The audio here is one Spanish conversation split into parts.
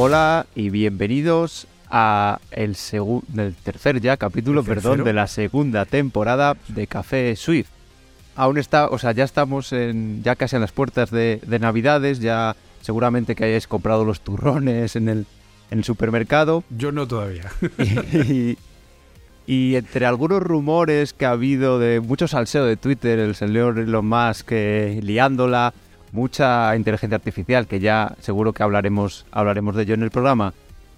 Hola y bienvenidos a el, segu- el tercer ya capítulo, ¿El perdón, de la segunda temporada de Café Swift. Aún está, o sea, ya estamos en, ya casi en las puertas de, de Navidades, ya seguramente que hayáis comprado los turrones en el, en el supermercado. Yo no todavía. y, y entre algunos rumores que ha habido de mucho salseo de Twitter, el señor Elon Musk eh, liándola, mucha inteligencia artificial, que ya seguro que hablaremos, hablaremos de ello en el programa,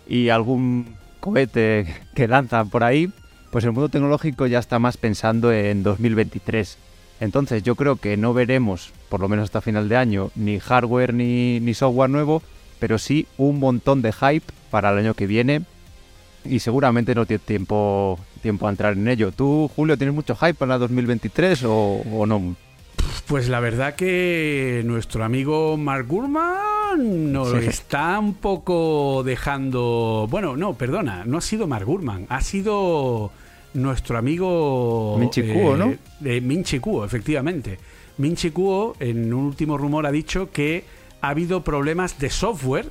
y algún cohete que lanzan por ahí, pues el mundo tecnológico ya está más pensando en 2023. Entonces yo creo que no veremos, por lo menos hasta final de año, ni hardware ni, ni software nuevo, pero sí un montón de hype para el año que viene y seguramente no tiene tiempo, tiempo a entrar en ello. ¿Tú, Julio, tienes mucho hype para 2023 o, o no? Pues la verdad que nuestro amigo Mark Gurman nos Sí. está un poco dejando. Bueno, no, perdona, no ha sido Mark Gurman, ha sido nuestro amigo. Minchi Kuo, ¿no? Minchi Kuo, efectivamente. Minchi Kuo, en un último rumor, ha dicho que ha habido problemas de software.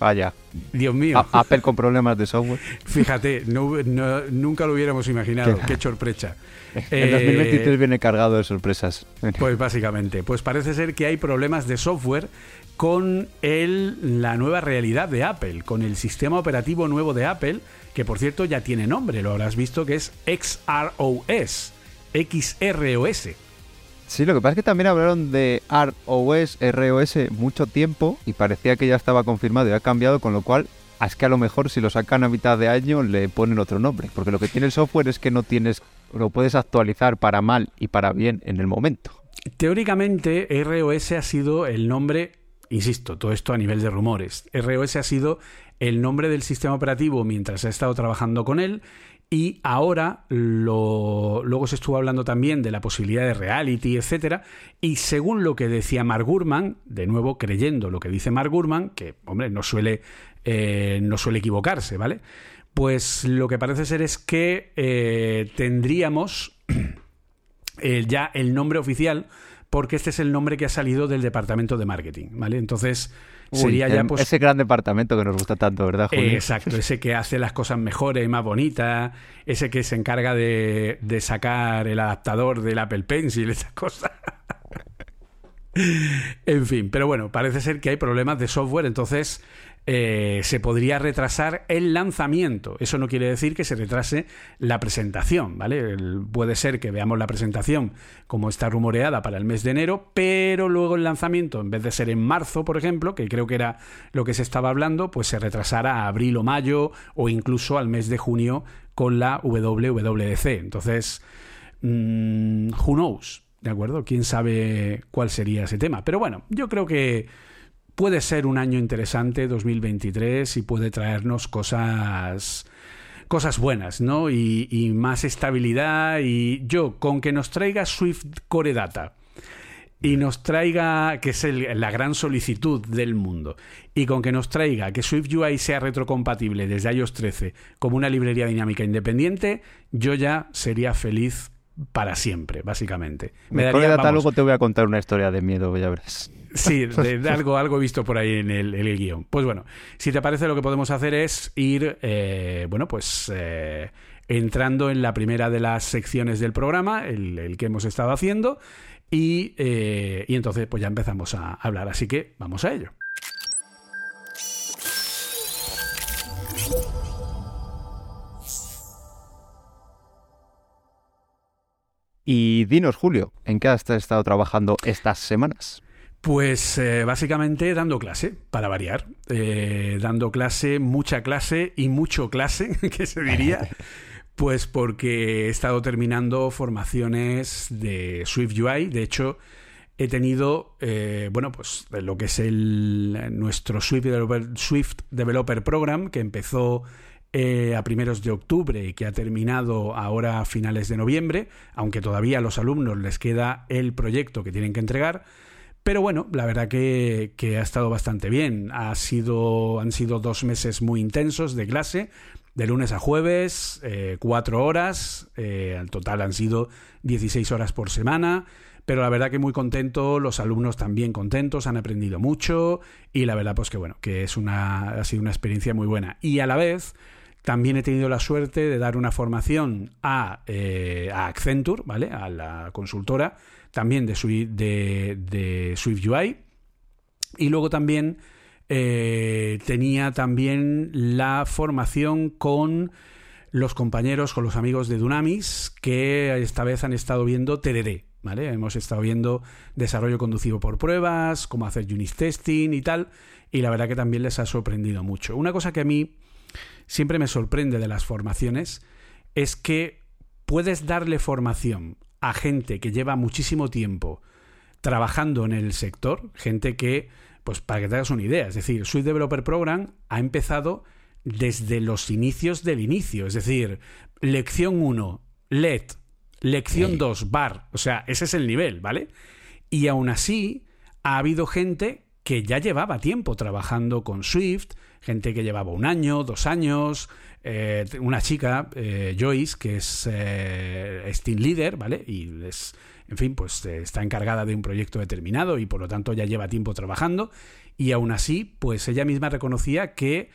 Vaya, Dios mío. A- Apple con problemas de software. Fíjate, no- no- nunca lo hubiéramos imaginado. Qué- Qué sorpresa. El Eh, 2023 viene cargado de sorpresas. Pues básicamente, pues parece ser que hay problemas de software con el, la nueva realidad de Apple, con el sistema operativo nuevo de Apple, que por cierto ya tiene nombre, lo habrás visto que es XROS, XROS. Sí, lo que pasa es que también hablaron de ROS, ROS mucho tiempo y parecía que ya estaba confirmado y ha cambiado, con lo cual es que a lo mejor si lo sacan a mitad de año le ponen otro nombre, porque lo que tiene el software es que no tienes, lo puedes actualizar para mal y para bien en el momento. Teóricamente, ROS ha sido el nombre, insisto, todo esto a nivel de rumores. ROS ha sido el nombre del sistema operativo mientras he estado trabajando con él y ahora lo, luego se estuvo hablando también de la posibilidad de reality, etcétera, y según lo que decía Mark Gurman, de nuevo creyendo lo que dice Mark Gurman, que hombre no suele eh, no suele equivocarse, ¿vale? Pues lo que parece ser es que eh, tendríamos ya el nombre oficial, porque este es el nombre que ha salido del departamento de marketing, ¿vale? Entonces sería ya pues ese gran departamento que nos gusta tanto, ¿verdad, Julio? eh, exacto, ese que hace las cosas mejores, más bonitas, ese que se encarga de, de sacar el adaptador del Apple Pencil, esas cosas. en fin, pero bueno, parece ser que hay problemas de software, entonces eh, se podría retrasar el lanzamiento. Eso no quiere decir que se retrase la presentación, ¿vale? Puede ser que veamos la presentación como está rumoreada para el mes de enero, pero luego el lanzamiento, en vez de ser en marzo, por ejemplo, que creo que era lo que se estaba hablando, pues se retrasara a abril o mayo o incluso al mes de junio con la WWDC. Entonces, mm, who knows, ¿de acuerdo? ¿Quién sabe cuál sería ese tema? Pero bueno, yo creo que puede ser un año interesante, 2023, y puede traernos cosas cosas buenas, ¿no? Y, y más estabilidad. Y yo, con que nos traiga Swift Core Data y nos traiga, que es el- la gran solicitud del mundo, y con que nos traiga que Swift UI sea retrocompatible desde iOS 13 como una librería dinámica independiente, yo ya sería feliz para siempre, básicamente. Me daría, vamos, luego te voy a contar una historia de miedo, ya verás. Sí, de, algo, algo visto por ahí en el, en guion. Pues bueno, si te parece, lo que podemos hacer es ir, eh, bueno, pues eh, entrando en la primera de las secciones del programa, el, que hemos estado haciendo, y, eh, y entonces pues ya empezamos a hablar. Así que vamos a ello. Y dinos, Julio, ¿en qué has estado trabajando estas semanas? Pues eh, básicamente dando clase, para variar. Eh, dando clase, mucha clase y mucho clase, que se diría. Pues porque he estado terminando formaciones de Swift UI. De hecho, he tenido, eh, bueno, pues lo que es el, nuestro Swift Swift Developer Program, que empezó eh, a primeros de octubre y que ha terminado ahora a finales de noviembre, aunque todavía a los alumnos les queda el proyecto que tienen que entregar. Pero bueno, la verdad que, ha estado bastante bien. Ha sido, han sido dos meses muy intensos de clase, de lunes a jueves, eh, cuatro horas, eh, en total han sido 16 horas por semana. Pero la verdad que muy contento, los alumnos también contentos, han aprendido mucho y la verdad pues que bueno, que es una, ha sido una experiencia muy buena. Y a la vez, también he tenido la suerte de dar una formación a, eh, a Accenture, ¿vale? A la consultora, también de, Swift, de, Swift UI. Y luego también eh, tenía también la formación con los compañeros, con los amigos de Dunamis, que esta vez han estado viendo TDD, ¿vale? Hemos estado viendo desarrollo conducido por pruebas, cómo hacer unit testing y tal, y la verdad que también les ha sorprendido mucho. Una cosa que a mí siempre me sorprende de las formaciones es que puedes darle formación a gente que lleva muchísimo tiempo trabajando en el sector, gente que, pues para que te hagas una idea, es decir, Swift Developer Program ha empezado desde los inicios del inicio, es decir, lección 1, LED, lección 2, bar, o sea, ese es el nivel, ¿vale? Y aún así, ha habido gente que ya llevaba tiempo trabajando con Swift, gente que llevaba un año, dos años, eh, una chica, eh, Joyce, que es eh, Steam Leader, ¿vale? Y es, en fin, pues está encargada de un proyecto determinado y por lo tanto ya lleva tiempo trabajando. Y aún así, pues ella misma reconocía que,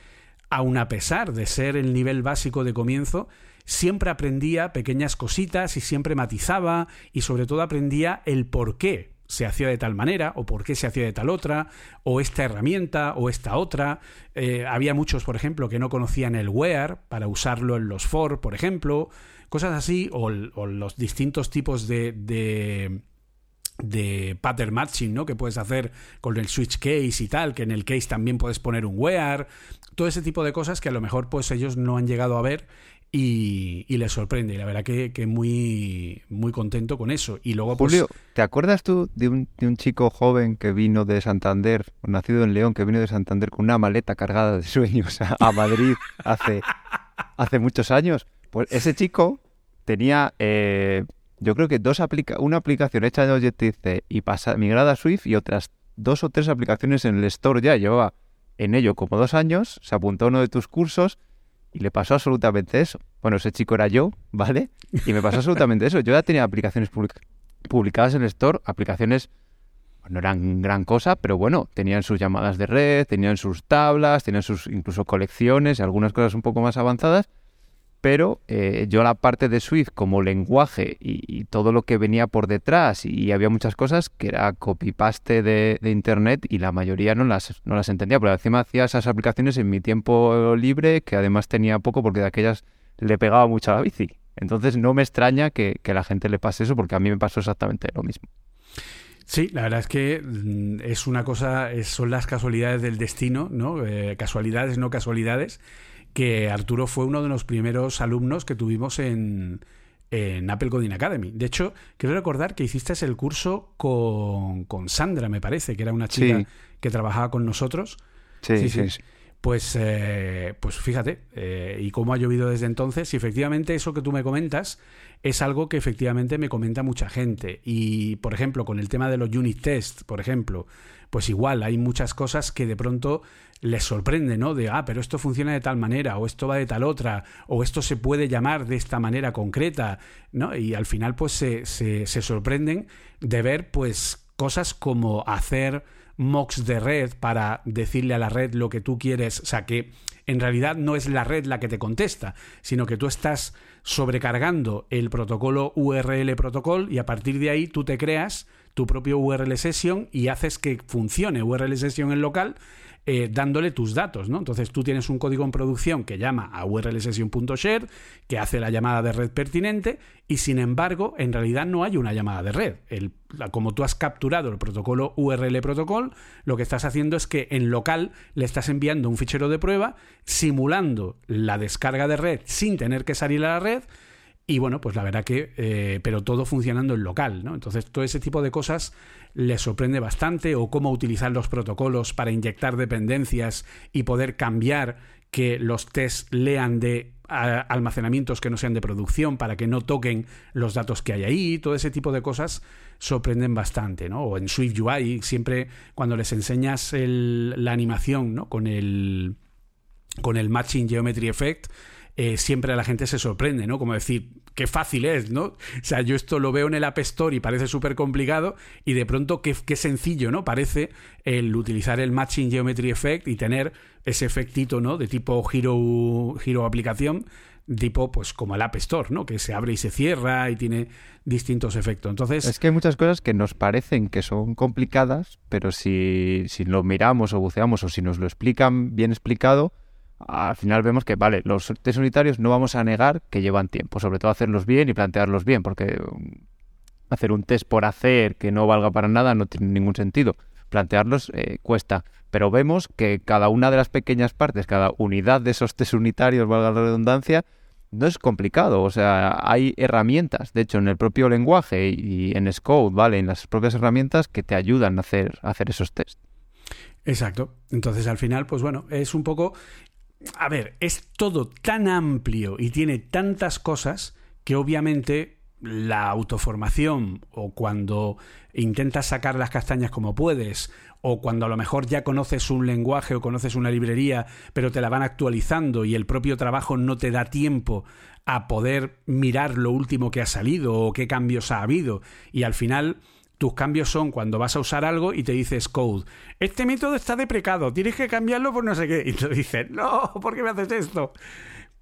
aun a pesar de ser el nivel básico de comienzo, siempre aprendía pequeñas cositas y siempre matizaba y sobre todo aprendía el por qué se hacía de tal manera, o por qué se hacía de tal otra, o esta herramienta, o esta otra. Eh, había muchos, por ejemplo, que no conocían el where para usarlo en los for, por ejemplo, cosas así, o, los distintos tipos de, de, de, pattern matching, ¿no? Que puedes hacer con el switch case y tal, que en el case también puedes poner un where, todo ese tipo de cosas que a lo mejor pues ellos no han llegado a ver y, y, les sorprende. Y la verdad que, muy, muy contento con eso. Y luego, pues, Julio, ¿te acuerdas tú de un, de un, chico joven que vino de Santander, nacido en León, que vino de Santander con una maleta cargada de sueños a, Madrid hace, hace muchos años? Pues ese chico tenía, eh, yo creo que dos aplica una aplicación hecha en Objective-C y migrada a Swift y otras dos o tres aplicaciones en el store ya. Llevaba en ello como dos años, se apuntó a uno de tus cursos y le pasó absolutamente eso. Bueno, ese chico era yo, ¿vale? Y me pasó absolutamente eso. Yo ya tenía aplicaciones publicadas en el store, aplicaciones no eran gran cosa, pero bueno, tenían sus llamadas de red, tenían sus tablas, tenían sus incluso colecciones y algunas cosas un poco más avanzadas pero eh, yo la parte de Swift como lenguaje y, todo lo que venía por detrás y había muchas cosas que era copy-paste de, Internet y la mayoría no las, no las entendía, pero encima hacía esas aplicaciones en mi tiempo libre que además tenía poco porque de aquellas le pegaba mucho a la bici. Entonces no me extraña que, que la gente le pase eso porque a mí me pasó exactamente lo mismo. Sí, la verdad es que mm, es una cosa, son las casualidades del destino, ¿no? Eh, casualidades, no casualidades que Arturo fue uno de los primeros alumnos que tuvimos en, en Apple Coding Academy. De hecho, quiero recordar que hiciste el curso con, con Sandra, me parece, que era una chica que trabajaba con nosotros. Sí, sí, sí. Pues, eh, pues fíjate, eh, y cómo ha llovido desde entonces. Y efectivamente, eso que tú me comentas es algo que efectivamente me comenta mucha gente. Y, por ejemplo, con el tema de los unit tests, por ejemplo, pues igual hay muchas cosas que de pronto les sorprende, ¿no? De, ah, pero esto funciona de tal manera, o esto va de tal otra, o esto se puede llamar de esta manera concreta, ¿no? Y al final, pues se, se, se sorprenden de ver, pues, cosas como hacer mocks de red para decirle a la red lo que tú quieres, o sea que en realidad no es la red la que te contesta, sino que tú estás sobrecargando el protocolo URL protocol y a partir de ahí tú te creas tu propio URL session y haces que funcione URL session en local eh, dándole tus datos, ¿no? Entonces tú tienes un código en producción que llama a urlsession.share, que hace la llamada de red pertinente, y sin embargo, en realidad no hay una llamada de red. El, como tú has capturado el protocolo URL protocol, lo que estás haciendo es que en local le estás enviando un fichero de prueba simulando la descarga de red sin tener que salir a la red y bueno, pues la verdad que, eh, pero todo funcionando en local, ¿no? Entonces, todo ese tipo de cosas les sorprende bastante, o cómo utilizar los protocolos para inyectar dependencias y poder cambiar que los tests lean de almacenamientos que no sean de producción para que no toquen los datos que hay ahí, todo ese tipo de cosas sorprenden bastante, ¿no? O en Swift UI, siempre cuando les enseñas la animación, ¿no? Con el, con el Matching Geometry Effect, eh, siempre la gente se sorprende, ¿no? Como decir, qué fácil es, ¿no? O sea, yo esto lo veo en el App Store y parece súper complicado y de pronto qué, sencillo, ¿no? Parece el utilizar el Matching Geometry Effect y tener ese efectito, ¿no? De tipo giro, giro aplicación, tipo pues como el App Store, ¿no? Que se abre y se cierra y tiene distintos efectos. Entonces... Es que hay muchas cosas que nos parecen que son complicadas, pero si, si lo miramos o buceamos o si nos lo explican bien explicado, al final vemos que, vale, los test unitarios no vamos a negar que llevan tiempo, sobre todo hacerlos bien y plantearlos bien, porque um, hacer un test por hacer que no valga para nada no tiene ningún sentido. Plantearlos eh, cuesta, pero vemos que cada una de las pequeñas partes, cada unidad de esos test unitarios, valga la redundancia, no es complicado, o sea, hay herramientas, de hecho, en el propio lenguaje y en Scode, ¿vale? En las propias herramientas que te ayudan a hacer, a hacer esos tests. Exacto. Entonces, al final, pues bueno, es un poco a ver, es todo tan amplio y tiene tantas cosas que obviamente la autoformación o cuando intentas sacar las castañas como puedes o cuando a lo mejor ya conoces un lenguaje o conoces una librería pero te la van actualizando y el propio trabajo no te da tiempo a poder mirar lo último que ha salido o qué cambios ha habido. Y al final tus cambios son cuando vas a usar algo y te dices code. Este método está deprecado, tienes que cambiarlo por no sé qué. Y te dices, no, ¿por qué me haces esto?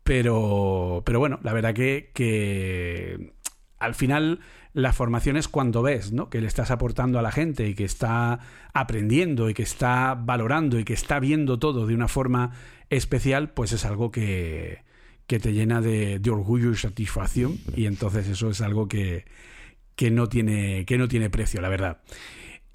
Pero, pero bueno, la verdad que, que al final la formación es cuando ves ¿no? que le estás aportando a la gente y que está aprendiendo y que está valorando y que está viendo todo de una forma especial, pues es algo que, que te llena de, de orgullo y satisfacción. Y entonces eso es algo que, que no tiene, que no tiene precio, la verdad.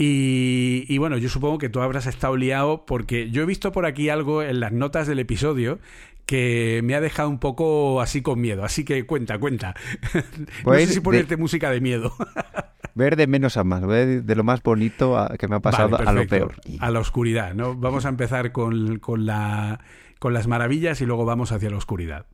Y, bueno, yo supongo que tú habrás estado liado porque yo he visto por aquí algo en las notas del episodio que me ha dejado un poco así con miedo. Así que cuenta, cuenta. no sé si ponerte música de miedo. ver de menos a más, ver de lo más bonito que me ha pasado a lo peor. A la oscuridad, ¿no? Vamos a empezar con, con, la, con las maravillas y luego vamos hacia la oscuridad.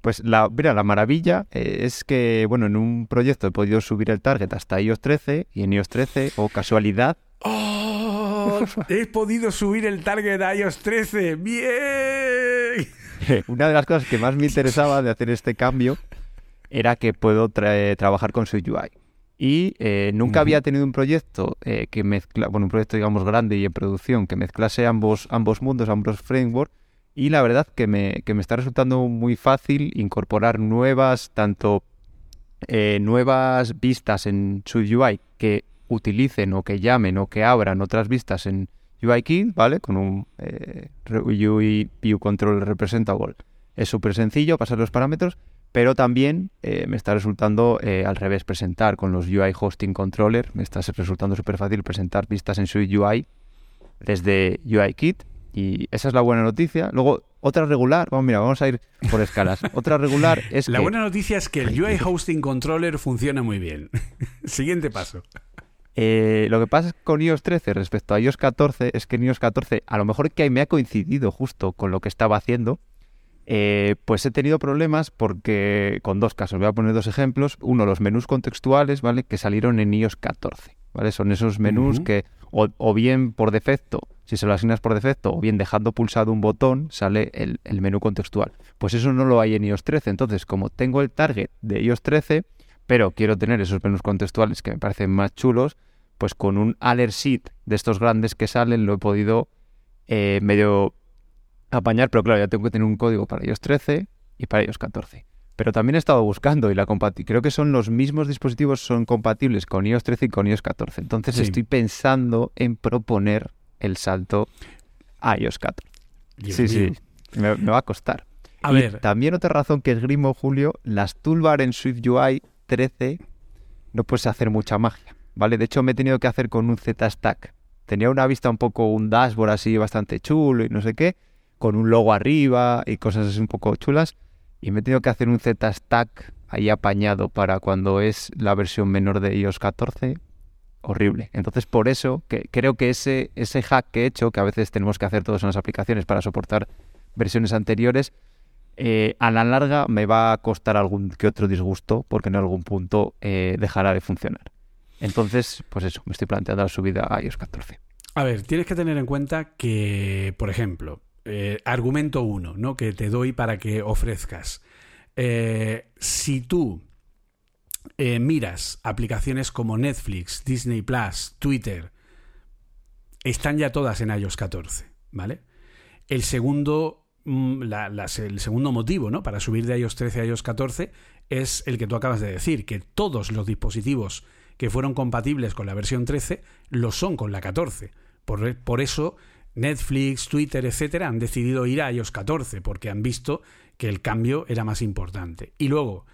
Pues la, mira, la maravilla eh, es que, bueno, en un proyecto he podido subir el target hasta iOS 13 y en iOS 13, o casualidad... ¡Oh! he podido subir el target a iOS 13. ¡Bien! Una de las cosas que más me interesaba de hacer este cambio era que puedo trabajar con su UI. Y eh, nunca había tenido un proyecto eh, que mezcla, bueno, un proyecto digamos grande y en producción que mezclase ambos, ambos mundos, ambos frameworks y la verdad que me, que me está resultando muy fácil incorporar nuevas, tanto eh, nuevas vistas en su UI que utilicen o que llamen o que abran otras vistas en UIKit, ¿vale? Con un eh, UI View Control Representable. Es súper sencillo pasar los parámetros, pero también eh, me está resultando al revés presentar con los UI Hosting Controller. Me está resultando súper fácil presentar vistas en su UI desde UIKit y esa es la buena noticia. Luego, otra regular, vamos, mira, vamos a ir por escalas. Otra regular es la que... buena noticia es que el UI Hosting Controller funciona muy bien. Siguiente paso. Eh, lo que pasa con iOS 13 respecto a iOS 14 es que en iOS 14, a lo mejor que me ha coincidido justo con lo que estaba haciendo, eh, pues he tenido problemas porque, con dos casos, voy a poner dos ejemplos. Uno, los menús contextuales, ¿vale? Que salieron en iOS 14, ¿vale? Son esos menús que o, bien por defecto, si se lo asignas por defecto, o bien dejando pulsado un botón, sale el, menú contextual. Pues eso no lo hay en iOS 13. Entonces, como tengo el target de iOS 13, pero quiero tener esos menús contextuales que me parecen más chulos, pues con un alert sheet de estos grandes que salen lo he podido eh, medio apañar, pero claro, ya tengo que tener un código para iOS 13 y para iOS 14. Pero también he estado buscando y la creo que son los mismos dispositivos, son compatibles con iOS 13 y con iOS 14. Entonces estoy pensando en proponer el salto a iOS 14. sí, sí, me, va a costar. A ver. También otra razón que es grimo, Julio, las toolbar en SwiftUI 13 no puedes hacer mucha magia, ¿vale? De hecho, me he tenido que hacer con un Z-Stack. Tenía una vista un poco, un dashboard así bastante chulo y no sé qué, con un logo arriba y cosas así un poco chulas y me he tenido que hacer un Z-Stack ahí apañado para cuando es la versión menor de iOS 14. Horrible. Entonces, por eso creo que ese, ese hack que he hecho, que a veces tenemos que hacer todos en las aplicaciones para soportar versiones anteriores, eh, a la larga me va a costar algún que otro disgusto porque en algún punto eh, dejará de funcionar. Entonces, pues eso, me estoy planteando la subida a iOS 14. A ver, tienes que tener en cuenta que, por ejemplo, eh, argumento uno, ¿no? Que te doy para que ofrezcas. Eh, si tú eh, miras aplicaciones como Netflix, Disney Plus, Twitter, están ya todas en iOS 14, ¿vale? El segundo, mm, el segundo motivo, ¿no? Para subir de iOS 13 a iOS 14 es el que tú acabas de decir, que todos los dispositivos que fueron compatibles con la versión 13 lo son con la 14. Por, por eso Netflix, Twitter, etcétera, han decidido ir a iOS 14 porque han visto que el cambio era más importante. Y luego,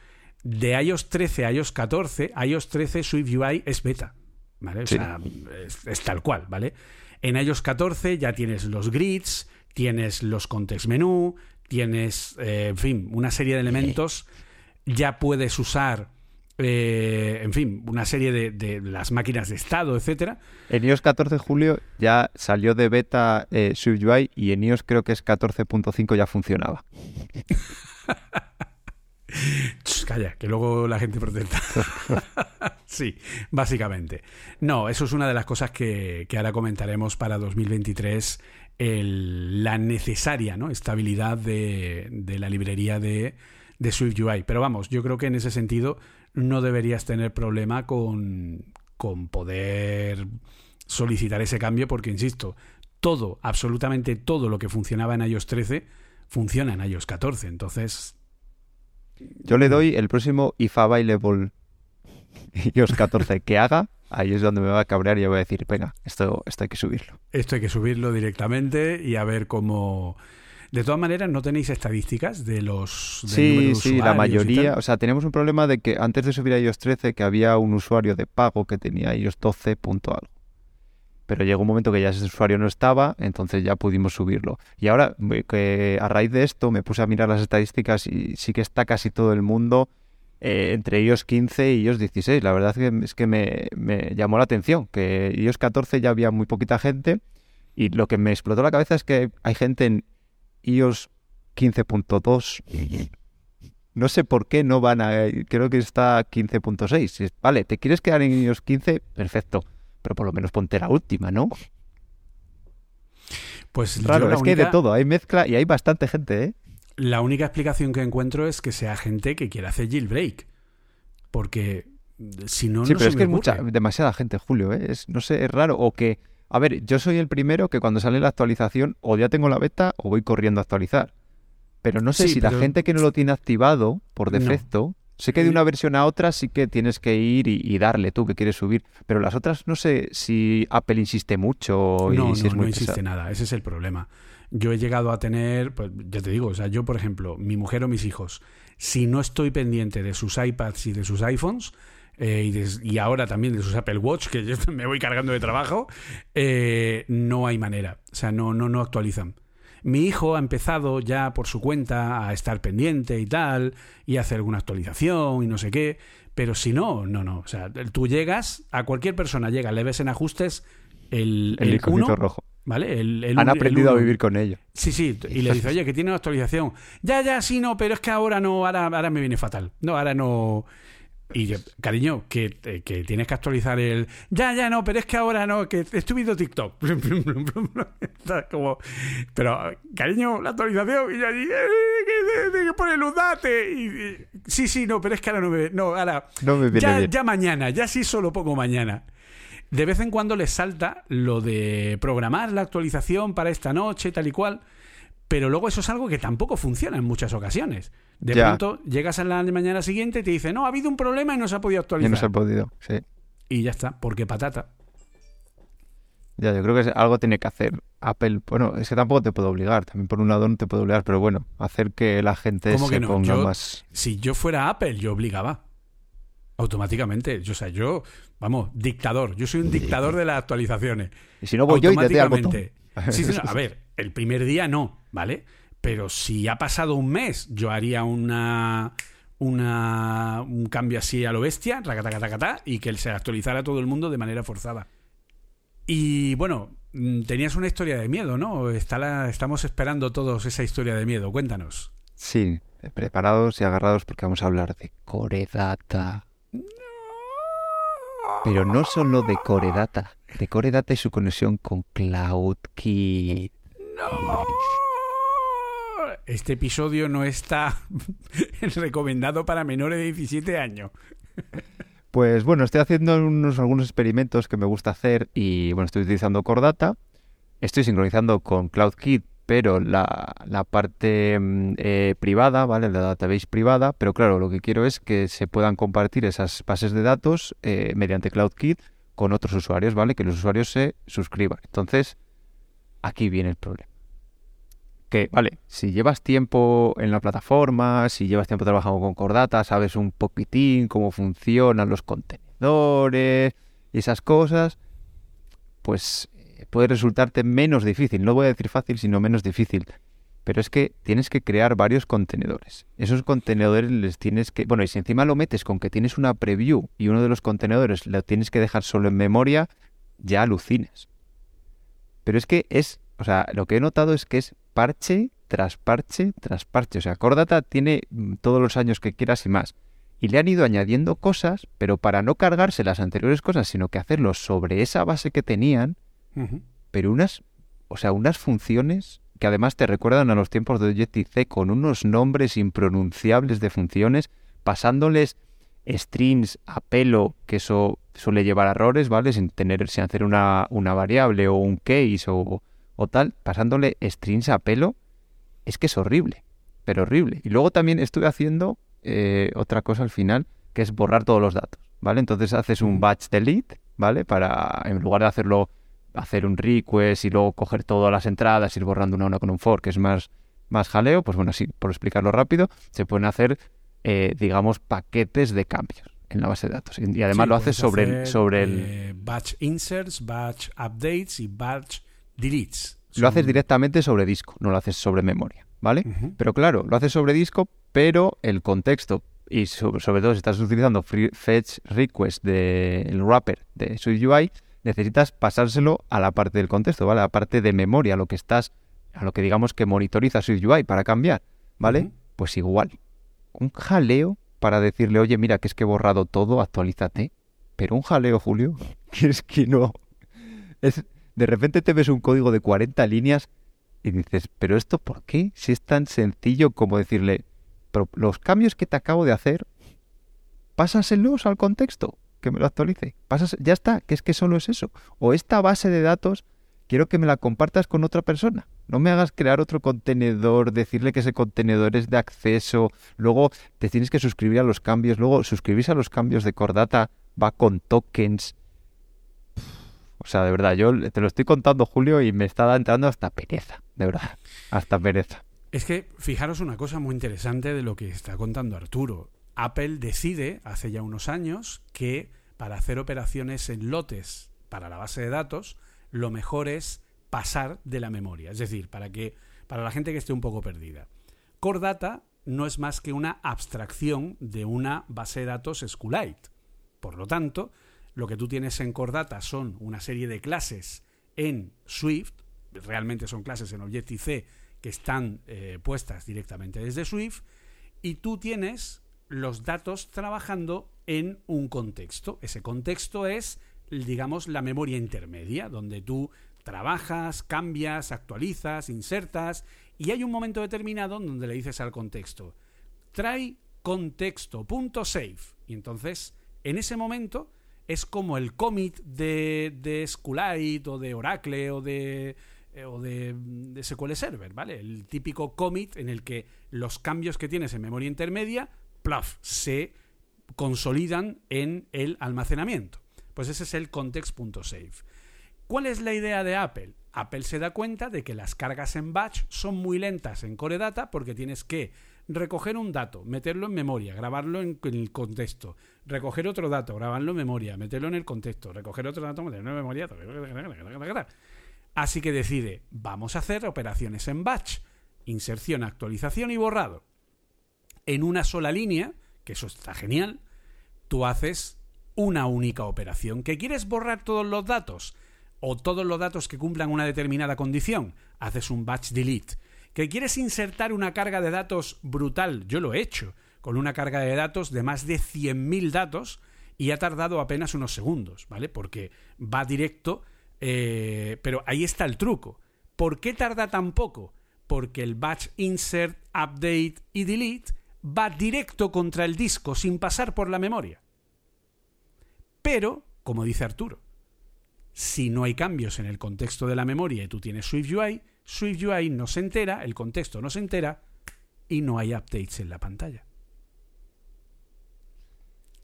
de iOS 13 a iOS 14, iOS 13 SwiftUI es beta. ¿Vale? O sea, es, tal cual, ¿vale? En iOS 14 ya tienes los grids, tienes los context menú, tienes, eh, en fin, una serie de elementos. Ya puedes usar eh, en fin, una serie de, las máquinas de estado, etcétera. En iOS 14 julio ya salió de beta eh, SwiftUI y en iOS creo que es 14.5 ya funcionaba. calla, que luego la gente protesta. sí, básicamente. No, eso es una de las cosas que, ahora comentaremos para 2023, la necesaria ¿no? estabilidad de, la librería de, de SwiftUI. Pero vamos, yo creo que en ese sentido no deberías tener problema con, con poder solicitar ese cambio porque, insisto, todo, absolutamente todo lo que funcionaba en iOS 13 funciona en iOS 14. Entonces... Yo le doy el próximo if available iOS 14 que haga, ahí es donde me va a cabrear y yo voy a decir, venga, esto, esto hay que subirlo. Esto hay que subirlo directamente y a ver cómo de todas maneras, ¿no tenéis estadísticas de los Sí, sí, la mayoría. O sea, tenemos un problema de que antes de subir a iOS 13 que había un usuario de pago que tenía iOS 12 punto algo. Pero llegó un momento que ya ese usuario no estaba, entonces ya pudimos subirlo. Y ahora, que a raíz de esto, me puse a mirar las estadísticas y sí que está casi todo el mundo eh, entre iOS 15 y iOS 16. La verdad es que, es que me, me, llamó la atención, que iOS 14 ya había muy poquita gente y lo que me explotó la cabeza es que hay gente en iOS 15.2. No sé por qué no van a... Creo que está 15.6. Vale, ¿te quieres quedar en iOS 15? Perfecto. Pero por lo menos ponte la última, ¿no? Pues claro, es que hay de todo. Hay mezcla y hay bastante gente, ¿eh? La única explicación que encuentro es que sea gente que quiera hacer jailbreak. Porque si no, sí, no pero es que hay mucha, demasiada gente, Julio, ¿eh? Es, no sé, es raro. O que a ver, yo soy el primero que cuando sale la actualización o ya tengo la beta o voy corriendo a actualizar. Pero no sé si la gente que no lo tiene activado por defecto, sé que de una versión a otra sí que tienes que ir y, darle tú que quieres subir, pero las otras no sé si Apple insiste mucho y no, si es muy no insiste nada, ese es el problema. Yo he llegado a tener, pues ya te digo, o sea, yo por ejemplo, mi mujer o mis hijos, si no estoy pendiente de sus iPads y de sus iPhones, eh, y, ahora también de sus Apple Watch, que yo me voy cargando de trabajo, eh, no hay manera. O sea, no, no, no actualizan. Mi hijo ha empezado ya por su cuenta a estar pendiente y tal, y hacer alguna actualización y no sé qué, pero si no, no, no. O sea, tú llegas, a cualquier persona llega, le ves en ajustes el, el, rojo. ¿Vale? Han aprendido a vivir con ello. Sí, sí, y le dice, oye, que tiene una actualización. Ya, ya, sí, no, pero es que ahora no, ahora, ahora me viene fatal. No, ahora no. Y yo, cariño, que, eh, que, tienes que actualizar el. Ya, ya, no, pero es que ahora no, que estoy viendo TikTok. Como, pero, cariño, la actualización. Y yo allí, eh, que, que pone luz date. Y, sí, sí, no, pero es que ahora no me. No, ahora. No me ya, ya mañana, ya sí solo pongo mañana. de vez en cuando les salta lo de programar la actualización para esta noche, tal y cual, pero luego eso es algo que tampoco funciona en muchas ocasiones. De pronto llegas a la mañana siguiente y te dice, no, ha habido un problema y no se ha podido actualizar. Y no se ha podido, sí. Y ya está, porque patata. Ya, yo creo que algo tiene que hacer Apple. Bueno, es que tampoco te puedo obligar. También por un lado no te puedo obligar, pero bueno, hacer que la gente se ponga más. Si yo fuera Apple, yo obligaba. Automáticamente. Yo, o sea, yo, vamos, dictador. Yo soy un dictador de las actualizaciones. Y si no voy yo y te al Sí, sí, a ver, el primer día no, ¿vale? Pero si ha pasado un mes, yo haría una una, un cambio así a lo bestia, y que se actualizara todo el mundo de manera forzada. Y bueno, mm, tenías una historia de miedo, ¿no? Está la, estamos esperando todos esa historia de miedo. Cuéntanos. Sí, preparados y agarrados porque vamos a hablar de Coredata. Pero no solo de Coredata, de Coredata y su conexión con CloudKit. No. Este episodio no está recomendado para menores de 17 años. Pues bueno, estoy haciendo unos, algunos experimentos que me gusta hacer y bueno, estoy utilizando Core Data, estoy sincronizando con CloudKit, pero la, parte mm, eh, privada, ¿vale? La database privada, pero claro, lo que quiero es que se puedan compartir esas bases de datos eh, mediante CloudKit con otros usuarios, ¿vale? Que los usuarios se suscriban. Entonces, aquí viene el problema que, vale, si llevas tiempo en la plataforma, si llevas tiempo trabajando con Cordata, sabes un poquitín cómo funcionan los contenedores y esas cosas, pues eh, puede resultarte menos difícil. No voy a decir fácil, sino menos difícil. Pero es que tienes que crear varios contenedores. Esos contenedores les tienes que... Bueno, y si encima lo metes con que tienes una preview y uno de los contenedores lo tienes que dejar solo en memoria, ya alucines. Pero es que es... O sea, lo que he notado es que es parche tras parche tras parche. O sea, Cordata tiene mm, todos los años que quieras y más. Y le han ido añadiendo cosas, pero para no cargarse las anteriores cosas, sino que hacerlo sobre esa base que tenían, pero unas, o sea, unas funciones que además te recuerdan a los tiempos de Objective-C con unos nombres impronunciables de funciones, pasándoles strings a pelo, que eso suele llevar errores, ¿vale? Sin tener, sin hacer una, una variable o un case o, o tal, pasándole strings a pelo, es que es horrible, pero horrible. Y luego también estuve haciendo eh, otra cosa al final, que es borrar todos los datos, ¿vale? Entonces haces un batch delete, ¿vale? Para, en lugar de hacerlo, hacer un request y luego coger todas las entradas, ir borrando una a una con un for, que es más, más jaleo, pues bueno, sí, por explicarlo rápido, se pueden hacer, eh, digamos, paquetes de cambios en la base de datos. Y además lo haces sobre, el, sobre el... Eh, batch inserts, batch updates y batch deletes. Lo haces directamente sobre disco, no lo haces sobre memoria, ¿vale? Pero claro, lo haces sobre disco, pero el contexto y sobre, todo si estás utilizando fetch request del wrapper de SwiftUI, necesitas pasárselo a la parte del contexto, ¿vale? A la parte de memoria, a lo que estás, a lo que digamos que monitoriza SwiftUI para cambiar, ¿vale? Pues igual. Un jaleo para decirle, oye, mira, que es que he borrado todo, actualízate. Pero un jaleo, Julio, que es que no. Es, de repente te ves un código de 40 líneas y dices, pero esto por qué? Si es tan sencillo como decirle, pero los cambios que te acabo de hacer, pásaselos al contexto, que me lo actualice. Ya está, que es que solo es eso. O esta base de datos, quiero que me la compartas con otra persona. No me hagas crear otro contenedor, decirle que ese contenedor es de acceso, luego te tienes que suscribir a los cambios, luego suscribirse a los cambios de Cordata va con tokens o sea, de verdad, yo te lo estoy contando, Julio, y me está entrando hasta pereza, de verdad, hasta pereza. Es que fijaros una cosa muy interesante de lo que está contando Arturo. Apple decide, hace ya unos años, que para hacer operaciones en lotes para la base de datos, lo mejor es pasar de la memoria. Es decir, para que para la gente que esté un poco perdida. Core Data no es más que una abstracción de una base de datos SQLite. Por lo tanto, lo que tú tienes en Cordata son una serie de clases en Swift, realmente son clases en Objective-C que están eh, puestas directamente desde Swift, y tú tienes los datos trabajando en un contexto. Ese contexto es, digamos, la memoria intermedia, donde tú trabajas, cambias, actualizas, insertas, y hay un momento determinado donde le dices al contexto, trae contexto.save. Y entonces, en ese momento, es como el commit de, de o de Oracle o de, eh, o de, de, SQL Server, ¿vale? El típico commit en el que los cambios que tienes en memoria intermedia, plaf, se consolidan en el almacenamiento. Pues ese es el context.save. ¿Cuál es la idea de Apple? Apple se da cuenta de que las cargas en batch son muy lentas en Core Data porque tienes que recoger un dato, meterlo en memoria, grabarlo en, el contexto, recoger otro dato, grabarlo en memoria, meterlo en el contexto, recoger otro dato, meterlo en memoria. Así que decide, vamos a hacer operaciones en batch, inserción, actualización y borrado. En una sola línea, que eso está genial, tú haces una única operación. ¿Que quieres borrar todos los datos? o todos los datos que cumplan una determinada condición, haces un batch delete. ¿Que quieres insertar una carga de datos brutal? Yo lo he hecho, con una carga de datos de más de 100.000 datos y ha tardado apenas unos segundos, ¿vale? Porque va directo, eh, pero ahí está el truco. ¿Por qué tarda tan poco? Porque el batch insert, update y delete va directo contra el disco sin pasar por la memoria. Pero, como dice Arturo, si no hay cambios en el contexto de la memoria y tú tienes SwiftUI, SwiftUI no se entera, el contexto no se entera y no hay updates en la pantalla.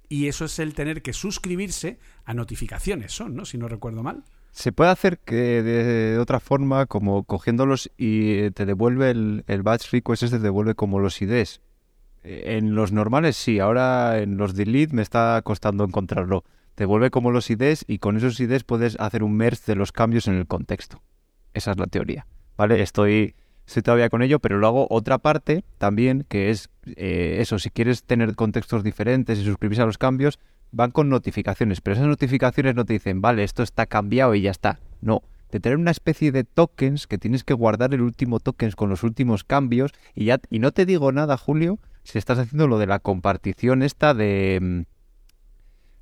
Y eso es el tener que suscribirse a notificaciones, son, ¿no? Si no recuerdo mal. Se puede hacer que de otra forma, como cogiéndolos y te devuelve el, batch request, te devuelve como los IDs. En los normales sí, ahora en los delete me está costando encontrarlo te vuelve como los IDs y con esos IDs puedes hacer un merge de los cambios en el contexto. Esa es la teoría. ¿Vale? Estoy, estoy todavía con ello, pero luego otra parte también, que es eh, eso, si quieres tener contextos diferentes y suscribirse a los cambios, van con notificaciones, pero esas notificaciones no te dicen, vale, esto está cambiado y ya está. No, de tener una especie de tokens que tienes que guardar el último tokens con los últimos cambios y ya y no te digo nada, Julio, si estás haciendo lo de la compartición esta de mm,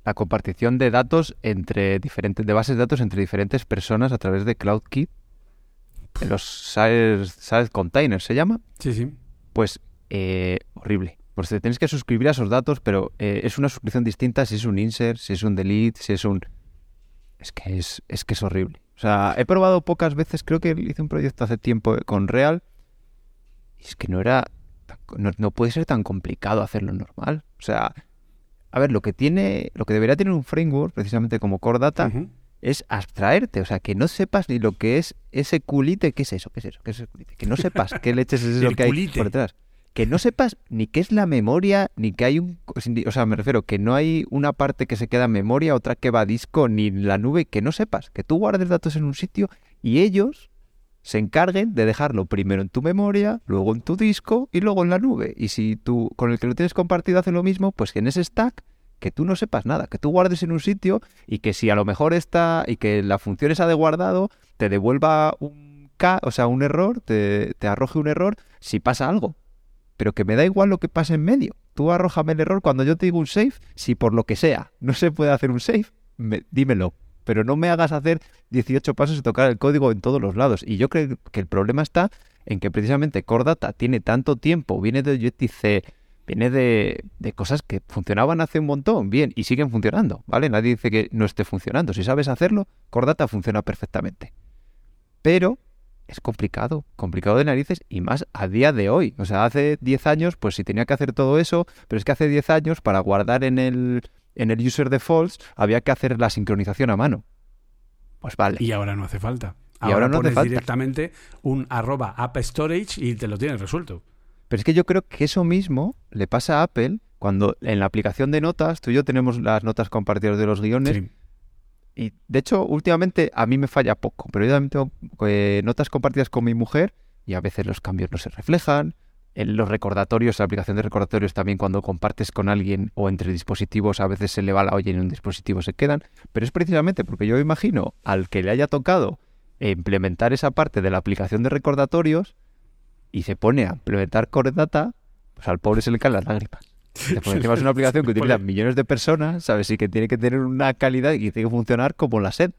la compartición de datos entre diferentes, de bases de datos entre diferentes personas a través de Los size, containers se llama. Sí, sí. Pues eh, horrible. Pues te tienes que suscribir a esos datos, pero eh, es una suscripción distinta si es un insert, si es un delete, si es un. Es que es, es que es horrible. O sea, he probado pocas veces, creo que hice un proyecto hace tiempo con Real. Y es que no era. No, no puede ser tan complicado hacerlo normal. O sea, a ver, lo que tiene, lo que debería tener un framework, precisamente como Core Data, es abstraerte, o sea, que no sepas ni lo que es ese culite, ¿qué es eso? ¿Qué es eso? ¿Qué es ese culite? Que no sepas qué leches es eso que hay por detrás. Que no sepas ni qué es la memoria, ni que hay un... O sea, me refiero que no hay una parte que se queda en memoria, otra que va a disco, ni la nube, que no sepas. Que tú guardes datos en un sitio y ellos se encarguen de dejarlo primero en tu memoria, luego en tu disco y luego en la nube. Y si tú con el que lo tienes compartido hace lo mismo, pues que en ese stack que tú no sepas nada, que tú guardes en un sitio y que si a lo mejor está y que la función esa de guardado te devuelva un K, o sea, un error, te, arroje un error si pasa algo. Pero que me da igual lo que pase en medio. Tú arrójame el error cuando yo te digo un save, si por lo que sea no se puede hacer un save, dímelo, pero no me hagas hacer 18 pasos y tocar el código en todos los lados. Y yo creo que el problema está en que precisamente Core Data tiene tanto tiempo, viene de Objective-C, viene de, de, cosas que funcionaban hace un montón, bien, y siguen funcionando, ¿vale? Nadie dice que no esté funcionando. Si sabes hacerlo, Core Data funciona perfectamente. Pero es complicado, complicado de narices y más a día de hoy. O sea, hace 10 años, pues si tenía que hacer todo eso, pero es que hace 10 años para guardar en el en el user defaults había que hacer la sincronización a mano. Pues vale. Y ahora no hace falta. Y ahora, no pones hace directamente un arroba app storage y te lo tienes resuelto. Pero es que yo creo que eso mismo le pasa a Apple cuando en la aplicación de notas, tú y yo tenemos las notas compartidas de los guiones. Y de hecho, últimamente a mí me falla poco, pero yo también tengo eh, notas compartidas con mi mujer y a veces los cambios no se reflejan, en los recordatorios, la aplicación de recordatorios también cuando compartes con alguien o entre dispositivos a veces se le va la olla y en un dispositivo se quedan, pero es precisamente porque yo imagino al que le haya tocado implementar esa parte de la aplicación de recordatorios y se pone a implementar Core Data, pues al pobre se le caen las lágrimas. Porque encima es una aplicación que utiliza millones de personas, ¿sabes? Y que tiene que tener una calidad y tiene que funcionar como la SED.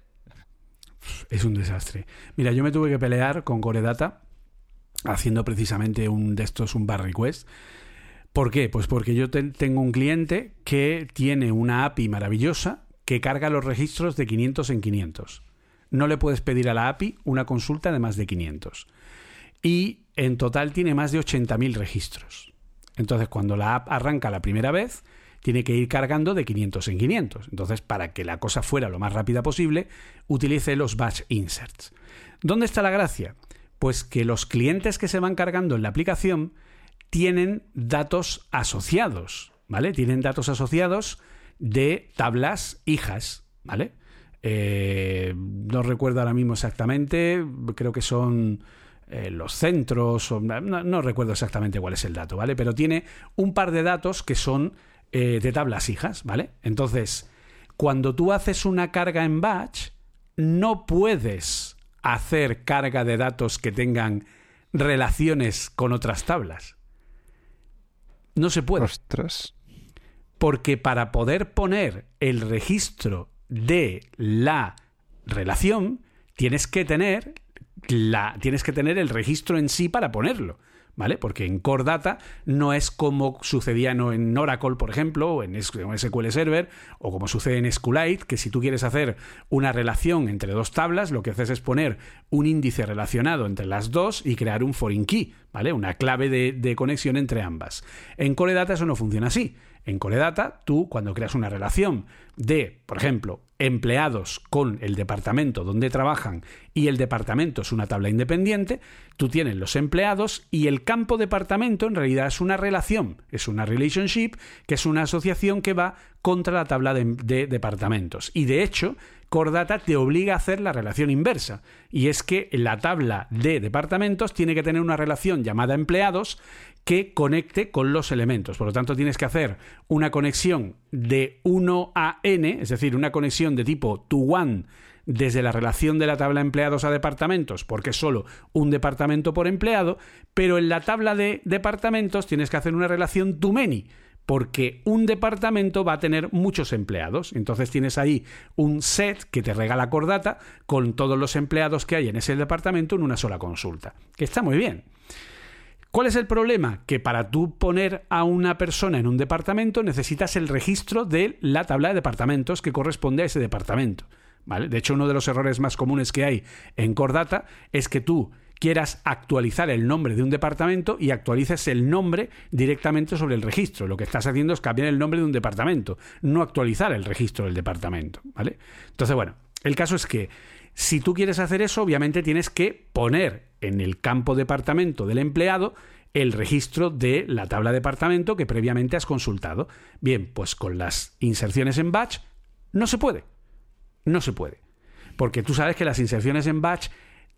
Es un desastre. Mira, yo me tuve que pelear con Core Data haciendo precisamente un de estos, un bar request. ¿Por qué? Pues porque yo tengo un cliente que tiene una API maravillosa que carga los registros de 500 en 500. No le puedes pedir a la API una consulta de más de 500. Y en total tiene más de 80.000 registros. Entonces, cuando la app arranca la primera vez, tiene que ir cargando de 500 en 500. Entonces, para que la cosa fuera lo más rápida posible, utilice los batch inserts. ¿Dónde está la gracia? Pues que los clientes que se van cargando en la aplicación tienen datos asociados, ¿vale? Tienen datos asociados de tablas hijas, ¿vale? Eh, no recuerdo ahora mismo exactamente, creo que son eh, los centros, no, recuerdo exactamente cuál es el dato, ¿vale? Pero tiene un par de datos que son eh, de tablas hijas, ¿vale? Entonces, cuando tú haces una carga en batch, no puedes hacer carga de datos que tengan relaciones con otras tablas. No se puede. Ostras. Porque para poder poner el registro de la relación, tienes que tener tienes que tener el registro en sí para ponerlo. ¿Vale? Porque en Core Data no es como sucedía en Oracle, por ejemplo, o en SQL Server, o como sucede en SQLite, que si tú quieres hacer una relación entre dos tablas, lo que haces es poner un índice relacionado entre las dos y crear un foreign key, ¿vale? Una clave de, de conexión entre ambas. En Core Data eso no funciona así. En Core Data, tú cuando creas una relación de, por ejemplo, empleados con el departamento donde trabajan y el departamento es una tabla independiente, tú tienes los empleados y el campo departamento en realidad es una relación, es una relationship, que es una asociación que va contra la tabla de, de departamentos. Y de hecho, Core Data te obliga a hacer la relación inversa. Y es que la tabla de departamentos tiene que tener una relación llamada empleados que conecte con los elementos. Por lo tanto, tienes que hacer una conexión de 1 a n, es decir, una conexión de tipo to one desde la relación de la tabla empleados a departamentos, porque es solo un departamento por empleado, pero en la tabla de departamentos tienes que hacer una relación to many, porque un departamento va a tener muchos empleados. Entonces tienes ahí un set que te regala Cordata con todos los empleados que hay en ese departamento en una sola consulta, que está muy bien. ¿Cuál es el problema? Que para tú poner a una persona en un departamento necesitas el registro de la tabla de departamentos que corresponde a ese departamento. ¿vale? De hecho, uno de los errores más comunes que hay en Core Data es que tú quieras actualizar el nombre de un departamento y actualices el nombre directamente sobre el registro. Lo que estás haciendo es cambiar el nombre de un departamento, no actualizar el registro del departamento. ¿vale? Entonces, bueno, el caso es que si tú quieres hacer eso, obviamente tienes que poner en el campo departamento del empleado el registro de la tabla departamento que previamente has consultado. Bien, pues con las inserciones en batch no se puede. No se puede. Porque tú sabes que las inserciones en batch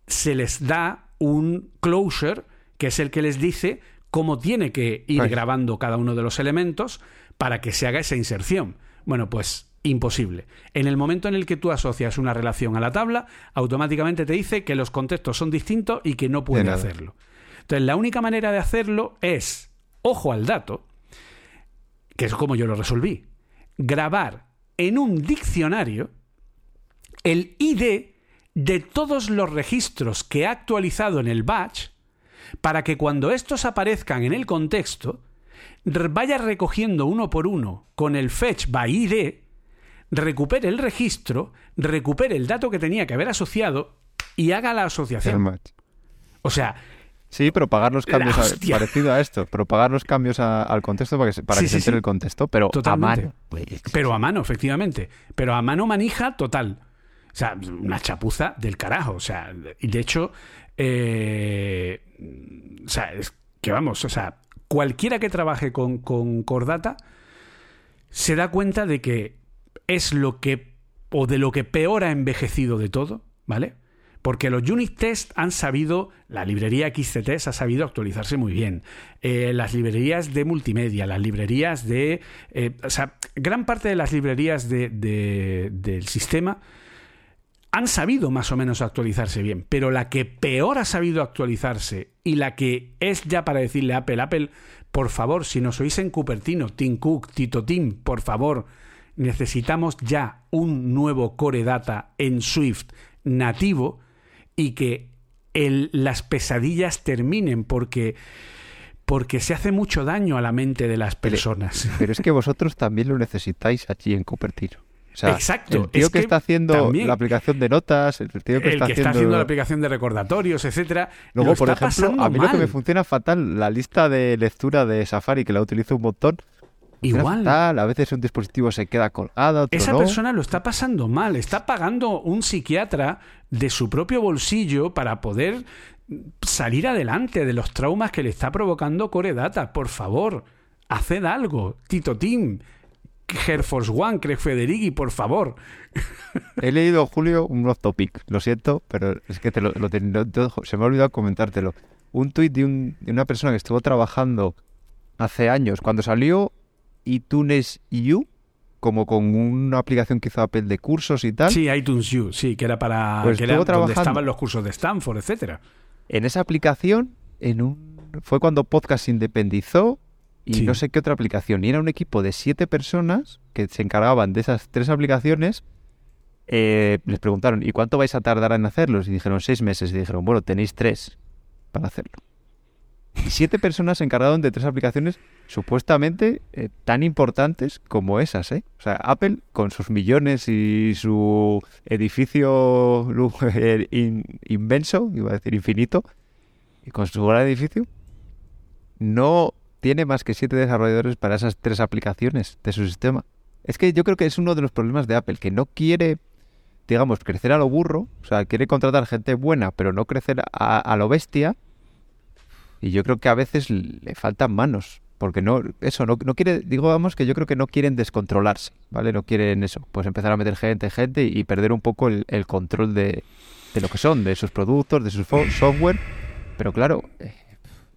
se les da un closure, que es el que les dice cómo tiene que ir grabando cada uno de los elementos para que se haga esa inserción. Bueno, pues imposible. En el momento en el que tú asocias una relación a la tabla, automáticamente te dice que los contextos son distintos y que no puede hacerlo. Entonces, la única manera de hacerlo es, ojo al dato, que es como yo lo resolví, grabar en un diccionario el ID de todos los registros que ha actualizado en el batch para que cuando estos aparezcan en el contexto, vaya recogiendo uno por uno con el fetch by ID recupere el registro, recupere el dato que tenía que haber asociado y haga la asociación. O sea, Sí, pero pagar los cambios parecido a esto, pero pagar los cambios al contexto para que, para que se entere el contexto, pero a mano. Pero a mano, efectivamente. Pero a mano manija total. O sea, una chapuza del carajo. O sea, y de hecho, eh, o sea, es que vamos, o sea, cualquiera que trabaje con, con Cordata se da cuenta de que es lo que, o de lo que peor ha envejecido de todo, ¿vale? Porque los unit tests han sabido, la librería XCTest ha sabido actualizarse muy bien. Eh, las librerías de multimedia, las librerías de. Eh, o sea, gran parte de las librerías de, del sistema han sabido más o menos actualizarse bien. Pero la que peor ha sabido actualizarse y la que es ya para decirle a Apple, Apple, por favor, si nos oís en Cupertino, Tim Cook, Tito Tim, por favor, necesitamos ya un nuevo Core Data en Swift nativo y que las pesadillas terminen porque porque se hace mucho daño a la mente de las personas. Pero, es que vosotros también lo necesitáis allí en Cupertino. Exacto. El tío que, está haciendo la aplicación de notas, el tío que, está, haciendo... la aplicación de recordatorios, etcétera. Luego, por ejemplo, a mí lo que me funciona fatal, la lista de lectura de Safari, que la utilizo un montón, Igual. a veces un dispositivo se queda colgado. Esa persona lo está pasando mal. Está pagando un psiquiatra de su propio bolsillo para poder salir adelante de los traumas que le está provocando Core Data. Por favor, haced algo. Tito Team, Air Force One, Craig Federighi, por favor. He leído, Julio, un off topic. Lo siento, pero es que te lo, se me ha olvidado comentártelo. Un tuit de, un, de una persona que estuvo trabajando hace años, cuando salió iTunes U, como con una aplicación que hizo Apple de cursos y tal. Sí, iTunes U, sí, que era para pues que era donde estaban los cursos de Stanford, etcétera. En esa aplicación, en un fue cuando Podcast independizó y no sé qué otra aplicación. Y era un equipo de siete personas que se encargaban de esas tres aplicaciones. Eh, les preguntaron, ¿y cuánto vais a tardar en hacerlos? Y dijeron seis meses. Y dijeron, bueno, tenéis tres para hacerlo. Y siete personas se encargaron de tres aplicaciones supuestamente eh, tan importantes como esas, ¿eh? O sea, Apple con sus millones y su edificio inmenso, iba a decir infinito, y con su gran edificio, no tiene más que siete desarrolladores para esas tres aplicaciones de su sistema. Es que yo creo que es uno de los problemas de Apple, que no quiere, digamos, crecer a lo burro, o sea, quiere contratar gente buena, pero no crecer a, a lo bestia, y yo creo que a veces le faltan manos. Porque no, eso, no, no quiere, digo, vamos, que yo creo que no quieren descontrolarse, ¿vale? No quieren eso, pues empezar a meter gente, gente y, perder un poco el, control de, de, lo que son, de sus productos, de su software. Pero claro, eh,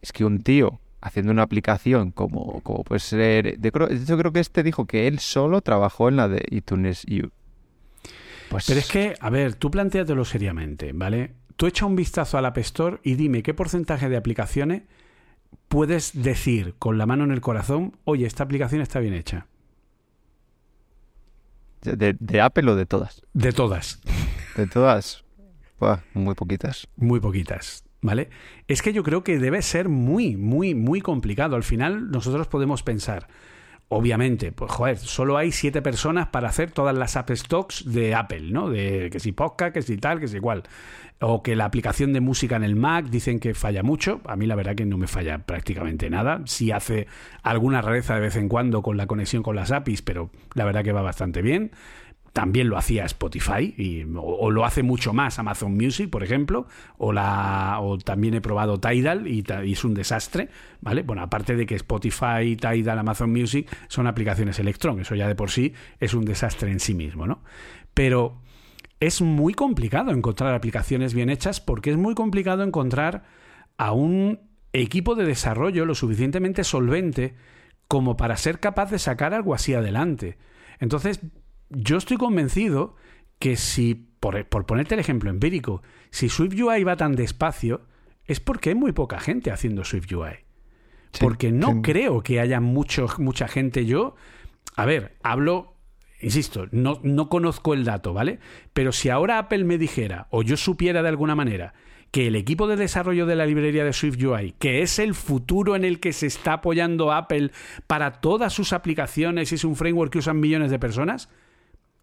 es que un tío haciendo una aplicación como, como puede ser... De, hecho, creo que este dijo que él solo trabajó en la de iTunes U. Pues... Pero es que, a ver, tú planteatelo seriamente, ¿vale? Tú echa un vistazo al App Store y dime qué porcentaje de aplicaciones puedes decir con la mano en el corazón, oye, esta aplicación está bien hecha. ¿De, Apple o de todas? De todas. De todas. muy poquitas. Muy poquitas. ¿Vale? Es que yo creo que debe ser muy, muy, muy complicado. Al final nosotros podemos pensar, obviamente, pues joder, solo hay siete personas para hacer todas las app stocks de Apple, ¿no? De que si podcast, que si tal, que si igual. O que la aplicación de música en el Mac dicen que falla mucho. A mí la verdad que no me falla prácticamente nada. Sí hace alguna rareza de vez en cuando con la conexión con las APIs, pero la verdad que va bastante bien. También lo hacía Spotify y, o, lo hace mucho más Amazon Music, por ejemplo, o, la, o también he probado Tidal y, es un desastre, ¿vale? Bueno, aparte de que Spotify, Tidal, Amazon Music son aplicaciones Electron, eso ya de por sí es un desastre en sí mismo, ¿no? Pero es muy complicado encontrar aplicaciones bien hechas porque es muy complicado encontrar a un equipo de desarrollo lo suficientemente solvente como para ser capaz de sacar algo así adelante. Entonces, yo estoy convencido que si, por, ponerte el ejemplo empírico, si SwiftUI va tan despacio, es porque hay muy poca gente haciendo SwiftUI. porque no creo que haya mucho, mucha gente. Yo, a ver, hablo Insisto, no, no conozco el dato, ¿vale? Pero si ahora Apple me dijera, o yo supiera de alguna manera, que el equipo de desarrollo de la librería de SwiftUI, que es el futuro en el que se está apoyando Apple para todas sus aplicaciones y es un framework que usan millones de personas,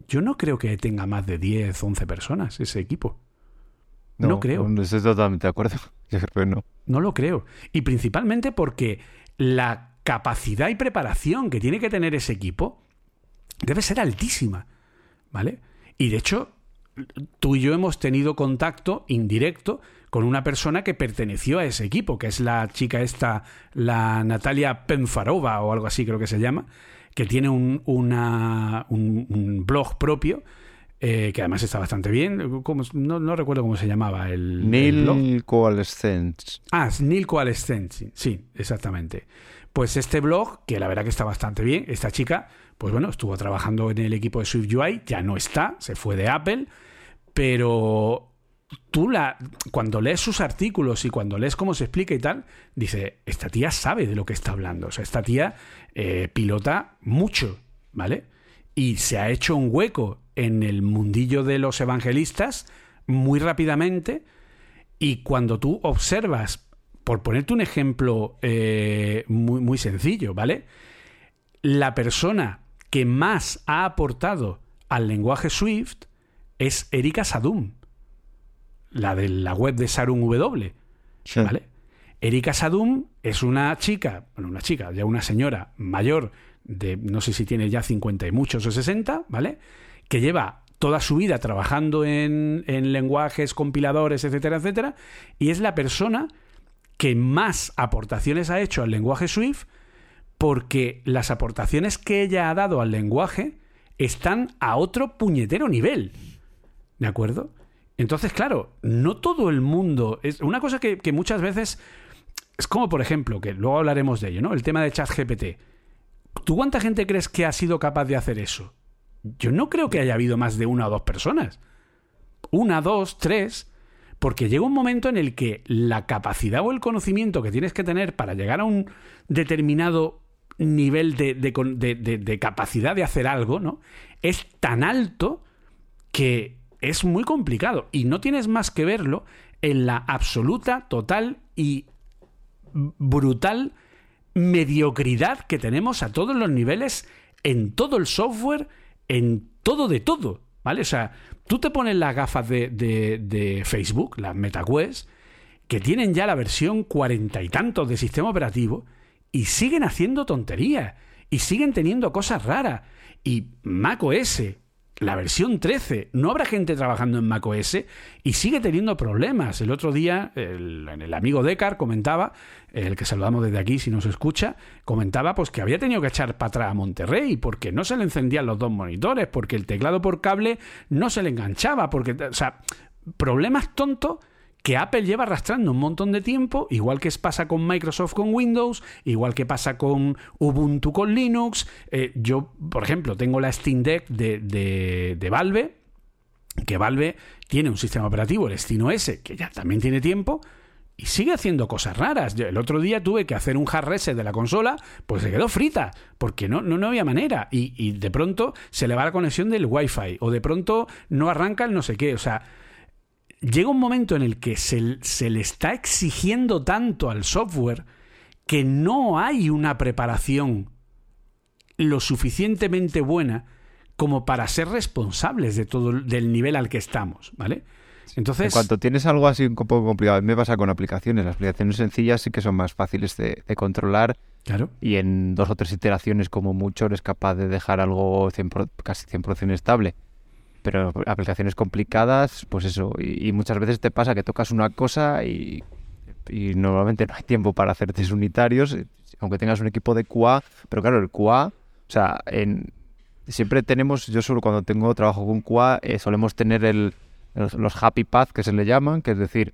yo no creo que tenga más de 10, 11 personas ese equipo. No, creo. No estoy totalmente de acuerdo. Yo creo que no. No lo creo. Y principalmente porque la capacidad y preparación que tiene que tener ese equipo debe ser altísima, ¿vale? Y de hecho, tú y yo hemos tenido contacto indirecto con una persona que perteneció a ese equipo, que es la chica esta, la Natalia Penfarova o algo así creo que se llama, que tiene un, una, un, blog propio. Eh, que además está bastante bien. no, recuerdo cómo se llamaba el, Neil Coalescence. Ah, Neil Coalescence, sí, exactamente. Pues este blog, que la verdad que está bastante bien, esta chica pues bueno, estuvo trabajando en el equipo de SwiftUI, ya no está, se fue de Apple, pero tú la, cuando lees sus artículos y cuando lees cómo se explica y tal, dice, esta tía sabe de lo que está hablando, o sea, esta tía eh, pilota mucho, ¿vale? Y se ha hecho un hueco en el mundillo de los evangelistas muy rápidamente y cuando tú observas, por ponerte un ejemplo eh, muy, muy sencillo, ¿vale? La persona que más ha aportado al lenguaje Swift es Erika Sadum, la de la web de Sarum W. ¿Vale? Erika Sadum es una chica, bueno, una chica, ya una señora mayor de no sé si tiene ya 50 y muchos o 60, ¿vale? Que lleva toda su vida trabajando en, en lenguajes, compiladores, etcétera, etcétera, y es la persona que más aportaciones ha hecho al lenguaje Swift porque las aportaciones que ella ha dado al lenguaje están a otro puñetero nivel. ¿De acuerdo? Entonces, claro, no todo el mundo. Es una cosa que, muchas veces. Es como, por ejemplo, que luego hablaremos de ello, ¿no? El tema de ChatGPT. ¿Tú cuánta gente crees que ha sido capaz de hacer eso? Yo no creo que haya habido más de una o dos personas. Una, dos, tres. Porque llega un momento en el que la capacidad o el conocimiento que tienes que tener para llegar a un determinado nivel de, de, de, capacidad de hacer algo, ¿no? Es tan alto que es muy complicado. Y no tienes más que verlo en la absoluta, total y brutal mediocridad que tenemos a todos los niveles, en todo el software, en todo de todo. ¿Vale? O sea, tú te pones las gafas de, de, de Facebook, las MetaQuest, que tienen ya la versión cuarenta y tantos de sistema operativo, y siguen haciendo tonterías, y siguen teniendo cosas raras. Y macOS, la versión 13, no habrá gente trabajando en macOS y sigue teniendo problemas. El otro día, el, amigo Decar comentaba, el que saludamos desde aquí si nos escucha, comentaba pues que había tenido que echar para atrás a Monterrey porque no se le encendían los dos monitores, porque el teclado por cable no se le enganchaba, porque, o sea, problemas tontos que Apple lleva arrastrando un montón de tiempo, igual que pasa con Microsoft con Windows, igual que pasa con Ubuntu con Linux. Eh, yo, por ejemplo, tengo la Steam Deck de, de, Valve, que Valve tiene un sistema operativo, el Steam OS, que ya también tiene tiempo, y sigue haciendo cosas raras. El otro día tuve que hacer un hard reset de la consola, pues se quedó frita, porque no, no, no había manera. Y, y, de pronto se le va la conexión del Wi-Fi, o de pronto no arranca el no sé qué. O sea, llega un momento en el que se, se, le está exigiendo tanto al software que no hay una preparación lo suficientemente buena como para ser responsables de todo del nivel al que estamos, ¿vale? Entonces, en cuanto tienes algo así un poco complicado, me pasa con aplicaciones. Las aplicaciones sencillas sí que son más fáciles de, de controlar. Claro. Y en dos o tres iteraciones, como mucho, eres capaz de dejar algo 100 casi 100% estable pero aplicaciones complicadas, pues eso, y, muchas veces te pasa que tocas una cosa y, normalmente no hay tiempo para hacer test unitarios, aunque tengas un equipo de QA, pero claro, el QA, o sea, siempre tenemos, yo solo cuando tengo trabajo con QA, eh, solemos tener el, los happy path que se le llaman, que es decir,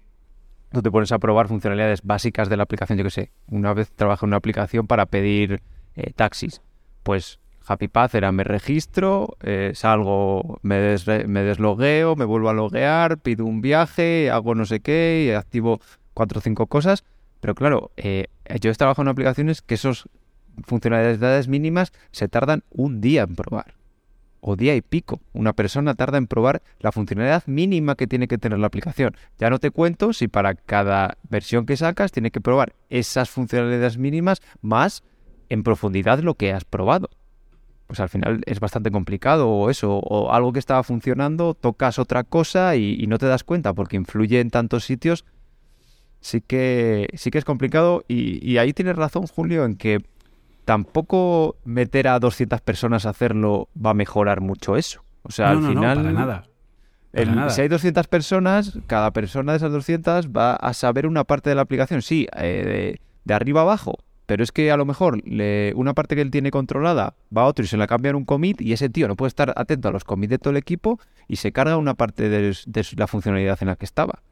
tú te pones a probar funcionalidades básicas de la aplicación, yo que sé, una vez trabajé en una aplicación para pedir eh, taxis, pues Happy Path era me registro, eh, salgo, me, me deslogueo, me vuelvo a loguear, pido un viaje, hago no sé qué y activo cuatro o cinco cosas. Pero claro, eh, yo he trabajado en aplicaciones que esas funcionalidades mínimas se tardan un día en probar. O día y pico. Una persona tarda en probar la funcionalidad mínima que tiene que tener la aplicación. Ya no te cuento si para cada versión que sacas tiene que probar esas funcionalidades mínimas más en profundidad lo que has probado pues al final es bastante complicado o eso, o algo que estaba funcionando, tocas otra cosa y, no te das cuenta porque influye en tantos sitios, sí que, sí que es complicado y, ahí tienes razón Julio en que tampoco meter a 200 personas a hacerlo va a mejorar mucho eso. O sea, al final... para nada. nada. Si hay 200 personas, cada persona de esas 200 va a saber una parte de la aplicación, sí, eh, de, de arriba abajo, pero es que a lo mejor le, una parte que él tiene controlada va a otro y se la cambian un commit y ese tío no puede estar atento a los commits de todo el equipo y se carga una parte de, la funcionalidad en la que estaba.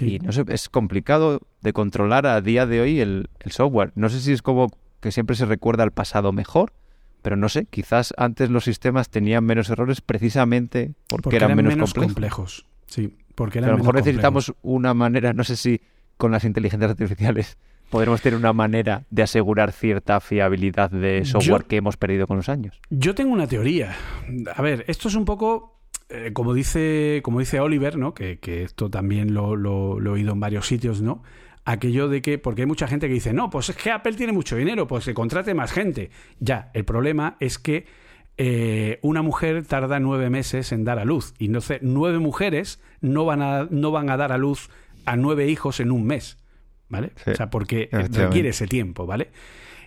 Y no sé, es complicado de controlar a día de hoy el, software. No sé si es como que siempre se recuerda al pasado mejor, pero no sé, quizás antes los sistemas tenían menos errores precisamente porque, eran, menos, complejos. Sí, porque a lo mejor necesitamos una manera, no sé si con las inteligencias artificiales podremos tener una manera de asegurar cierta fiabilidad de software que hemos perdido con los años. Yo tengo una teoría. A ver, esto es un poco eh, como dice como dice Oliver, ¿no? Que, esto también lo, he oído en varios sitios, ¿no? Aquello de que, porque hay mucha gente que dice, no, pues es que Apple tiene mucho dinero, pues se contrate más gente. Ya, el problema es que eh, una mujer tarda nueve meses en dar a luz. Y entonces nueve mujeres no van a, no van a dar a luz a nueve hijos en un mes. ¿Vale? o sea, porque requiere ese tiempo, ¿vale?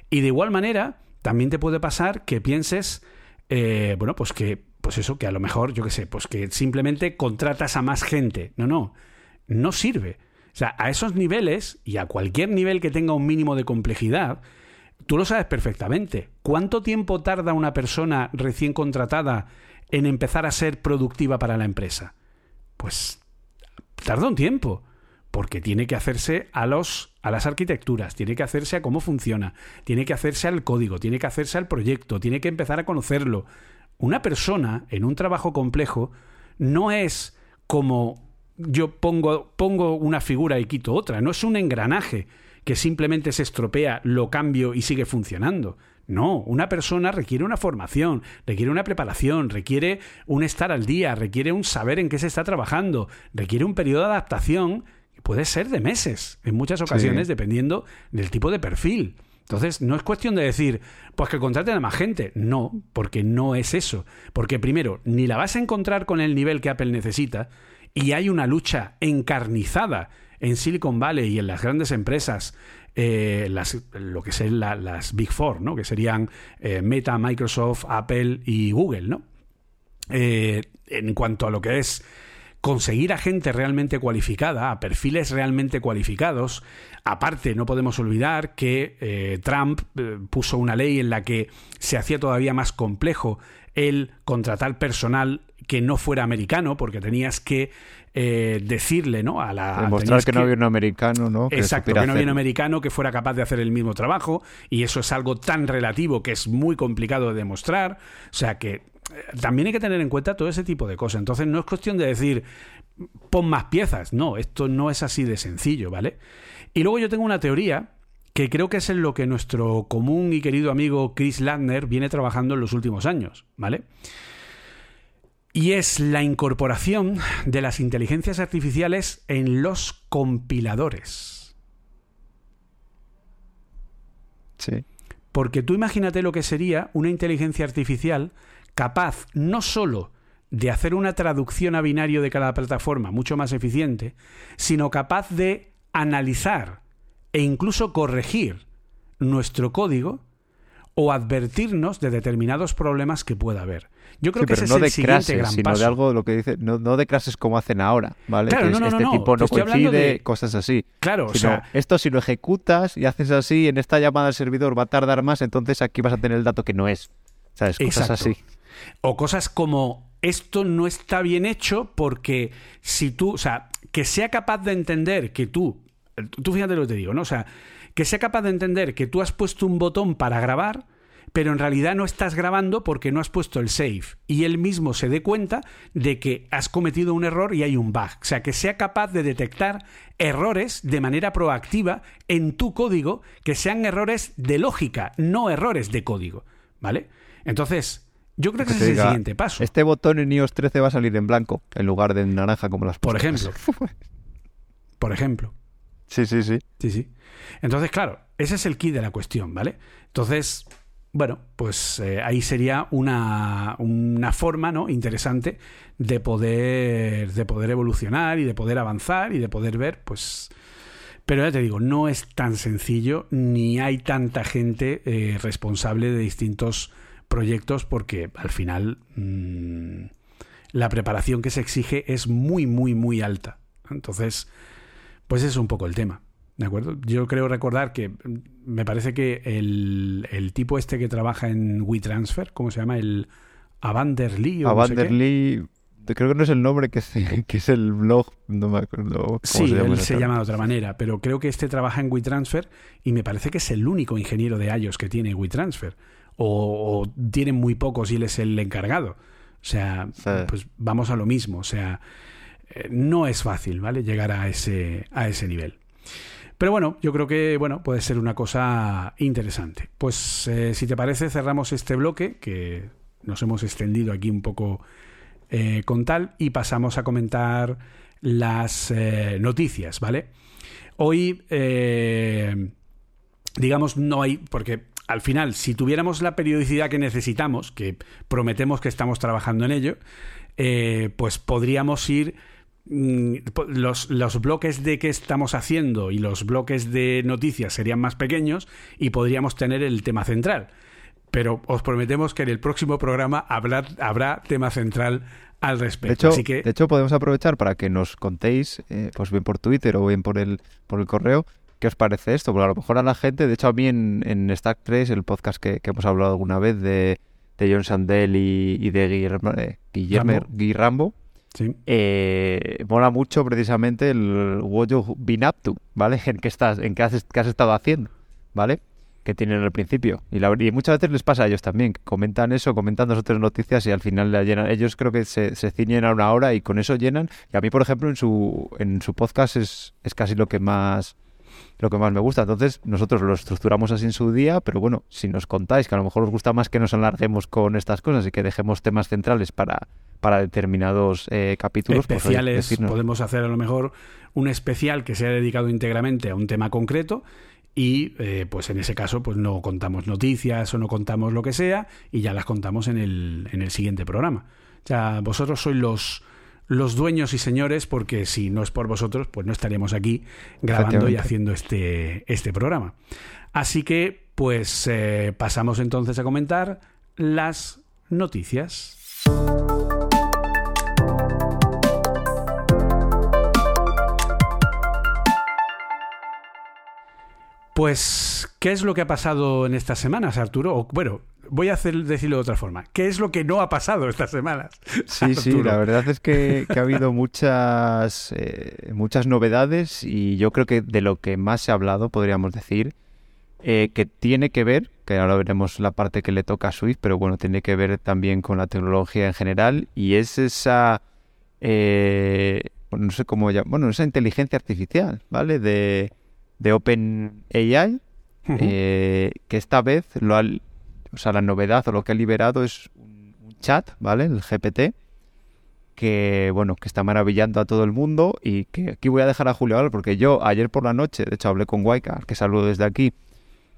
Y de igual manera, también te puede pasar que pienses, eh, bueno, pues que, pues eso, que a lo mejor, yo qué sé, pues que simplemente contratas a más gente. No, no, no sirve. O sea, a esos niveles y a cualquier nivel que tenga un mínimo de complejidad, tú lo sabes perfectamente. ¿Cuánto tiempo tarda una persona recién contratada en empezar a ser productiva para la empresa? Pues tarda un tiempo, porque tiene que hacerse a los a las arquitecturas, tiene que hacerse a cómo funciona, tiene que hacerse al código, tiene que hacerse al proyecto, tiene que empezar a conocerlo. Una persona en un trabajo complejo no es como yo pongo, pongo una figura y quito otra, no es un engranaje que simplemente se estropea, lo cambio y sigue funcionando. No, una persona requiere una formación, requiere una preparación, requiere un estar al día, requiere un saber en qué se está trabajando, requiere un periodo de adaptación puede ser de meses, en muchas ocasiones, dependiendo del tipo de perfil. Entonces, no es cuestión de decir, pues que contraten a más gente. No, porque no es eso. Porque primero, ni la vas a encontrar con el nivel que Apple necesita, y hay una lucha encarnizada en Silicon Valley y en las grandes empresas, eh, las, lo que son las Big Four, ¿no? que serían eh, Meta, Microsoft, Apple y Google, ¿no? Eh, en cuanto a lo que es conseguir a gente realmente cualificada, a perfiles realmente cualificados. Aparte, no podemos olvidar que Trump puso una ley en la que se hacía todavía más complejo el contratar personal que no fuera americano, porque tenías que eh, decirle, ¿no? A la, Demostrar que, no había un americano, ¿no? exacto, que no había un americano que fuera capaz de hacer el mismo trabajo, y eso es algo tan relativo que es muy complicado de demostrar. O sea que eh, también hay que tener en cuenta todo ese tipo de cosas. Entonces no es cuestión de decir, pon más piezas. No, esto no es así de sencillo, ¿vale? Y luego yo tengo una teoría que creo que es en lo que nuestro común y querido amigo Chris Ladner viene trabajando en los últimos años, ¿vale? y es la incorporación de las inteligencias artificiales en los compiladores. Sí. Porque tú imagínate lo que sería una inteligencia artificial capaz no sólo de hacer una traducción a binario de cada plataforma mucho más eficiente, sino capaz de analizar e incluso corregir nuestro código o advertirnos de determinados problemas que pueda haber. Yo creo que ese no es el de siguiente gran sino paso. de algo lo que dice, no, no de clases como hacen ahora, ¿vale? Claro, que no, no, este no, tipo no coincide, de- cosas así. Claro, o Sino, sea, esto si lo ejecutas y haces así, en esta llamada al servidor va a tardar más, entonces aquí vas a tener el dato que no es. ¿Sabes? Cosas Exacto. así. O cosas como esto no está bien hecho porque si tú, o sea, que sea capaz de entender que tú, tú fíjate lo que te digo, ¿no? O sea, que sea capaz de entender que tú has puesto un botón para grabar, pero en realidad no estás grabando porque no has puesto el save y él mismo se dé cuenta de que has cometido un error y hay un bug. O sea, que sea capaz de detectar errores de manera proactiva en tu código que sean errores de lógica, no errores de código, ¿vale? Entonces, yo creo que Que ese es el siguiente paso. Este botón en iOS 13 va a salir en blanco en lugar de en naranja como las Por ejemplo. Por ejemplo. Sí, sí, sí. Sí, sí. Entonces, claro, ese es el key de la cuestión, ¿vale? Entonces, bueno, pues eh, ahí sería una, una forma ¿no? interesante de poder, de poder evolucionar y de poder avanzar y de poder ver, pues... Pero ya te digo, no es tan sencillo ni hay tanta gente eh, responsable de distintos proyectos porque al final mm, la preparación que se exige es muy, muy, muy alta. Entonces, pues es un poco el tema. ¿De acuerdo? Yo creo recordar que mm, me parece que el, el tipo este que trabaja en WeTransfer, ¿cómo se llama? El Avander Lee o A no sé creo que no es el nombre, que es, que es el blog, no me acuerdo cómo Sí, se llama. él se llama de otra manera, pero creo que este trabaja en WeTransfer y me parece que es el único ingeniero de iOS que tiene WeTransfer. O, o tienen muy pocos y él es el encargado. O sea, Sí. pues vamos a lo mismo. O sea, eh, no es fácil, ¿vale? Llegar a ese, a ese nivel. Pero bueno, yo creo que bueno, puede ser una cosa interesante. Pues eh, si te parece, cerramos este bloque, que nos hemos extendido aquí un poco eh, con tal, y pasamos a comentar las eh, noticias, ¿vale? Hoy, digamos, no hay, porque al final, si tuviéramos la periodicidad que necesitamos, que prometemos que estamos trabajando en ello, eh, pues podríamos ir mm, los, los, bloques de qué estamos haciendo y los bloques de noticias serían más pequeños y podríamos tener el tema central. Pero os prometemos que en el próximo programa habrá, habrá tema central al respecto. De hecho, Así que... de hecho podemos aprovechar para que nos contéis, eh, pues bien por Twitter o bien por el, por el correo, qué os parece esto. Porque a lo mejor a la gente, de hecho a mí en, en Stack 3, el podcast que, que hemos hablado alguna vez de, de John Sandel y, y de Guillermo, eh, Guillermo Rambo. Guy Rambo, Sí. eh, mola mucho precisamente el What You've Been Up To, ¿vale? En qué estás, en qué has, qué has estado haciendo, ¿vale? Que tienen al principio. Y, la- y muchas veces les pasa a ellos también, que comentan eso, comentan dos o tres noticias y al final la llenan. Ellos creo que se, se ciñen a una hora y con eso llenan. Y a mí, por ejemplo, en su, en su podcast es, es casi lo que más lo que más me gusta. Entonces, nosotros lo estructuramos así en su día, pero bueno, si nos contáis que a lo mejor os gusta más que nos alarguemos con estas cosas y que dejemos temas centrales para, para determinados eh, capítulos, pues, oye, especiales. podemos hacer a lo mejor un especial que sea dedicado íntegramente a un tema concreto y eh, pues en ese caso pues no contamos noticias o no contamos lo que sea y ya las contamos en el, en el siguiente programa. O sea, vosotros sois los, los dueños y señores porque si no es por vosotros pues no estaríamos aquí grabando y haciendo este, este programa. Así que pues eh, pasamos entonces a comentar las noticias. Pues, ¿qué es lo que ha pasado en estas semanas, Arturo? O, bueno, voy a hacer, decirlo de otra forma. ¿Qué es lo que no ha pasado estas semanas? Sí, sí, la verdad es que, que ha habido muchas, eh, muchas novedades y yo creo que de lo que más se ha hablado, podríamos decir, eh, que tiene que ver, que ahora veremos la parte que le toca a Swift, pero bueno, tiene que ver también con la tecnología en general y es esa, eh, no sé cómo llamar, bueno, esa inteligencia artificial, ¿vale? De, de OpenAI, eh, que esta vez lo ha, o sea, la novedad o lo que ha liberado es un, chat, ¿vale? El GPT, que bueno, que está maravillando a todo el mundo y que aquí voy a dejar a Julio hablar porque yo ayer por la noche, de hecho hablé con Waika, al que saludo desde aquí,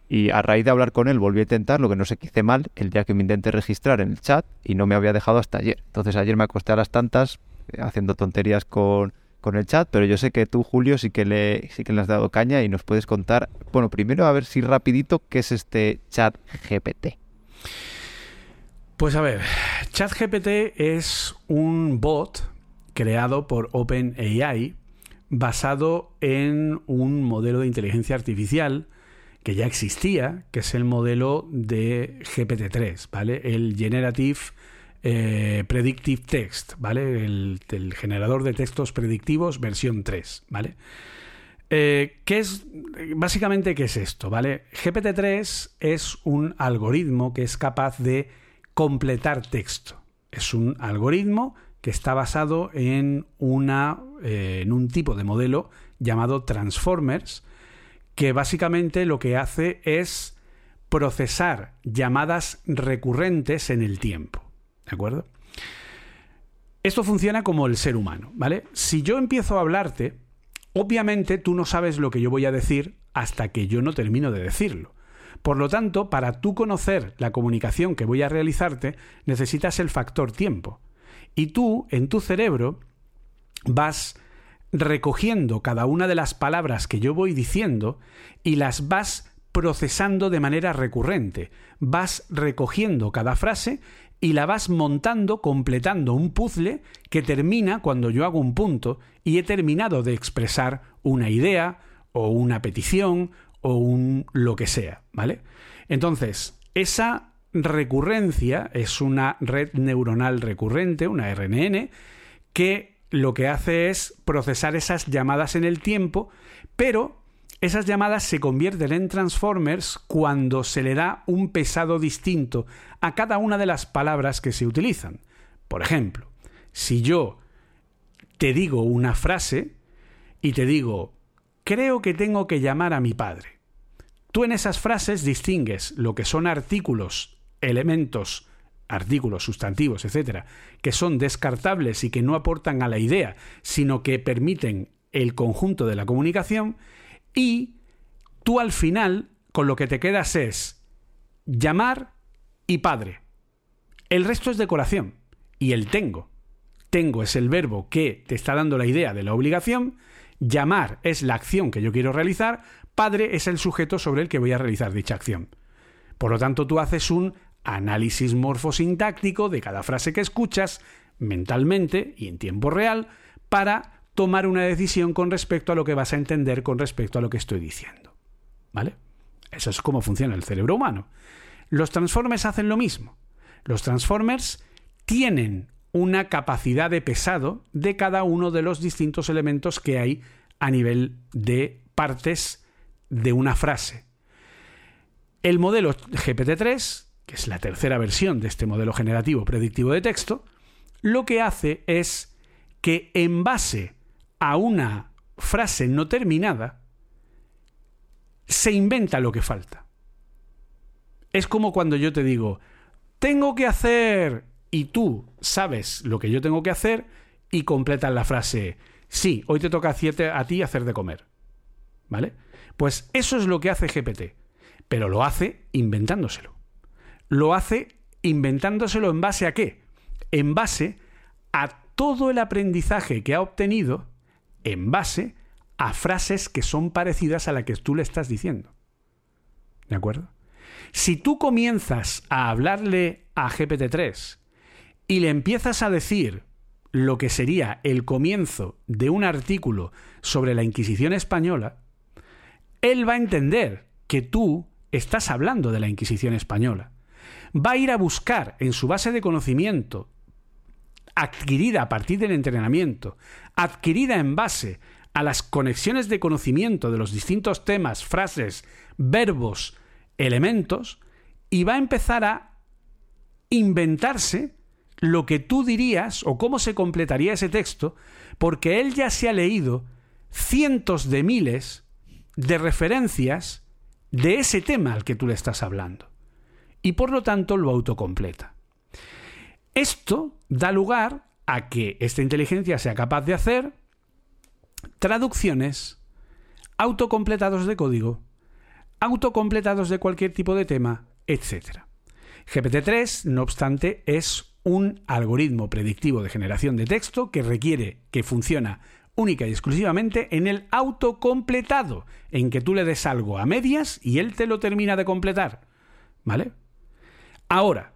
y a raíz de hablar con él volví a intentar, lo que no sé qué hice mal, el día que me intenté registrar en el chat y no me había dejado hasta ayer. Entonces ayer me acosté a las tantas eh, haciendo tonterías con, con el chat, pero yo sé que tú, Julio, sí que, le, sí que le has dado caña y nos puedes contar, bueno, primero a ver si rapidito, ¿qué es este chat GPT? Pues a ver, ChatGPT es un bot creado por OpenAI basado en un modelo de inteligencia artificial que ya existía, que es el modelo de GPT-3, ¿vale? El Generative eh, Predictive Text, ¿vale? El, el generador de textos predictivos versión 3, ¿vale? Eh, ¿Qué es básicamente qué es esto, ¿vale? GPT-3 es un algoritmo que es capaz de completar texto. Es un algoritmo que está basado en una eh, en un tipo de modelo llamado Transformers que básicamente lo que hace es procesar llamadas recurrentes en el tiempo, ¿de acuerdo? Esto funciona como el ser humano, ¿vale? Si yo empiezo a hablarte, obviamente tú no sabes lo que yo voy a decir hasta que yo no termino de decirlo. Por lo tanto, para tú conocer la comunicación que voy a realizarte, necesitas el factor tiempo. Y tú, en tu cerebro, vas recogiendo cada una de las palabras que yo voy diciendo y las vas procesando de manera recurrente. Vas recogiendo cada frase y la vas montando, completando un puzzle que termina cuando yo hago un punto y he terminado de expresar una idea o una petición o un lo que sea, ¿vale? Entonces, esa recurrencia es una red neuronal recurrente, una RNN, que lo que hace es procesar esas llamadas en el tiempo, pero esas llamadas se convierten en transformers cuando se le da un pesado distinto a cada una de las palabras que se utilizan. Por ejemplo, si yo te digo una frase y te digo, creo que tengo que llamar a mi padre. Tú en esas frases distingues lo que son artículos, elementos, artículos, sustantivos, etcétera, que son descartables y que no aportan a la idea, sino que permiten el conjunto de la comunicación, y tú al final con lo que te quedas es llamar y padre. El resto es decoración. Y el tengo. Tengo es el verbo que te está dando la idea de la obligación. Llamar es la acción que yo quiero realizar. Padre es el sujeto sobre el que voy a realizar dicha acción. Por lo tanto, tú haces un análisis morfosintáctico de cada frase que escuchas mentalmente y en tiempo real para tomar una decisión con respecto a lo que vas a entender con respecto a lo que estoy diciendo. ¿Vale? Eso es cómo funciona el cerebro humano. Los Transformers hacen lo mismo. Los Transformers tienen una capacidad de pesado de cada uno de los distintos elementos que hay a nivel de partes de una frase. El modelo GPT-3, que es la tercera versión de este modelo generativo predictivo de texto, lo que hace es que en base a una frase no terminada, se inventa lo que falta. Es como cuando yo te digo, tengo que hacer, y tú sabes lo que yo tengo que hacer, y completas la frase, sí, hoy te toca a ti hacer de comer. ¿Vale? Pues eso es lo que hace GPT, pero lo hace inventándoselo. Lo hace inventándoselo en base a qué? En base a todo el aprendizaje que ha obtenido en base a frases que son parecidas a la que tú le estás diciendo. ¿De acuerdo? Si tú comienzas a hablarle a GPT-3 y le empiezas a decir lo que sería el comienzo de un artículo sobre la Inquisición española, él va a entender que tú estás hablando de la Inquisición española. Va a ir a buscar en su base de conocimiento, adquirida a partir del entrenamiento, adquirida en base a las conexiones de conocimiento de los distintos temas, frases, verbos, elementos, y va a empezar a inventarse lo que tú dirías o cómo se completaría ese texto, porque él ya se ha leído cientos de miles de referencias de ese tema al que tú le estás hablando. Y por lo tanto lo autocompleta. Esto da lugar a que esta inteligencia sea capaz de hacer traducciones, autocompletados de código, autocompletados de cualquier tipo de tema, etc. GPT-3, no obstante, es un algoritmo predictivo de generación de texto que requiere que funciona única y exclusivamente en el autocompletado, en que tú le des algo a medias y él te lo termina de completar. ¿Vale? Ahora,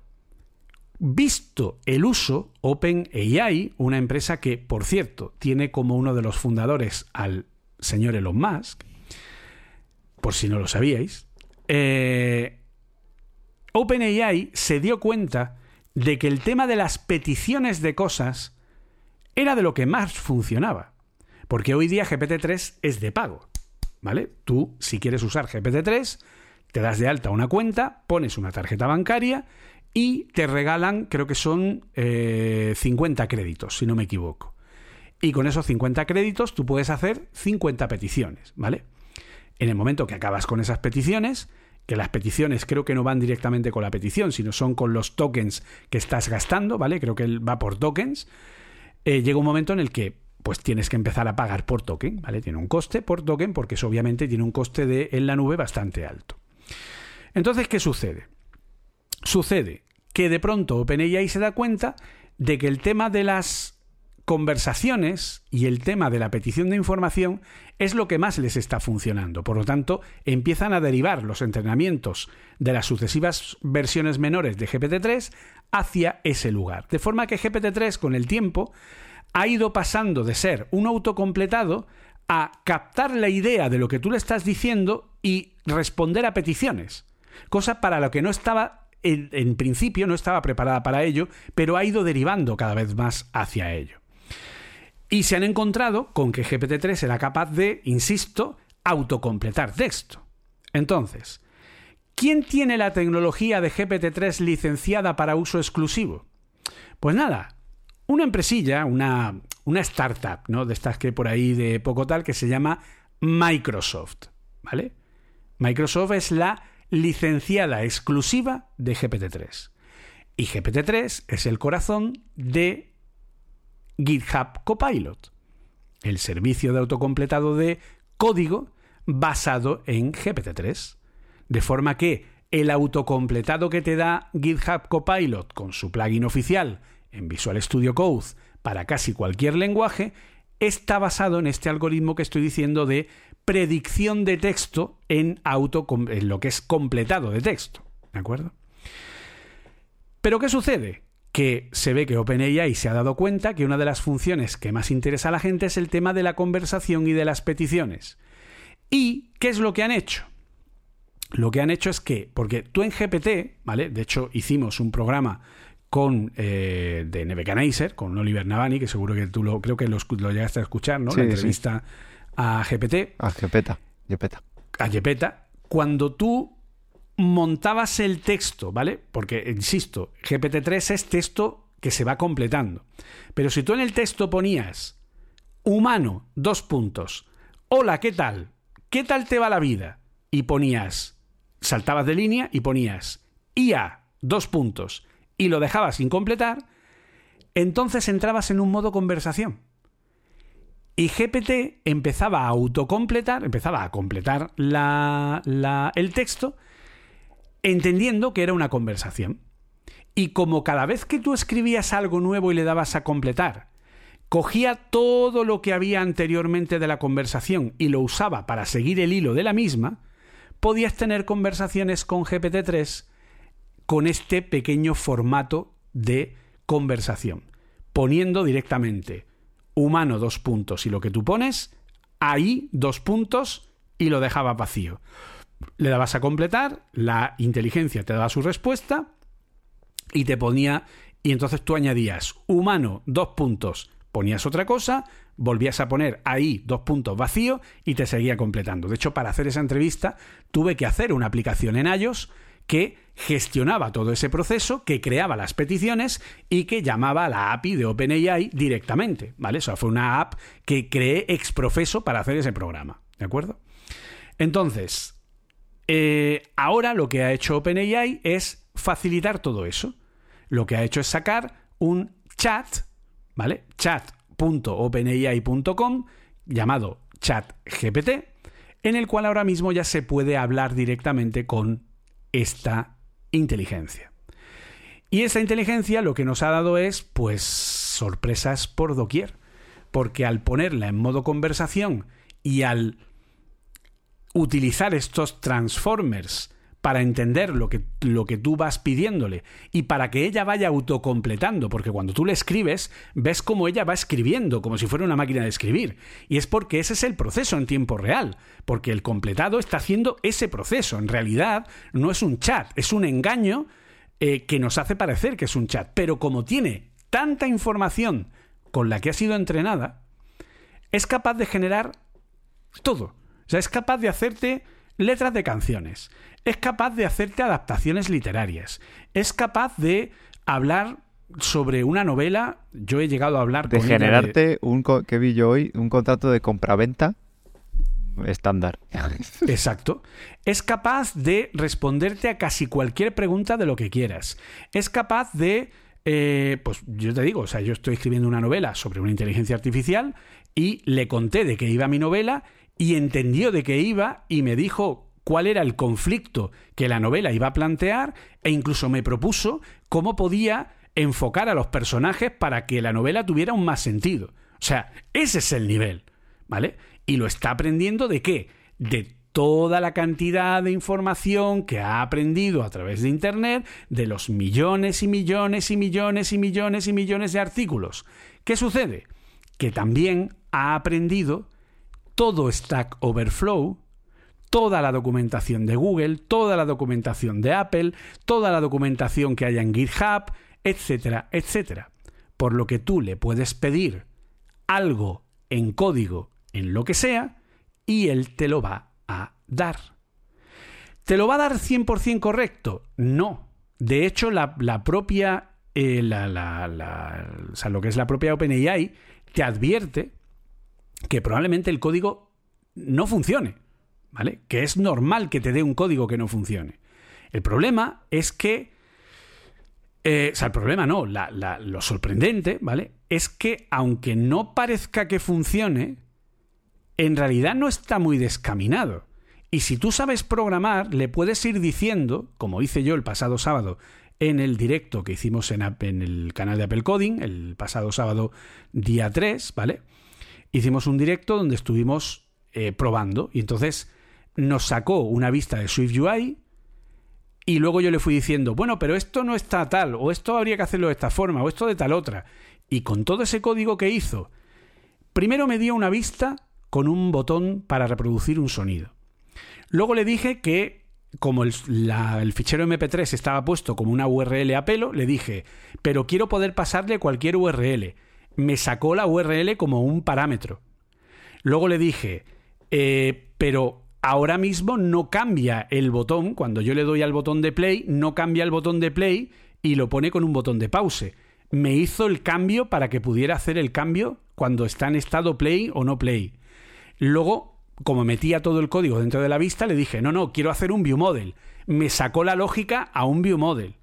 visto el uso, OpenAI, una empresa que, por cierto, tiene como uno de los fundadores al señor Elon Musk, por si no lo sabíais, eh, OpenAI se dio cuenta de que el tema de las peticiones de cosas era de lo que más funcionaba. Porque hoy día GPT-3 es de pago. ¿Vale? Tú, si quieres usar GPT-3, te das de alta una cuenta, pones una tarjeta bancaria y te regalan, creo que son 50 eh, créditos, si no me equivoco. Y con esos 50 créditos tú puedes hacer 50 peticiones, ¿vale? En el momento que acabas con esas peticiones, que las peticiones creo que no van directamente con la petición, sino son con los tokens que estás gastando, ¿vale? Creo que va por tokens. Eh, llega un momento en el que pues tienes que empezar a pagar por token, ¿vale? Tiene un coste por token porque eso obviamente tiene un coste de, en la nube bastante alto. Entonces, ¿qué sucede? Sucede que de pronto OpenAI se da cuenta de que el tema de las conversaciones y el tema de la petición de información es lo que más les está funcionando. Por lo tanto, empiezan a derivar los entrenamientos de las sucesivas versiones menores de GPT-3 hacia ese lugar. De forma que GPT-3 con el tiempo ha ido pasando de ser un autocompletado a captar la idea de lo que tú le estás diciendo y responder a peticiones. Cosa para lo que no estaba, en, principio, no estaba preparada para ello, pero ha ido derivando cada vez más hacia ello. Y se han encontrado con que GPT-3 era capaz de, insisto, autocompletar texto. Entonces, ¿quién tiene la tecnología de GPT-3 licenciada para uso exclusivo? Pues nada, una empresilla, una, una startup, ¿no? De estas que por ahí de poco tal, que se llama Microsoft, ¿vale? Microsoft es la licenciada exclusiva de GPT-3. Y GPT-3 es el corazón de GitHub Copilot, el servicio de autocompletado de código basado en GPT-3. De forma que el autocompletado que te da GitHub Copilot con su plugin oficial en Visual Studio Code para casi cualquier lenguaje está basado en este algoritmo que estoy diciendo de predicción de texto en, auto, en lo que es completado de texto. ¿De acuerdo? Pero ¿qué sucede? Que se ve que OpenAI se ha dado cuenta que una de las funciones que más interesa a la gente es el tema de la conversación y de las peticiones. ¿Y qué es lo que han hecho? Lo que han hecho es que, porque tú en GPT, ¿vale? De hecho, hicimos un programa con eh, de Nebuchadnezzar, con Oliver Navani, que seguro que tú lo creo que lo, llegaste a escuchar, ¿no? la entrevista a GPT. A Gepeta, Gepeta. A Gepeta. Cuando tú montabas el texto, ¿vale? Porque, insisto, GPT-3 es texto que se va completando. Pero si tú en el texto ponías humano, dos puntos, hola, ¿qué tal? ¿Qué tal te va la vida? Y ponías, saltabas de línea y ponías IA, dos puntos, y lo dejabas sin completar, entonces entrabas en un modo conversación. Y GPT empezaba a autocompletar, empezaba a completar el texto entendiendo que era una conversación. Y como cada vez que tú escribías algo nuevo y le dabas a completar, cogía todo lo que había anteriormente de la conversación y lo usaba para seguir el hilo de la misma, podías tener conversaciones con GPT-3 con este pequeño formato de conversación, poniendo directamente humano dos puntos y lo que tú pones, ahí dos puntos y lo dejaba vacío le dabas a completar, la inteligencia te daba su respuesta y te ponía, y entonces tú añadías humano, dos puntos, ponías otra cosa, volvías a poner ahí dos puntos vacío y te seguía completando. De hecho, para hacer esa entrevista tuve que hacer una aplicación en iOS que gestionaba todo ese proceso, que creaba las peticiones y que llamaba a la API de OpenAI directamente, ¿vale? Eso fue una app que creé ex profeso para hacer ese programa, ¿de acuerdo? Entonces, eh, ahora lo que ha hecho OpenAI es facilitar todo eso. Lo que ha hecho es sacar un chat, ¿vale? chat.openai.com llamado ChatGPT, en el cual ahora mismo ya se puede hablar directamente con esta inteligencia. Y esa inteligencia lo que nos ha dado es, pues, sorpresas por doquier. Porque al ponerla en modo conversación y al utilizar estos transformers para entender lo que, lo que tú vas pidiéndole y para que ella vaya autocompletando, porque cuando tú le escribes, ves cómo ella va escribiendo, como si fuera una máquina de escribir. Y es porque ese es el proceso en tiempo real, porque el completado está haciendo ese proceso. En realidad no es un chat, es un engaño eh, que nos hace parecer que es un chat. Pero como tiene tanta información con la que ha sido entrenada, es capaz de generar todo sea, es capaz de hacerte letras de canciones, es capaz de hacerte adaptaciones literarias, es capaz de hablar sobre una novela. Yo he llegado a hablar de generarte un que vi yo hoy un contrato de compraventa estándar. Exacto. Es capaz de responderte a casi cualquier pregunta de lo que quieras. Es capaz de eh, pues yo te digo, o sea, yo estoy escribiendo una novela sobre una inteligencia artificial y le conté de qué iba mi novela y entendió de qué iba y me dijo cuál era el conflicto que la novela iba a plantear e incluso me propuso cómo podía enfocar a los personajes para que la novela tuviera un más sentido. O sea, ese es el nivel, ¿vale? Y lo está aprendiendo de qué? De toda la cantidad de información que ha aprendido a través de Internet, de los millones y millones y millones y millones y millones de artículos. ¿Qué sucede? Que también ha aprendido todo Stack Overflow, toda la documentación de Google, toda la documentación de Apple, toda la documentación que haya en GitHub, etcétera, etcétera. Por lo que tú le puedes pedir algo en código, en lo que sea, y él te lo va a dar. ¿Te lo va a dar 100% correcto? No. De hecho, la, propia, eh, lo que es la propia OpenAI te advierte que probablemente el código no funcione, ¿vale? Que es normal que te dé un código que no funcione. El problema es que, eh, o sea, el problema no, lo sorprendente, ¿vale? Es que aunque no parezca que funcione, en realidad no está muy descaminado. Y si tú sabes programar, le puedes ir diciendo, como hice yo el pasado sábado en el directo que hicimos en, en el canal de Apple Coding, el pasado sábado día 3, ¿vale? Hicimos un directo donde estuvimos eh, probando y entonces nos sacó una vista de Swift UI y luego yo le fui diciendo, bueno, pero esto no está tal, o esto habría que hacerlo de esta forma, o esto de tal otra. Y con todo ese código que hizo, primero me dio una vista con un botón para reproducir un sonido. Luego le dije que como el, fichero MP3 estaba puesto como una URL a pelo, le dije, pero quiero poder pasarle cualquier URL. Me sacó la URL como un parámetro. Luego le dije, eh, pero ahora mismo no cambia el botón, cuando yo le doy al botón de play, no cambia el botón de play y lo pone con un botón de pause. Me hizo el cambio para que pudiera hacer el cambio cuando está en estado play o no play. Luego como metía todo el código dentro de la vista, le dije, no, no, quiero hacer un view model. Me sacó la lógica a un view model.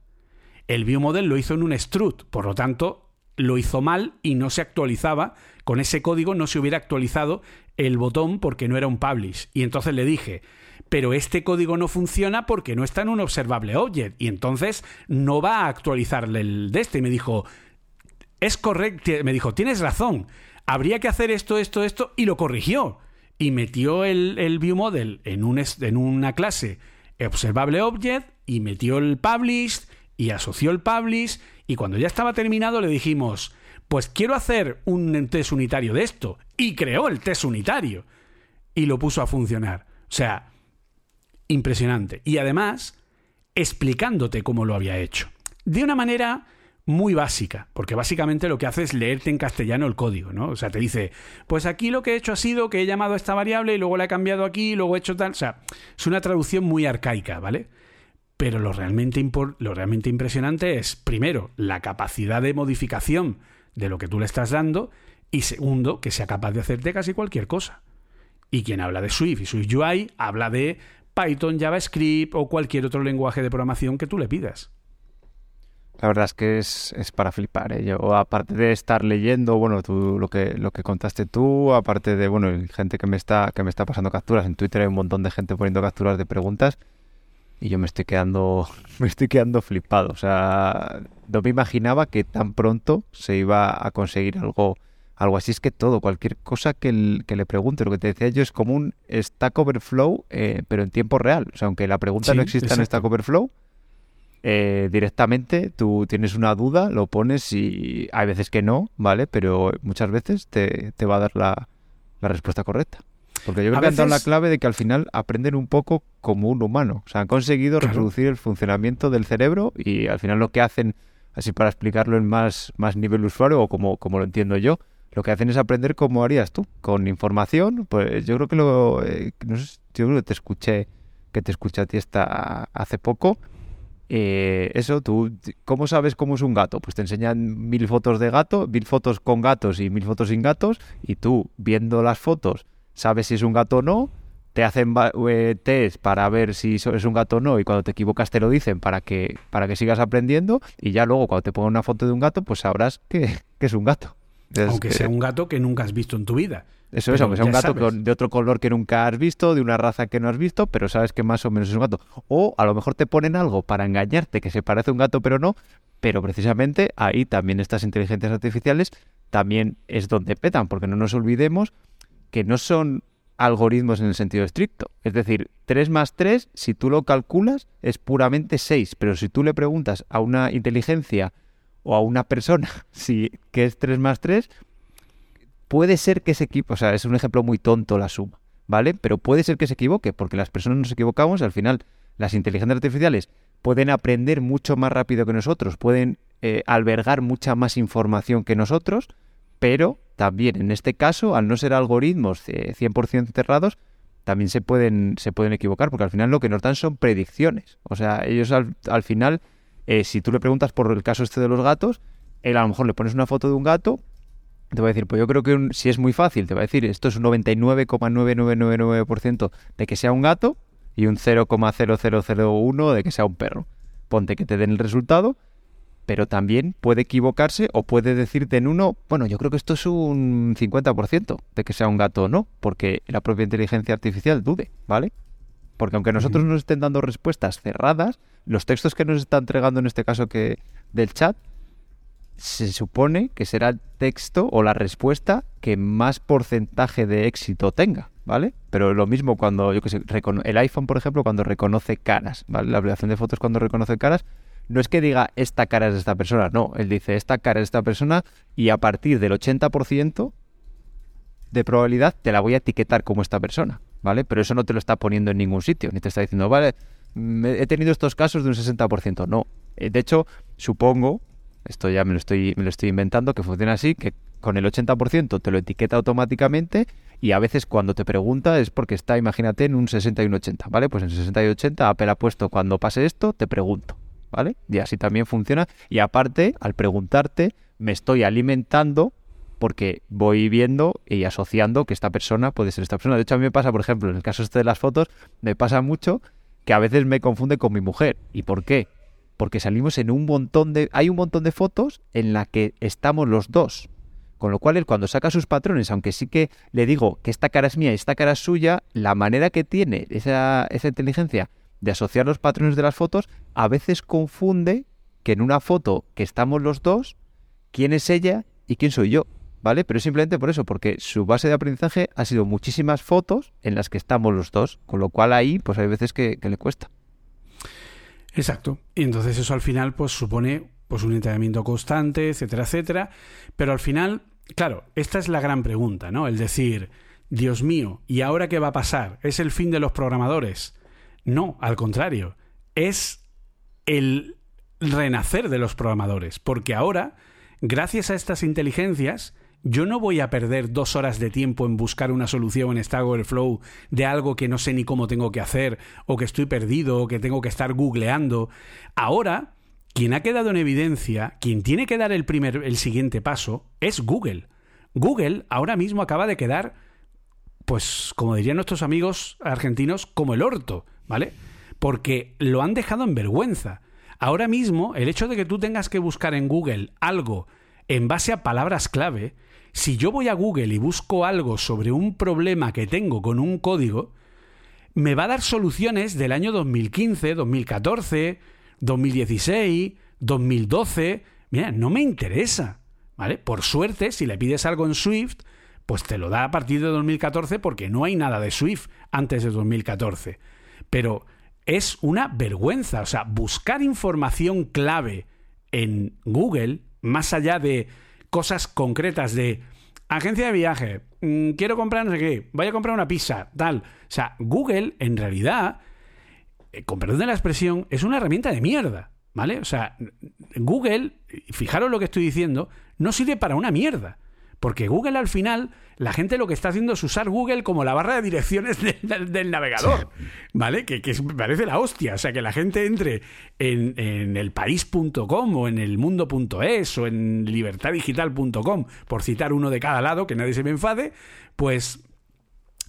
El view model lo hizo en un strut, por lo tanto, lo hizo mal y no se actualizaba. Con ese código no se hubiera actualizado el botón porque no era un publish. Y entonces le dije, pero este código no funciona porque no está en un observable object. Y entonces no va a actualizarle el de este. Y me dijo, es correcto, me dijo, tienes razón. Habría que hacer esto, esto, esto, y lo corrigió y metió el, el ViewModel en, un, en una clase observable object y metió el publish y asoció el publish y cuando ya estaba terminado le dijimos, pues quiero hacer un test unitario de esto y creó el test unitario y lo puso a funcionar. O sea, impresionante. Y además, explicándote cómo lo había hecho. De una manera muy básica, porque básicamente lo que hace es leerte en castellano el código, ¿no? O sea, te dice, pues aquí lo que he hecho ha sido que he llamado a esta variable y luego la he cambiado aquí y luego he hecho tal. O sea, es una traducción muy arcaica, ¿vale? Pero lo realmente, lo realmente impresionante es, primero, la capacidad de modificación de lo que tú le estás dando y segundo, que sea capaz de hacerte casi cualquier cosa. Y quien habla de Swift y Swift UI habla de Python, JavaScript o cualquier otro lenguaje de programación que tú le pidas. La verdad es que es, es para flipar. ¿eh? Yo, aparte de estar leyendo, bueno, tú, lo que lo que contaste tú, aparte de, bueno, gente que me está que me está pasando capturas en Twitter, hay un montón de gente poniendo capturas de preguntas y yo me estoy quedando me estoy quedando flipado. O sea, no me imaginaba que tan pronto se iba a conseguir algo algo así. Es que todo, cualquier cosa que, que le pregunte, lo que te decía yo es como un Stack Overflow, eh, pero en tiempo real. O sea, aunque la pregunta no exista en Stack Overflow eh, directamente tú tienes una duda, lo pones y hay veces que no, ¿vale? Pero muchas veces te, va a dar la, respuesta correcta. Porque yo creo que han dado la clave de que al final aprenden un poco como un humano. O sea, han conseguido reproducir el funcionamiento del cerebro y al final lo que hacen, así para explicarlo en más, más nivel usuario o como, como lo entiendo yo, lo que hacen es aprender como harías tú, con información. Pues yo creo que lo... Eh, no sé, yo creo que te escuché, que te escuché a ti esta, hace poco eh, eso, tú, ¿cómo sabes cómo es un gato? Pues te enseñan mil fotos de gato, mil fotos con gatos y mil fotos sin gatos, y tú, viendo las fotos, sabes si es un gato o no, te hacen eh, test para ver si es un gato o no, y cuando te equivocas te lo dicen para que, para que sigas aprendiendo, y ya luego cuando te pongan una foto de un gato, pues sabrás que, es un gato. Aunque sea un gato que nunca has visto en tu vida. Eso es, aunque sea un gato de otro color que nunca has visto, de una raza que no has visto, pero sabes que más o menos es un gato. O a lo mejor te ponen algo para engañarte que se parece a un gato, pero no. Pero precisamente ahí también estas inteligencias artificiales también es donde petan, porque no nos olvidemos que no son algoritmos en el sentido estricto. Es decir, 3 más 3, si tú lo calculas, es puramente 6. Pero si tú le preguntas a una inteligencia o a una persona si qué es 3 más 3, puede ser que se equivoque, o sea, es un ejemplo muy tonto la suma, ¿vale? Pero puede ser que se equivoque, porque las personas nos equivocamos, al final las inteligencias artificiales pueden aprender mucho más rápido que nosotros, pueden eh, albergar mucha más información que nosotros, pero también en este caso, al no ser algoritmos 100% eh, cerrados, también se pueden, se pueden equivocar, porque al final lo que nos dan son predicciones. O sea, ellos al, al final, eh, si tú le preguntas por el caso este de los gatos, él a lo mejor le pones una foto de un gato te va a decir, pues yo creo que si es muy fácil, te va a decir, esto es un 99,9999% de que sea un gato y un 0,0001 de que sea un perro. Ponte que te den el resultado, pero también puede equivocarse o puede decirte en uno, bueno, yo creo que esto es un 50% de que sea un gato o no, porque la propia inteligencia artificial dude, ¿vale? Porque aunque nosotros nos estén dando respuestas cerradas, los textos que nos está entregando en este caso que del chat, se supone que será el texto o la respuesta que más porcentaje de éxito tenga, ¿vale? Pero lo mismo cuando, yo que sé, el iPhone, por ejemplo, cuando reconoce caras, ¿vale? La aplicación de fotos cuando reconoce caras, no es que diga esta cara es de esta persona, no, él dice esta cara es de esta persona y a partir del 80% de probabilidad te la voy a etiquetar como esta persona, ¿vale? Pero eso no te lo está poniendo en ningún sitio, ni te está diciendo, vale, he tenido estos casos de un 60%, no. Eh, de hecho, supongo, esto ya me lo estoy, me lo estoy inventando, que funciona así, que con el 80% te lo etiqueta automáticamente y a veces cuando te pregunta es porque está, imagínate, en un 60 y un 80, ¿vale? Pues en 60 y 80 Apple ha puesto cuando pase esto, te pregunto, ¿vale? Y así también funciona. Y aparte, al preguntarte, me estoy alimentando porque voy viendo y asociando que esta persona puede ser esta persona. De hecho, a mí me pasa, por ejemplo, en el caso este de las fotos, me pasa mucho que a veces me confunde con mi mujer. ¿Y por qué? Porque salimos en un montón de... Hay un montón de fotos en la que estamos los dos. Con lo cual, él cuando saca sus patrones, aunque sí que le digo que esta cara es mía y esta cara es suya, la manera que tiene esa, esa inteligencia de asociar los patrones de las fotos, a veces confunde que en una foto que estamos los dos, quién es ella y quién soy yo. ¿vale? Pero simplemente por eso, porque su base de aprendizaje ha sido muchísimas fotos en las que estamos los dos, con lo cual ahí pues hay veces que, le cuesta. Exacto. Y entonces eso al final pues supone pues un entrenamiento constante, etcétera, etcétera. Pero al final, claro, esta es la gran pregunta, ¿no? El decir, Dios mío, ¿y ahora qué va a pasar? ¿Es el fin de los programadores? No, al contrario, es el renacer de los programadores, porque ahora, gracias a estas inteligencias, yo no voy a perder dos horas de tiempo en buscar una solución en Stack Overflow de algo que no sé ni cómo tengo que hacer, o que estoy perdido, o que tengo que estar googleando. Ahora, quien ha quedado en evidencia, quien tiene que dar el, primer, el siguiente paso, es Google. Google ahora mismo acaba de quedar, pues, como dirían nuestros amigos argentinos, como el orto, ¿vale? Porque lo han dejado en vergüenza. Ahora mismo, el hecho de que tú tengas que buscar en Google algo en base a palabras clave, si yo voy a Google y busco algo sobre un problema que tengo con un código, me va a dar soluciones del año 2015, 2014, 2016, 2012. Mira, no me interesa. ¿Vale? Por suerte, si le pides algo en Swift, pues te lo da a partir de 2014 porque no hay nada de Swift antes de 2014. Pero es una vergüenza. O sea, buscar información clave en Google, más allá de cosas concretas de agencia de viaje, mm, quiero comprar no sé qué, voy a comprar una pizza, tal. O sea, Google en realidad, eh, con perdón de la expresión, es una herramienta de mierda, ¿vale? O sea, Google, fijaros lo que estoy diciendo, no sirve para una mierda. Porque Google al final, la gente lo que está haciendo es usar Google como la barra de direcciones del, navegador, ¿vale? Que, que, parece la hostia. O sea, que la gente entre en, en elpaís.com o en elmundo.es o en libertaddigital.com, por citar uno de cada lado, que nadie se me enfade, pues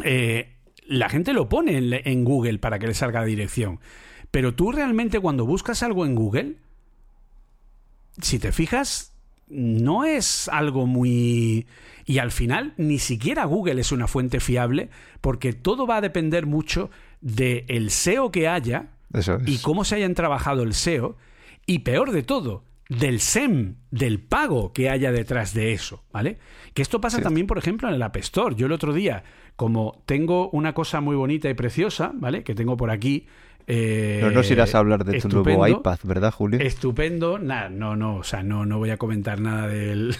eh, la gente lo pone en, en Google para que le salga la dirección. Pero tú realmente cuando buscas algo en Google, si te fijas, no es algo muy... Y al final ni siquiera Google es una fuente fiable porque todo va a depender mucho del SEO que haya y cómo se hayan trabajado el SEO y peor de todo, del SEM, del pago que haya detrás de eso, ¿vale? Que esto pasa también, por ejemplo, en el App Store. Yo el otro día, como tengo una cosa muy bonita y preciosa, ¿vale? Que tengo por aquí, eh, no nos irás a hablar de tu nuevo iPad, ¿verdad, Julio? Estupendo. Nah, no, no, o sea, no, no voy a comentar nada del,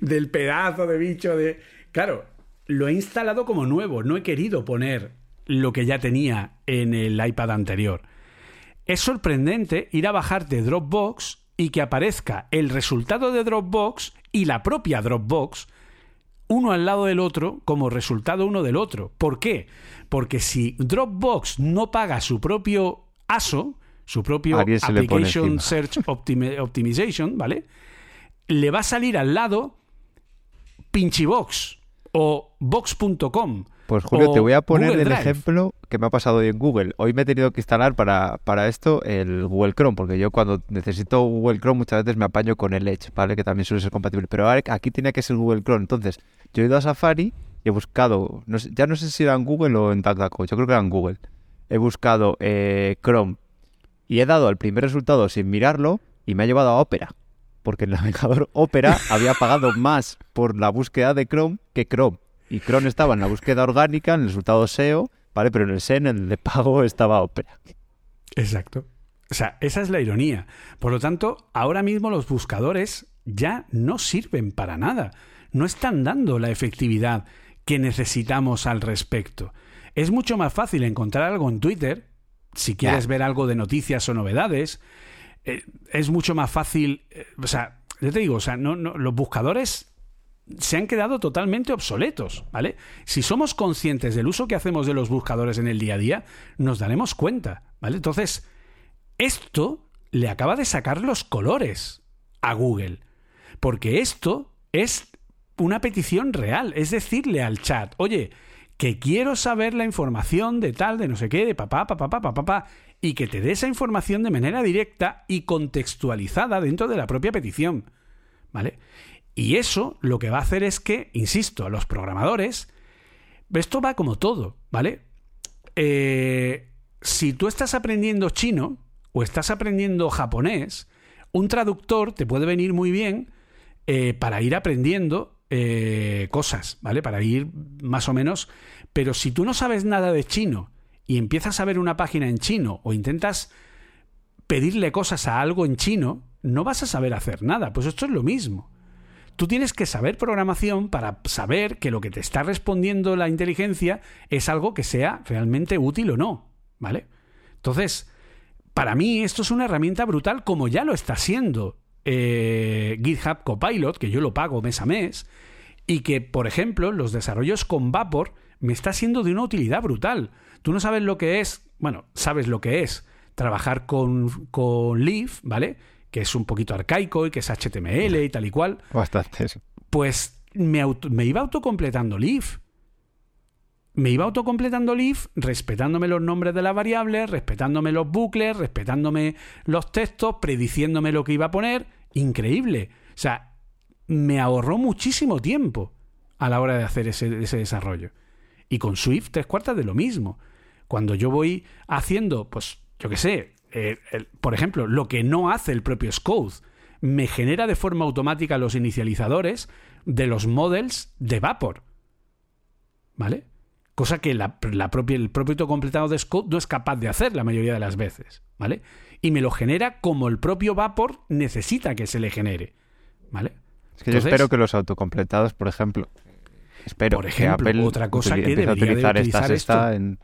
del, pedazo de bicho de... Claro, lo he instalado como nuevo, no he querido poner lo que ya tenía en el iPad anterior. Es sorprendente ir a bajarte Dropbox y que aparezca el resultado de Dropbox y la propia Dropbox uno al lado del otro como resultado uno del otro. ¿Por qué? Porque si Dropbox no paga su propio ASO, su propio Application Search Optimization, ¿vale? Le va a salir al lado Pinchibox o Box.com. Pues Julio, te voy a poner el ejemplo que me ha pasado hoy en Google. Hoy me he tenido que instalar para, para esto el Google Chrome, porque yo cuando necesito Google Chrome muchas veces me apaño con el Edge, ¿vale? Que también suele ser compatible. Pero aquí tenía que ser Google Chrome. Entonces, yo he ido a Safari y he buscado, ya no sé si era en Google o en DuckDuckGo, yo creo que era en Google. He buscado eh, Chrome y he dado el primer resultado sin mirarlo y me ha llevado a Opera. Porque el navegador Opera había pagado más por la búsqueda de Chrome que Chrome. Y Chrome estaba en la búsqueda orgánica, en el resultado SEO, ¿vale? Pero en el SEO, en el de pago, estaba Opera. Exacto. O sea, esa es la ironía. Por lo tanto, ahora mismo los buscadores ya no sirven para nada. No están dando la efectividad que necesitamos al respecto. Es mucho más fácil encontrar algo en Twitter, si quieres ver algo de noticias o novedades. Eh, es mucho más fácil. Eh, o sea, yo te digo, o sea, no, no, los buscadores se han quedado totalmente obsoletos, ¿vale? Si somos conscientes del uso que hacemos de los buscadores en el día a día, nos daremos cuenta, ¿vale? Entonces, esto le acaba de sacar los colores a Google, porque esto es una petición real, es decirle al chat, oye, que quiero saber la información de tal, de no sé qué, de papá, papá, papá, papá, y que te dé esa información de manera directa y contextualizada dentro de la propia petición, ¿vale? Y eso lo que va a hacer es que, insisto, a los programadores, esto va como todo, ¿vale? Eh, si tú estás aprendiendo chino o estás aprendiendo japonés, un traductor te puede venir muy bien eh, para ir aprendiendo eh, cosas, ¿vale? Para ir más o menos. Pero si tú no sabes nada de chino y empiezas a ver una página en chino o intentas pedirle cosas a algo en chino, no vas a saber hacer nada. Pues esto es lo mismo. Tú tienes que saber programación para saber que lo que te está respondiendo la inteligencia es algo que sea realmente útil o no, ¿vale? Entonces, para mí esto es una herramienta brutal como ya lo está siendo eh, GitHub Copilot, que yo lo pago mes a mes, y que, por ejemplo, los desarrollos con Vapor me está siendo de una utilidad brutal. Tú no sabes lo que es, bueno, sabes lo que es trabajar con, con Leaf, ¿vale? que es un poquito arcaico y que es HTML y tal y cual. Bastante. Pues me, me iba autocompletando Leaf. Me iba autocompletando Leaf respetándome los nombres de las variables, respetándome los bucles, respetándome los textos, prediciéndome lo que iba a poner. Increíble. O sea, me ahorró muchísimo tiempo a la hora de hacer ese, ese desarrollo. Y con Swift tres cuartas de lo mismo. Cuando yo voy haciendo, pues, yo qué sé, eh, por ejemplo, lo que no hace el propio Scode, me genera de forma automática los inicializadores de los models de Vapor. ¿Vale? Cosa que la, propia, el propio completado de Scode no es capaz de hacer la mayoría de las veces. ¿Vale? Y me lo genera como el propio Vapor necesita que se le genere. ¿Vale? Es que yo espero que los autocompletados, por ejemplo, espero por ejemplo, que Apple otra cosa que debería utilizar, de utilizar esta en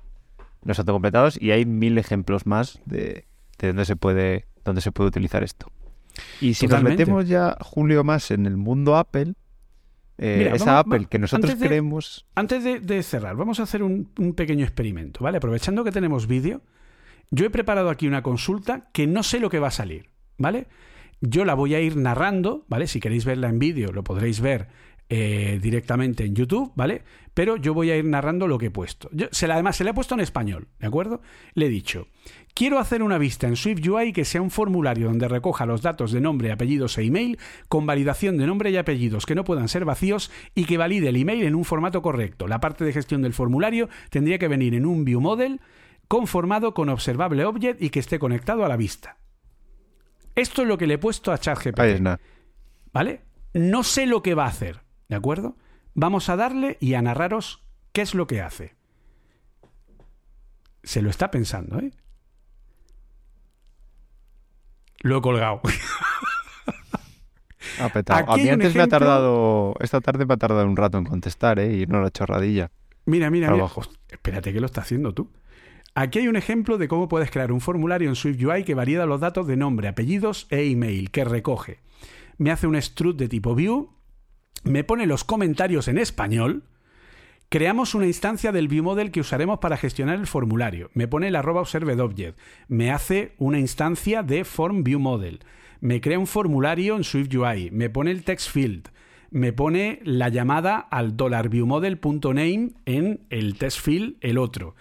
los autocompletados y hay mil ejemplos más de, de dónde se puede, dónde se puede utilizar esto. Y si nos metemos ya, Julio, más en el mundo Apple, eh, esa Apple que nosotros queremos... Antes de, cerrar, vamos a hacer un, un, pequeño experimento, ¿vale? Aprovechando que tenemos vídeo, yo he preparado aquí una consulta que no sé lo que va a salir, ¿vale? Yo la voy a ir narrando, ¿vale? Si queréis verla en vídeo, lo podréis ver eh, directamente en YouTube, ¿vale? Pero yo voy a ir narrando lo que he puesto. Yo, se la, además, se la he puesto en español, ¿de acuerdo? Le he dicho, quiero hacer una vista en SwiftUI que sea un formulario donde recoja los datos de nombre, apellidos e email con validación de nombre y apellidos que no puedan ser vacíos y que valide el email en un formato correcto. La parte de gestión del formulario tendría que venir en un view model conformado con observable object y que esté conectado a la vista. Esto es lo que le he puesto a ChatGPT. ¿Vale? No sé lo que va a hacer. ¿De acuerdo? Vamos a darle y a narraros qué es lo que hace. Se lo está pensando, ¿eh? Lo he colgado. Ha petado. a mí antes me ha tardado. Esta tarde me ha tardado un rato en contestar, ¿eh? Y no la chorradilla. Mira, mira, mira. espérate que lo está haciendo tú. Aquí hay un ejemplo de cómo puedes crear un formulario en SwiftUI que varía los datos de nombre, apellidos e email que recoge. Me hace un strut de tipo view me pone los comentarios en español. Creamos una instancia del ViewModel que usaremos para gestionar el formulario. Me pone el arroba observedobject. Me hace una instancia de form ViewModel. Me crea un formulario en SwiftUI. Me pone el text field. Me pone la llamada al $viewModel.name en el text field, el otro.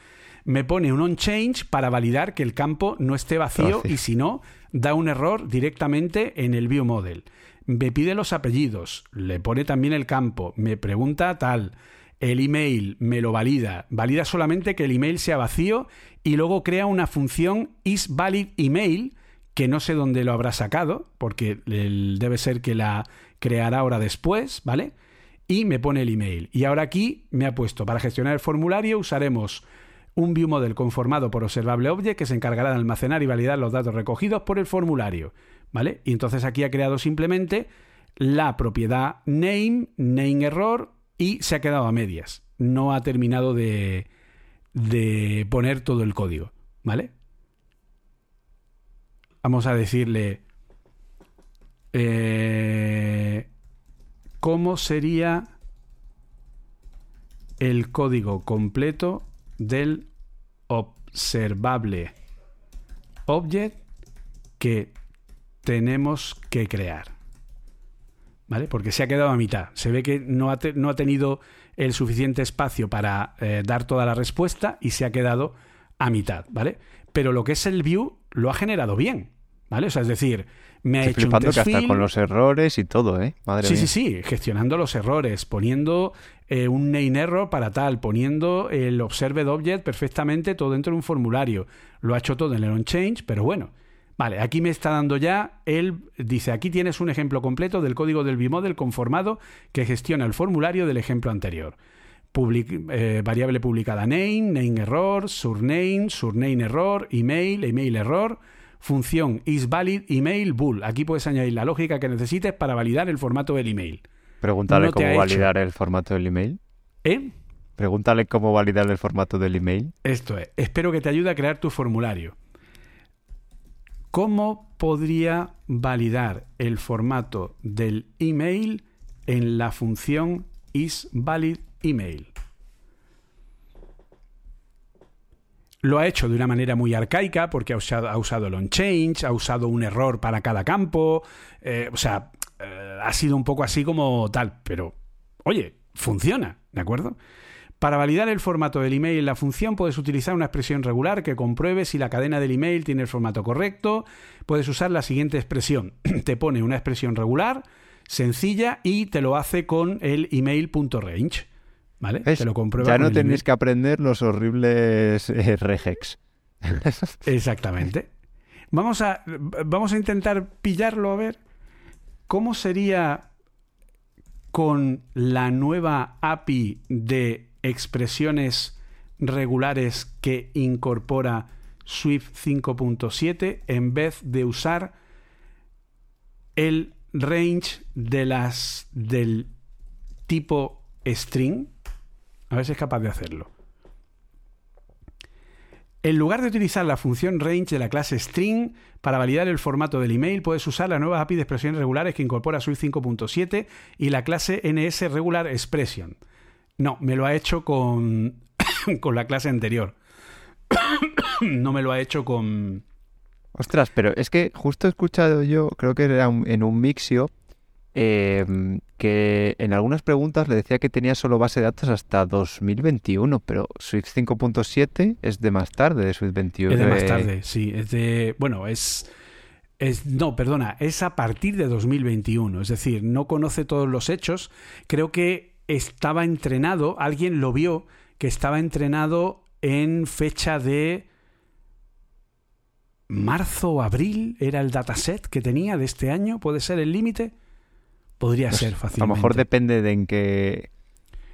Me pone un onChange para validar que el campo no esté vacío y si no, da un error directamente en el ViewModel me pide los apellidos, le pone también el campo, me pregunta tal, el email me lo valida, valida solamente que el email sea vacío y luego crea una función isValidEmail que no sé dónde lo habrá sacado, porque debe ser que la creará ahora después, ¿vale? Y me pone el email. Y ahora aquí me ha puesto, para gestionar el formulario usaremos un ViewModel conformado por Observable Object que se encargará de almacenar y validar los datos recogidos por el formulario, ¿vale? Y entonces aquí ha creado simplemente la propiedad name, name error y se ha quedado a medias. No ha terminado de, de poner todo el código, ¿vale? Vamos a decirle eh, cómo sería el código completo del observable object que tenemos que crear. ¿Vale? Porque se ha quedado a mitad. Se ve que no ha, no ha tenido el suficiente espacio para eh, dar toda la respuesta y se ha quedado a mitad, ¿vale? Pero lo que es el view lo ha generado bien, ¿vale? O sea, es decir, me ha hecho un test que hasta con los errores y todo, ¿eh? Madre sí, sí, sí, gestionando los errores, poniendo eh, un name error para tal, poniendo el observed object perfectamente todo dentro de un formulario. Lo ha hecho todo en el on change, pero bueno. Vale, aquí me está dando ya él dice, aquí tienes un ejemplo completo del código del bimodel conformado que gestiona el formulario del ejemplo anterior. Eh, variable publicada name, name error, surname, surname error, email, email error, función isValid email bool. Aquí puedes añadir la lógica que necesites para validar el formato del email. Pregúntale cómo validar el formato del email. ¿Eh? Pregúntale cómo validar el formato del email. Esto es. Espero que te ayude a crear tu formulario. ¿Cómo podría validar el formato del email en la función isValidEmail? Lo ha hecho de una manera muy arcaica porque ha usado, ha usado el onChange, ha usado un error para cada campo. Eh, o sea, eh, ha sido un poco así como tal. Pero, oye, funciona, ¿de acuerdo? Para validar el formato del email en la función puedes utilizar una expresión regular que compruebe si la cadena del email tiene el formato correcto. Puedes usar la siguiente expresión. te pone una expresión regular, sencilla y te lo hace con el email.range. ¿Vale? Te lo comprueba. Ya no tenéis que aprender los horribles eh, regex. Exactamente. Vamos a, vamos a intentar pillarlo a ver. ¿Cómo sería con la nueva API de expresiones regulares que incorpora Swift 5.7 en vez de usar el range de las del tipo string. A ver si es capaz de hacerlo. En lugar de utilizar la función range de la clase string para validar el formato del email, puedes usar la nueva API de expresiones regulares que incorpora Swift 5.7 y la clase NS Regular Expression. No, me lo ha hecho con, con la clase anterior. no me lo ha hecho con... Ostras, pero es que justo he escuchado yo, creo que era en un mixio, em, que en algunas preguntas le decía que tenía solo base de datos hasta 2021, pero Swift 5.7 es de más tarde, de Swift 21. Es de más tarde, sí. Es de. Bueno, es. Es, no, perdona, es a partir de 2021, es decir, no conoce todos los hechos. Creo que estaba entrenado, alguien lo vio, que estaba entrenado en fecha de marzo o abril, era el dataset que tenía de este año, puede ser el límite. Podría pues ser fácilmente. A lo mejor depende de en qué,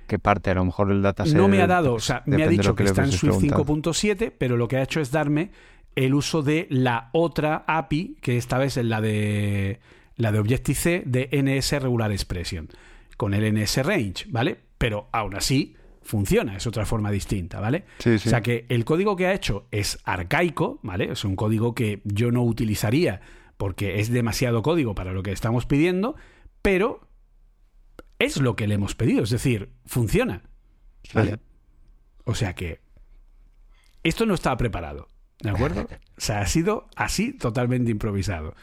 qué parte, a lo mejor el dataset. No me ha dado, o sea, me ha dicho que, está en Swift 5.7, pero lo que ha hecho es darme el uso de la otra API, que esta vez es la de la de Objective-C de NS Regular Expression con el NS Range, ¿vale? Pero aún así funciona, es otra forma distinta, ¿vale? O sea que el código que ha hecho es arcaico, ¿vale? Es un código que yo no utilizaría porque es demasiado código para lo que estamos pidiendo, pero es lo que le hemos pedido, es decir, funciona. ¿vale? O sea que esto no estaba preparado, ¿de acuerdo? O sea, ha sido así totalmente improvisado.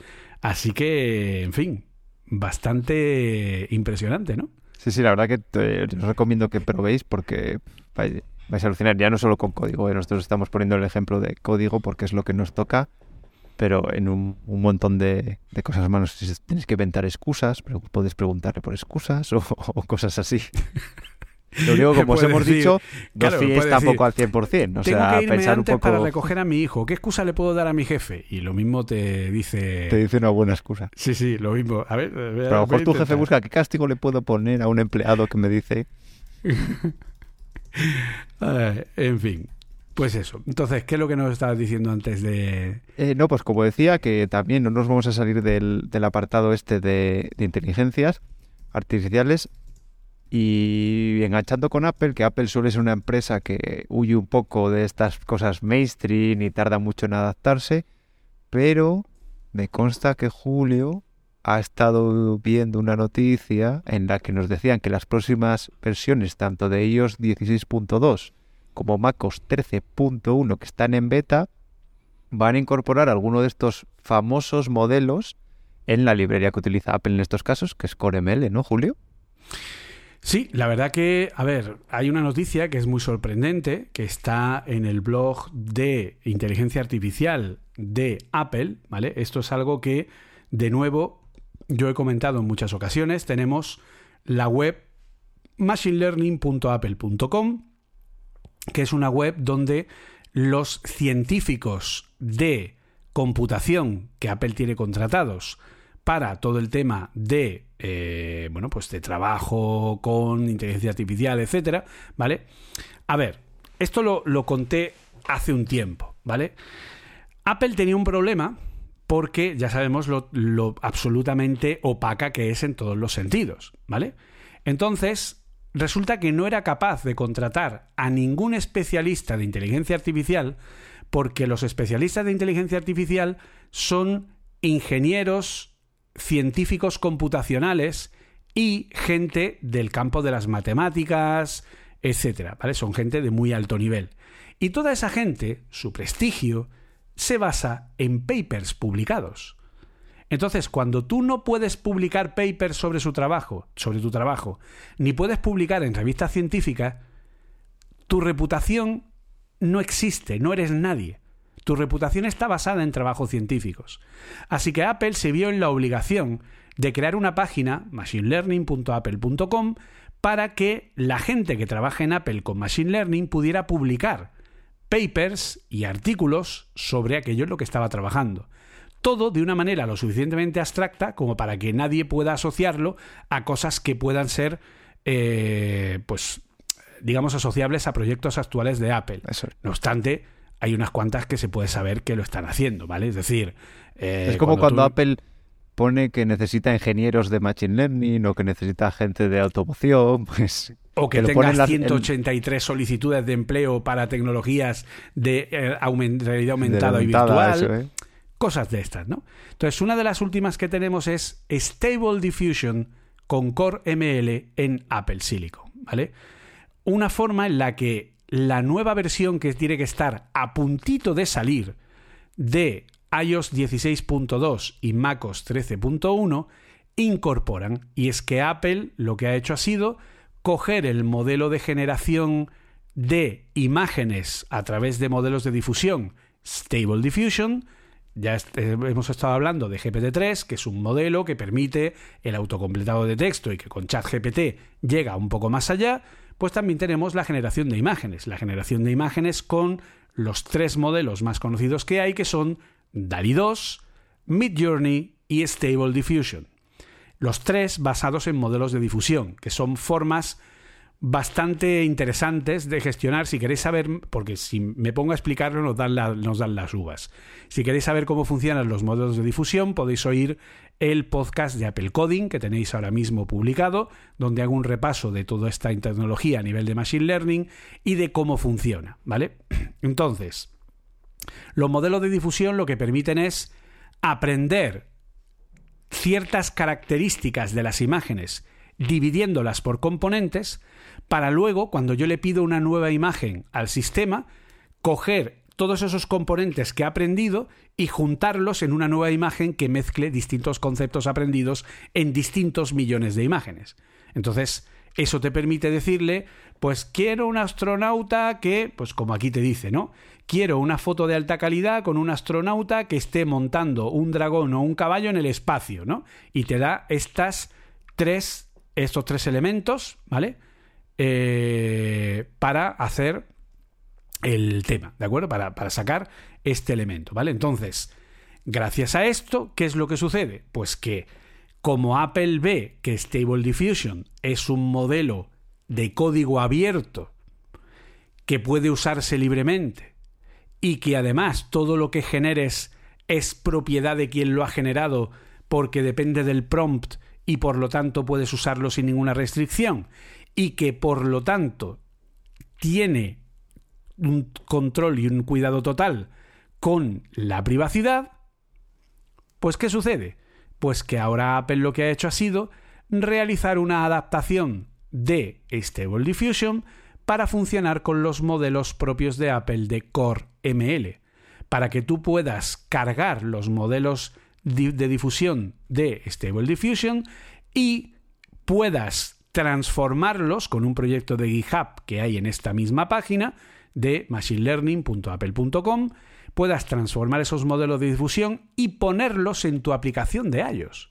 Así que, en fin, bastante impresionante, ¿no? Sí, sí, la verdad que os recomiendo que probéis porque vais, a alucinar ya no solo con código. ¿eh? Nosotros estamos poniendo el ejemplo de código porque es lo que nos toca, pero en un, montón de, cosas más. Tienes que inventar excusas, pero puedes preguntarle por excusas o, cosas así. Lo único, como os hemos decir- dicho, no claro, fíes tampoco decir, al 100%. O Tengo sea, que irme pensar un poco... para recoger a mi hijo. ¿Qué excusa le puedo dar a mi jefe? Y lo mismo te dice... Te dice una buena excusa. Sí, sí, lo mismo. A ver, Pero a lo mejor tu jefe busca qué castigo le puedo poner a un empleado que me dice... Eh, en fin, pues eso. Entonces, ¿qué es lo que nos estabas diciendo antes de...? Eh, no, pues como decía, que también no nos vamos a salir del, del apartado este de, de inteligencias artificiales y enganchando con Apple, que Apple suele ser una empresa que huye un poco de estas cosas mainstream y tarda mucho en adaptarse, pero me consta que Julio ha estado viendo una noticia en la que nos decían que las próximas versiones tanto de iOS 16.2 como macOS 13.1 que están en beta van a incorporar alguno de estos famosos modelos en la librería que utiliza Apple en estos casos, que es CoreML, ¿no, Julio? Sí, la verdad que, a ver, hay una noticia que es muy sorprendente, que está en el blog de inteligencia artificial de Apple, ¿vale? Esto es algo que, de nuevo, yo he comentado en muchas ocasiones. Tenemos la web machinelearning.apple.com, que es una web donde los científicos de computación que Apple tiene contratados para todo el tema de eh, bueno pues de trabajo con inteligencia artificial etcétera vale a ver esto lo, lo conté hace un tiempo vale Apple tenía un problema porque ya sabemos lo, lo absolutamente opaca que es en todos los sentidos vale entonces resulta que no era capaz de contratar a ningún especialista de inteligencia artificial porque los especialistas de inteligencia artificial son ingenieros, científicos computacionales y gente del campo de las matemáticas, etcétera, ¿vale? Son gente de muy alto nivel. Y toda esa gente, su prestigio, se basa en papers publicados. Entonces, cuando tú no puedes publicar papers sobre su trabajo, sobre tu trabajo, ni puedes publicar en revistas científicas, tu reputación no existe, no eres nadie. Tu reputación está basada en trabajos científicos. Así que Apple se vio en la obligación de crear una página, machinelearning.apple.com, para que la gente que trabaja en Apple con Machine Learning pudiera publicar papers y artículos sobre aquello en lo que estaba trabajando. Todo de una manera lo suficientemente abstracta como para que nadie pueda asociarlo a cosas que puedan ser, eh, pues, digamos, asociables a proyectos actuales de Apple. No obstante, hay unas cuantas que se puede saber que lo están haciendo, ¿vale? Es decir, eh, es como cuando, tú- Apple pone que necesita ingenieros de Machine Learning o que necesita gente de automoción, pues... O que, lo tengas las- 183 solicitudes de empleo para tecnologías de eh, realidad de aumentada y virtual. eso, ¿eh? Cosas de estas, ¿no? Entonces, una de las últimas que tenemos es Stable Diffusion con Core ML en Apple Silicon, ¿vale? Una forma en la que la nueva versión que tiene que estar a puntito de salir de iOS 16.2 y macOS 13.1 incorporan. Y es que Apple lo que ha hecho ha sido coger el modelo de generación de imágenes a través de modelos de difusión Stable Diffusion. Ya eh, hemos estado hablando de GPT-3, que es un modelo que permite el autocompletado de texto y que con ChatGPT llega un poco más allá. Pues también tenemos la generación de imágenes. La generación de imágenes con los tres modelos más conocidos que hay, que son DALI 2, Midjourney y Stable Diffusion. Los tres basados en modelos de difusión, que son formas bastante interesantes de gestionar. Si queréis saber, porque si me pongo a explicarlo nos dan, dan las uvas. Si queréis saber cómo funcionan los modelos de difusión, podéis oír el podcast de Apple Coding que tenéis ahora mismo publicado, donde hago un repaso de toda esta tecnología a nivel de Machine Learning y de cómo funciona, ¿vale? Entonces, los modelos de difusión lo que permiten es aprender ciertas características de las imágenes dividiéndolas por componentes para luego, cuando yo le pido una nueva imagen al sistema, coger todos esos componentes que ha aprendido y juntarlos en una nueva imagen que mezcle distintos conceptos aprendidos en distintos millones de imágenes. Entonces, eso te permite decirle, pues quiero un astronauta que, pues como aquí te dice, ¿no? Quiero una foto de alta calidad con un astronauta que esté montando un dragón o un caballo en el espacio, ¿no? Y te da estas tres, estos tres elementos, ¿vale? eh, para hacer el tema, ¿de acuerdo? Para, para sacar este elemento, ¿vale? Entonces, gracias a esto, ¿qué es lo que sucede? Pues que como Apple ve que Stable Diffusion es un modelo de código abierto que puede usarse libremente y que además todo lo que generes es propiedad de quien lo ha generado porque depende del prompt y por lo tanto puedes usarlo sin ninguna restricción y que por lo tanto tiene un control y un cuidado total con la privacidad, pues ¿qué sucede? Pues que ahora Apple lo que ha hecho ha sido realizar una adaptación de Stable Diffusion para funcionar con los modelos propios de Apple de Core ML, para que tú puedas cargar los modelos de difusión de Stable Diffusion y puedas transformarlos con un proyecto de GitHub que hay en esta misma página de machinelearning.apple.com, puedas transformar esos modelos de difusión y ponerlos en tu aplicación de iOS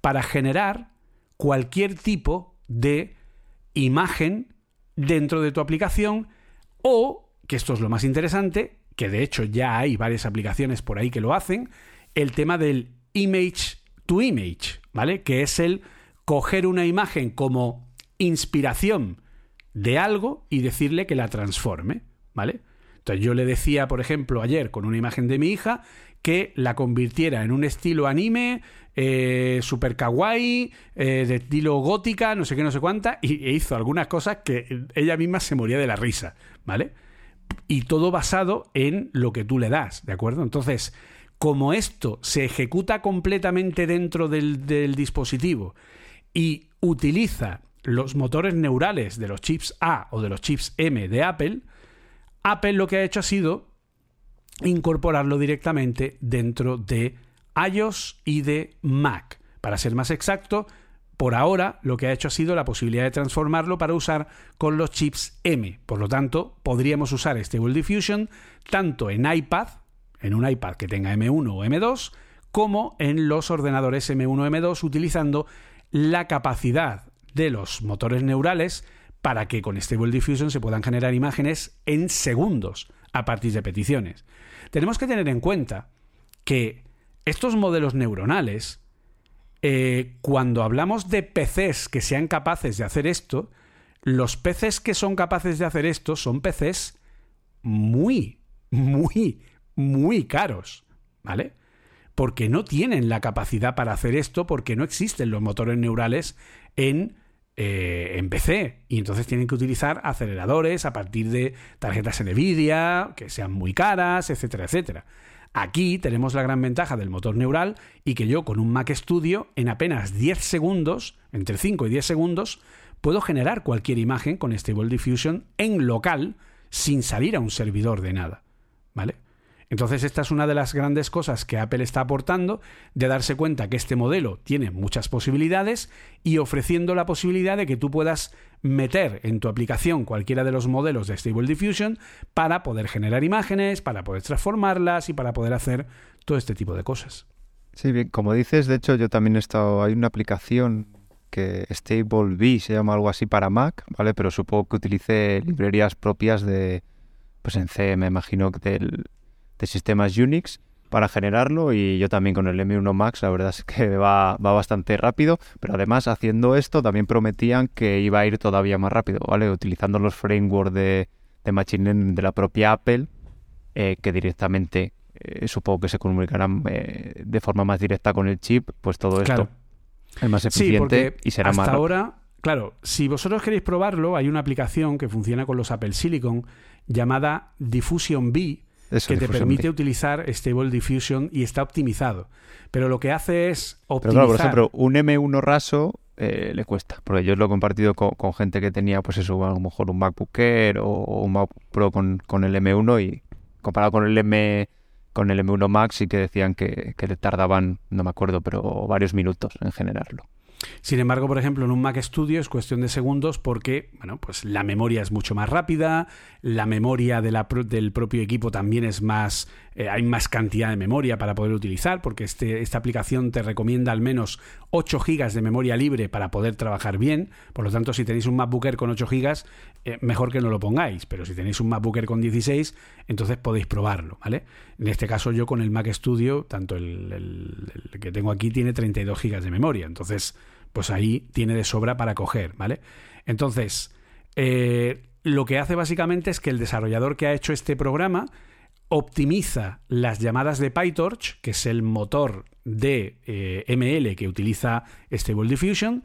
para generar cualquier tipo de imagen dentro de tu aplicación o, que esto es lo más interesante, que de hecho ya hay varias aplicaciones por ahí que lo hacen, el tema del image to image, ¿vale? Que es el coger una imagen como inspiración de algo y decirle que la transforme, ¿vale? Entonces yo le decía, por ejemplo, ayer con una imagen de mi hija que la convirtiera en un estilo anime, eh, super kawaii, eh, de estilo gótica, no sé qué, no sé cuánta, y e hizo algunas cosas que ella misma se moría de la risa, ¿vale? Y todo basado en lo que tú le das, ¿de acuerdo? Entonces, como esto se ejecuta completamente dentro del, del dispositivo y utiliza los motores neurales de los chips A o de los chips M de Apple, Apple lo que ha hecho ha sido incorporarlo directamente dentro de iOS y de Mac. Para ser más exacto, por ahora lo que ha hecho ha sido la posibilidad de transformarlo para usar con los chips M. Por lo tanto, podríamos usar Stable Diffusion tanto en iPad, en un iPad que tenga M1 o M2, como en los ordenadores M1 o M2 utilizando la capacidad de los motores neurales para que con Stable Diffusion se puedan generar imágenes en segundos a partir de peticiones. Tenemos que tener en cuenta que estos modelos neuronales, eh, cuando hablamos de PCs que sean capaces de hacer esto, los PCs que son capaces de hacer esto son PCs muy, muy, muy caros, ¿vale? Porque no tienen la capacidad para hacer esto, porque no existen los motores neurales en eh, en PC y entonces tienen que utilizar aceleradores a partir de tarjetas Nvidia que sean muy caras, etcétera, etcétera. Aquí tenemos la gran ventaja del motor neural y que yo con un Mac Studio en apenas 10 segundos, entre 5 y 10 segundos, puedo generar cualquier imagen con Stable Diffusion en local sin salir a un servidor de nada. ¿Vale? Entonces esta es una de las grandes cosas que Apple está aportando, de darse cuenta que este modelo tiene muchas posibilidades y ofreciendo la posibilidad de que tú puedas meter en tu aplicación cualquiera de los modelos de Stable Diffusion para poder generar imágenes, para poder transformarlas y para poder hacer todo este tipo de cosas. Sí, bien, como dices, de hecho yo también he estado, hay una aplicación que Stable B se llama algo así para Mac, ¿vale? Pero supongo que utilice librerías propias de, pues en C, me imagino, del de sistemas Unix para generarlo y yo también con el M1 Max la verdad es que va, va, bastante rápido, pero además haciendo esto también prometían que iba a ir todavía más rápido, ¿vale? Utilizando los frameworks de, de Machine Learning de la propia Apple, eh, que directamente eh, supongo que se comunicarán eh, de forma más directa con el chip, pues todo esto es más eficiente y será hasta más ahora, claro, si vosotros queréis probarlo, hay una aplicación que funciona con los Apple Silicon llamada Diffusion B, que te permite utilizar Stable Diffusion y está optimizado. Pero lo que hace es optimizar... Pero por ejemplo, un M1 raso eh, le cuesta, porque yo lo he compartido con, gente que tenía, pues eso, a lo mejor un MacBook Air o, un Mac Pro con, el M1 y comparado con el M con el M1 Max sí que decían que, que le tardaban, no me acuerdo, pero varios minutos en generarlo. Sin embargo, por ejemplo, en un Mac Studio es cuestión de segundos porque, bueno, pues la memoria es mucho más rápida, la memoria del propio equipo también es más, eh, hay más cantidad de memoria para poder utilizar, porque este, esta aplicación te recomienda al menos 8 GB de memoria libre para poder trabajar bien. Por lo tanto, si tenéis un MacBooker con 8 GB, eh, mejor que no lo pongáis. Pero si tenéis un MacBooker con 16, entonces podéis probarlo, ¿vale? En este caso, yo con el Mac Studio, tanto el, el que tengo aquí, tiene 32 GB de memoria. Entonces, pues ahí tiene de sobra para coger, ¿vale? Entonces, eh, lo que hace básicamente es que el desarrollador que ha hecho este programa optimiza las llamadas de PyTorch, que es el motor de eh, ML que utiliza Stable Diffusion,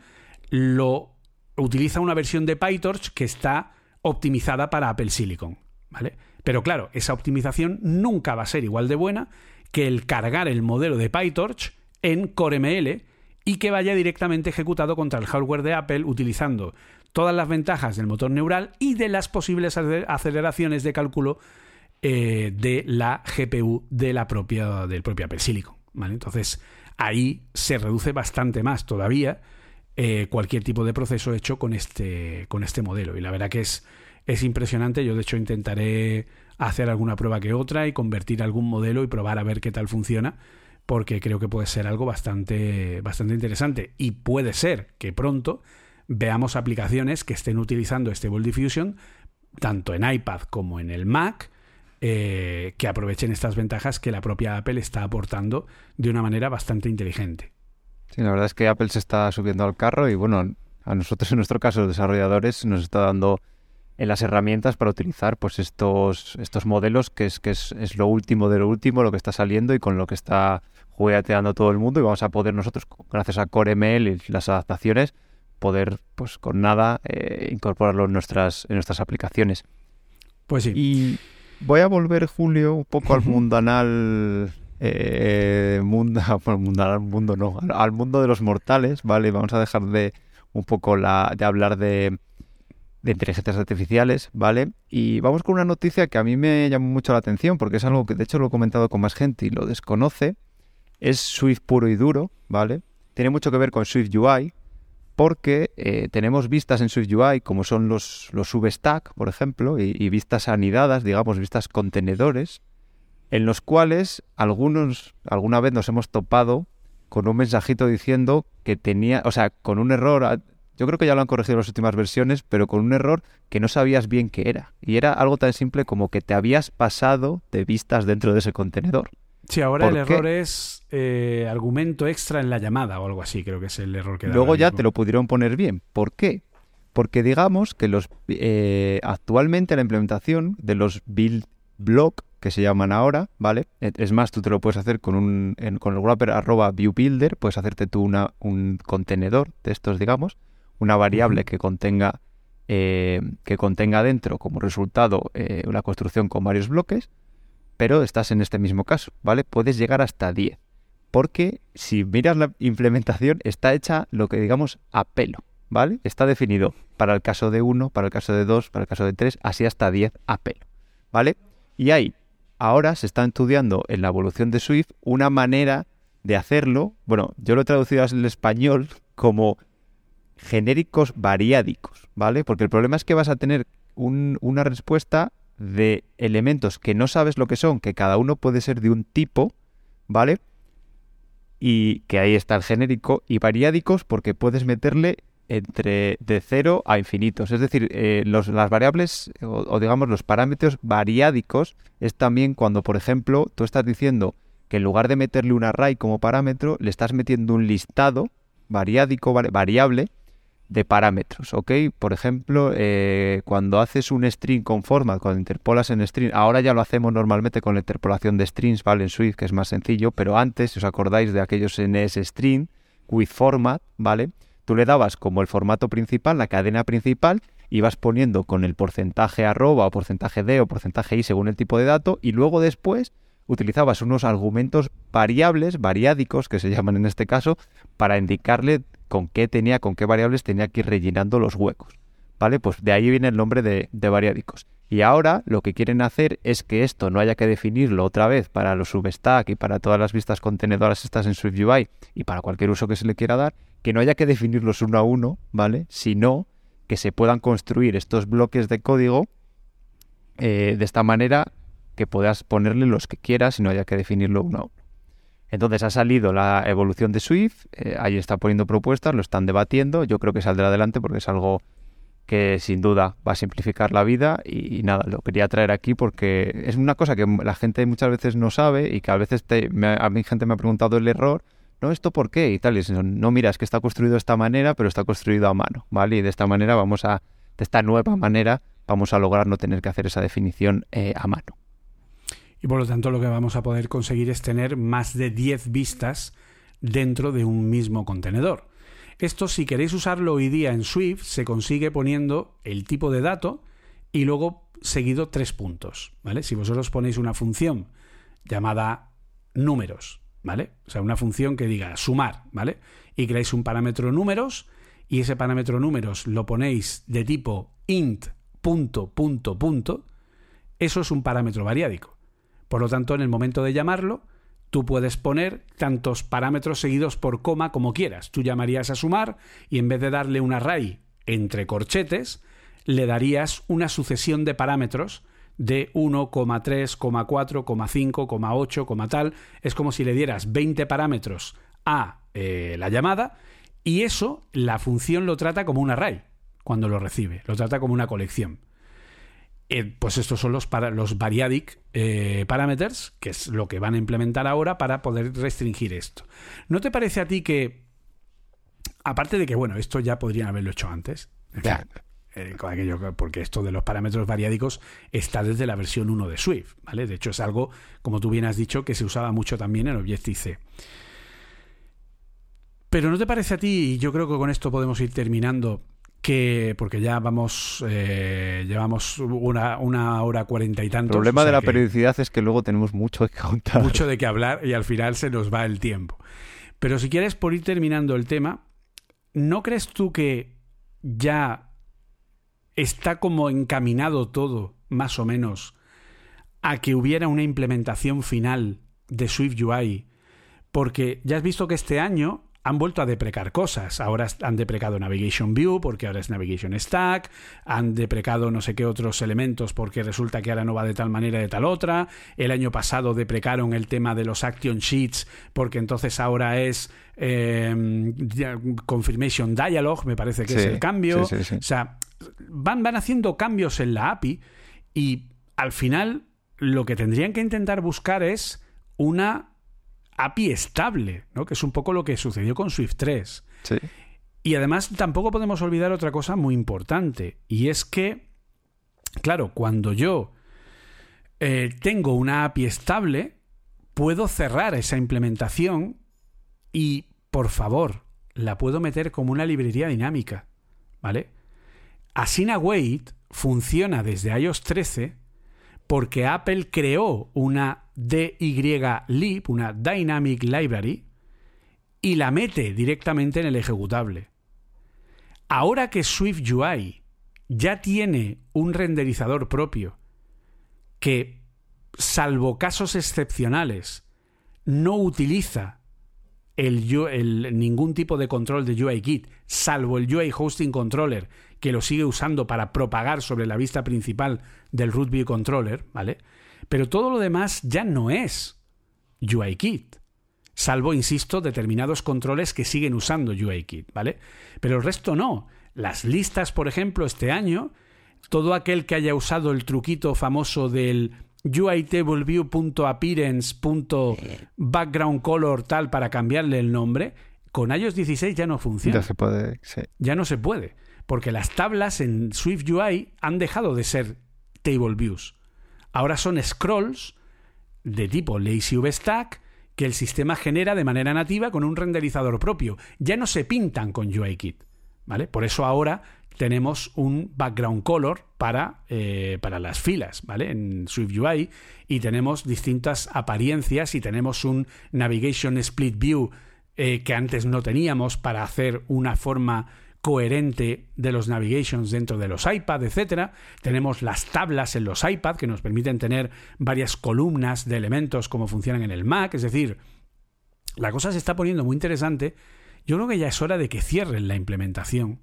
lo utiliza una versión de PyTorch que está optimizada para Apple Silicon, ¿vale? Pero claro, esa optimización nunca va a ser igual de buena que el cargar el modelo de PyTorch en CoreML, y que vaya directamente ejecutado contra el hardware de Apple utilizando todas las ventajas del motor neural y de las posibles aceleraciones de cálculo eh, de la GPU de la propia, del propio Apple Silicon. ¿vale? Entonces ahí se reduce bastante más todavía eh, cualquier tipo de proceso hecho con este, con este modelo. Y la verdad que es, es impresionante. Yo de hecho intentaré hacer alguna prueba que otra y convertir algún modelo y probar a ver qué tal funciona porque creo que puede ser algo bastante, bastante interesante. Y puede ser que pronto veamos aplicaciones que estén utilizando Stable Diffusion, tanto en iPad como en el Mac, eh, que aprovechen estas ventajas que la propia Apple está aportando de una manera bastante inteligente. Sí, la verdad es que Apple se está subiendo al carro y bueno, a nosotros en nuestro caso, los desarrolladores, nos está dando en las herramientas para utilizar pues estos, estos modelos que es que es, es, lo último de lo último, lo que está saliendo y con lo que está jugueteando todo el mundo y vamos a poder nosotros, gracias a CoreML y las adaptaciones, poder pues con nada eh, incorporarlo en nuestras, en nuestras aplicaciones. Pues sí. Y voy a volver, Julio, un poco al mundanal eh, mundo, bueno, mundanal mundo no, al mundo de los mortales, ¿vale? Vamos a dejar de un poco la, de hablar de, de inteligencias artificiales, ¿vale? Y vamos con una noticia que a mí me llamó mucho la atención porque es algo que de hecho lo he comentado con más gente y lo desconoce, es Swift puro y duro, ¿vale? Tiene mucho que ver con Swift UI, porque eh, tenemos vistas en Swift UI como son los, los substack, por ejemplo, y, vistas anidadas, digamos, vistas contenedores, en los cuales algunos alguna vez nos hemos topado con un mensajito diciendo que tenía, o sea, con un error, yo creo que ya lo han corregido en las últimas versiones, pero con un error que no sabías bien qué era. Y era algo tan simple como que te habías pasado de vistas dentro de ese contenedor. Sí, ahora el error es eh, argumento extra en la llamada o algo así, creo que es el error que da. Luego ya te lo pudieron poner bien. ¿Por qué? Porque digamos que los eh, actualmente la implementación de los build block que se llaman ahora, ¿vale? Es más, tú te lo puedes hacer con un con el wrapper arroba viewbuilder, puedes hacerte tú una, un contenedor de estos, digamos, una variable que contenga eh, que contenga dentro como resultado una construcción con varios bloques pero estás en este mismo caso, ¿vale? Puedes llegar hasta 10. Porque si miras la implementación, está hecha lo que digamos a pelo, ¿vale? Está definido para el caso de 1, para el caso de 2, para el caso de 3, así hasta 10 a pelo, ¿vale? Y ahí, ahora se está estudiando en la evolución de Swift una manera de hacerlo, bueno, yo lo he traducido al español como genéricos variádicos, ¿vale? Porque el problema es que vas a tener una respuesta de elementos que no sabes lo que son, que cada uno puede ser de un tipo, ¿vale? Y que ahí está el genérico, y variádicos porque puedes meterle entre de cero a infinitos. Es decir, eh, los, las variables o, digamos los parámetros variádicos es también cuando, por ejemplo, tú estás diciendo que en lugar de meterle un array como parámetro, le estás metiendo un listado variádico, variable, de parámetros, ¿ok? Por ejemplo, eh, cuando haces un string con format, cuando interpolas en string, ahora ya lo hacemos normalmente con la interpolación de strings, ¿vale? En Swift, que es más sencillo, pero antes, si os acordáis de aquellos NS string with format, ¿vale? Tú le dabas como el formato principal, la cadena principal, y vas poniendo con el porcentaje arroba o porcentaje d o porcentaje i según el tipo de dato, y luego después utilizabas unos argumentos variables, variádicos, que se llaman en este caso, para indicarle con qué tenía, con qué variables tenía que ir rellenando los huecos. ¿Vale? Pues de ahí viene el nombre de, variádicos. Y ahora lo que quieren hacer es que esto no haya que definirlo otra vez para los substack y para todas las vistas contenedoras estas en SwiftUI y para cualquier uso que se le quiera dar, que no haya que definirlos uno a uno, ¿vale? Sino que se puedan construir estos bloques de código eh, de esta manera que puedas ponerle los que quieras y no haya que definirlo uno a uno. Entonces ha salido la evolución de Swift, eh, ahí está poniendo propuestas, lo están debatiendo, yo creo que saldrá adelante porque es algo que sin duda va a simplificar la vida y, nada, lo quería traer aquí porque es una cosa que la gente muchas veces no sabe y que a veces a mi gente me ha preguntado el error, no, ¿esto por qué? Y tal, y no, mira, es que está construido de esta manera, pero está construido a mano, ¿vale? Y de esta manera vamos a, de esta nueva manera, vamos a lograr no tener que hacer esa definición eh, a mano. Por lo tanto lo que vamos a poder conseguir es tener más de 10 vistas dentro de un mismo contenedor. Esto, si queréis usarlo hoy día en Swift, se consigue poniendo el tipo de dato y luego seguido tres puntos, ¿vale? Si vosotros ponéis una función llamada números, ¿vale? O sea, una función que diga sumar, ¿vale? Y creáis un parámetro números y ese parámetro números lo ponéis de tipo int punto punto punto, eso es un parámetro variádico. Por lo tanto, en el momento de llamarlo, Tú puedes poner tantos parámetros seguidos por coma como quieras. Tú llamarías a sumar y en vez de darle un array entre corchetes, le darías una sucesión de parámetros de 1, 3, 4, 5, 8, tal. Es como si le dieras 20 parámetros a eh, la llamada y eso la función lo trata como un array cuando lo recibe, lo trata como una colección. Eh, pues estos son los, para, los variadic eh, parameters, que es lo que van a implementar ahora para poder restringir esto. ¿No te parece a ti que, aparte de que, bueno, esto ya podrían haberlo hecho antes, eh, porque esto de los parámetros variádicos está desde la versión 1 de Swift, ¿vale? De hecho, es algo, como tú bien has dicho, que se usaba mucho también en Objective-C. Pero ¿no te parece a ti, y yo creo que con esto podemos ir terminando, que porque ya vamos eh, llevamos una, una, hora cuarenta y tantos. El problema de la periodicidad es que luego tenemos mucho que contar. Mucho de qué hablar y al final se nos va el tiempo. Pero si quieres, por ir terminando el tema, ¿no crees tú que ya está como encaminado todo, más o menos, a que hubiera una implementación final de Swift UI? Porque ya has visto que este año han vuelto a deprecar cosas. Ahora han deprecado Navigation View porque ahora es Navigation Stack, han deprecado no sé qué otros elementos porque resulta que ahora no va de tal manera de tal otra. El año pasado deprecaron el tema de los Action Sheets porque entonces ahora es em, Confirmation Dialog, me parece que es el cambio. o sea, van, van haciendo cambios en la API y al final lo que tendrían que intentar buscar es una API estable, ¿no? que es un poco lo que sucedió con Swift 3. Y además tampoco podemos olvidar otra cosa muy importante, y es que, claro, cuando yo eh, tengo una API estable, puedo cerrar esa implementación y, por favor, la puedo meter como una librería dinámica, ¿vale? Asina Wait funciona desde iOS 13 porque Apple creó una DYLib, una Dynamic Library, y la mete directamente en el ejecutable. Ahora que Swift UI ya tiene un renderizador propio que, salvo casos excepcionales, no utiliza ningún tipo de control de UIKit, salvo el UI Hosting Controller, que lo sigue usando para propagar sobre la vista principal del Root View Controller, ¿vale? Pero todo lo demás ya no es UIKit. Salvo, insisto, determinados controles que siguen usando UIKit, ¿vale? Pero el resto no. Las listas, por ejemplo, este año, todo aquel que haya usado el truquito famoso del UITableView.appearance.background color tal para cambiarle el nombre, con iOS 16 ya no funciona. Ya se puede, Ya no se puede. Porque las tablas en Swift UI han dejado de ser table views. Ahora son scrolls de tipo LazyVStack que el sistema genera de manera nativa con un renderizador propio. Ya no se pintan con UIKit. ¿Vale? Por eso ahora tenemos un background color para, eh, para las filas, ¿vale? En SwiftUI y tenemos distintas apariencias y tenemos un Navigation Split View eh, que antes no teníamos para hacer una forma coherente de los navigations dentro de los iPad, etcétera. Tenemos las tablas en los iPad que nos permiten tener varias columnas de elementos como funcionan en el Mac, es decir, la cosa se está poniendo muy interesante. Yo creo que ya es hora de que cierren la implementación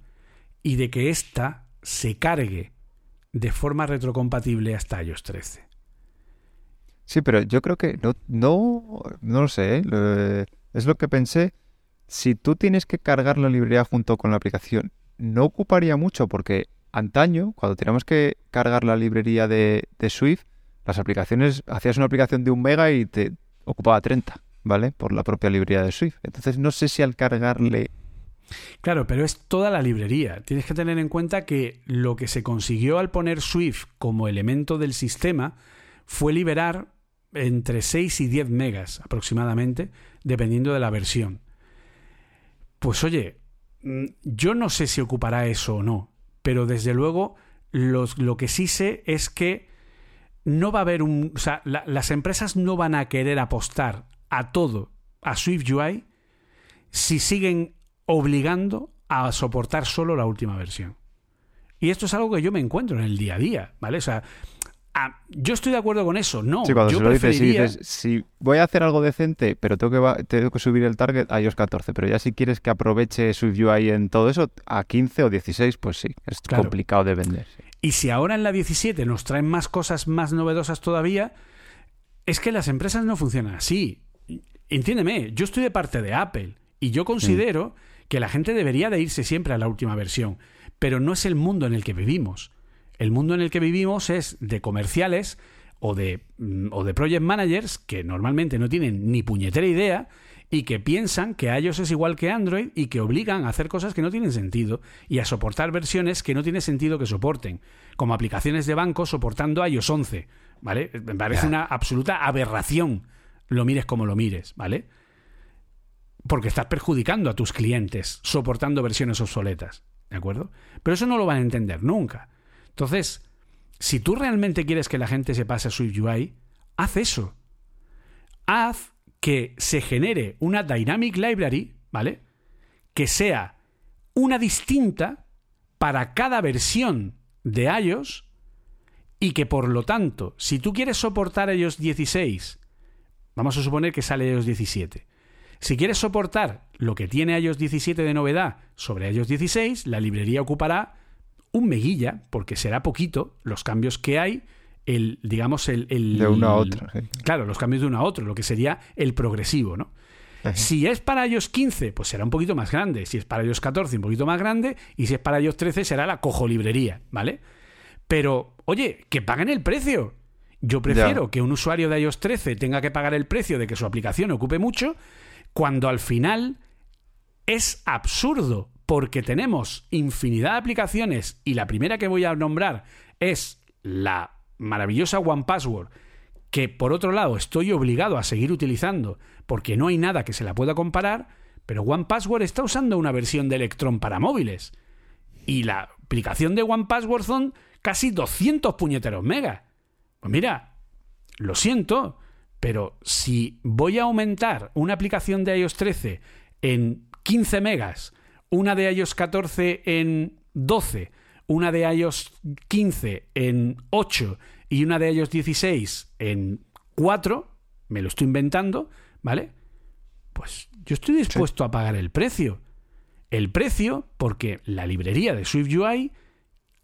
y de que ésta se cargue de forma retrocompatible hasta iOS 13. Sí, pero yo creo que no, no, no lo sé, ¿eh? es lo que pensé. Si tú tienes que cargar la librería junto con la aplicación, no ocuparía mucho porque antaño, cuando teníamos que cargar la librería de, de Swift, las aplicaciones, hacías una aplicación de un mega y te ocupaba 30, ¿vale? Por la propia librería de Swift. Entonces no sé si al cargarle Claro, pero es toda la librería. Tienes que tener en cuenta que lo que se consiguió al poner Swift como elemento del sistema fue liberar entre 6 y 10 megas aproximadamente, dependiendo de la versión. Pues oye, mm, yo no sé si ocupará eso o no, pero desde luego lo que sí sé es que no va a haber un... O sea, las empresas no van a querer apostar a todo a Swift UI si siguen obligando a soportar solo la última versión. Y esto es algo que yo me encuentro en el día a día, ¿vale? O sea, Ah, yo estoy de acuerdo con eso, no. Sí, cuando yo se lo dices, si voy a hacer algo decente, pero tengo que, tengo que subir el target a iOS 14, pero ya si quieres que aproveche SwiftUI en todo eso, a 15 o 16, pues sí, es complicado de vender. Y si ahora en la 17 nos traen más cosas más novedosas todavía, es que las empresas no funcionan así. Entiéndeme, yo estoy de parte de Apple y yo considero mm. que la gente debería de irse siempre a la última versión, pero no es el mundo en el que vivimos. El mundo en el que vivimos es de comerciales o de, mm, o de project managers que normalmente no tienen ni puñetera idea y que piensan que iOS es igual que Android y que obligan a hacer cosas que no tienen sentido y a soportar versiones que no tiene sentido que soporten, como aplicaciones de banco soportando iOS 11, ¿vale? Me parece una absoluta aberración, lo mires como lo mires, ¿vale? Porque estás perjudicando a tus clientes soportando versiones obsoletas, ¿de acuerdo? Pero eso no lo van a entender nunca. Entonces, si tú realmente quieres que la gente se pase a Swift UI, haz eso. Haz que se genere una Dynamic Library, ¿vale? Que sea una distinta para cada versión de iOS y que por lo tanto, si tú quieres soportar iOS 16, vamos a suponer que sale iOS 17. Si quieres soportar lo que tiene iOS 17 de novedad sobre iOS 16, la librería ocupará un meguilla, porque será poquito los cambios que hay, el, digamos, el... de una a otra. Claro, los cambios de una a otra, lo que sería el progresivo, ¿no? Si es para iOS 15, pues será un poquito más grande. Si es para iOS 14, un poquito más grande. Y si es para iOS 13, será la cojo librería, ¿vale? Pero, oye, que paguen el precio. Yo prefiero que un usuario de iOS 13 tenga que pagar el precio de que su aplicación ocupe mucho, cuando al final es absurdo porque tenemos infinidad de aplicaciones y la primera que voy a nombrar es la maravillosa One Password, que por otro lado estoy obligado a seguir utilizando porque no hay nada que se la pueda comparar, pero One Password está usando una versión de Electron para móviles. Y la aplicación de One Password son casi 200 puñeteros megas. Pues mira, lo siento, pero si voy a aumentar una aplicación de iOS 13 en 15 megas una de iOS 14 en 12, una de iOS 15 en 8 y una de iOS 16 en 4, me lo estoy inventando, ¿vale? Pues yo estoy dispuesto a pagar el precio. El precio porque la librería de SwiftUI,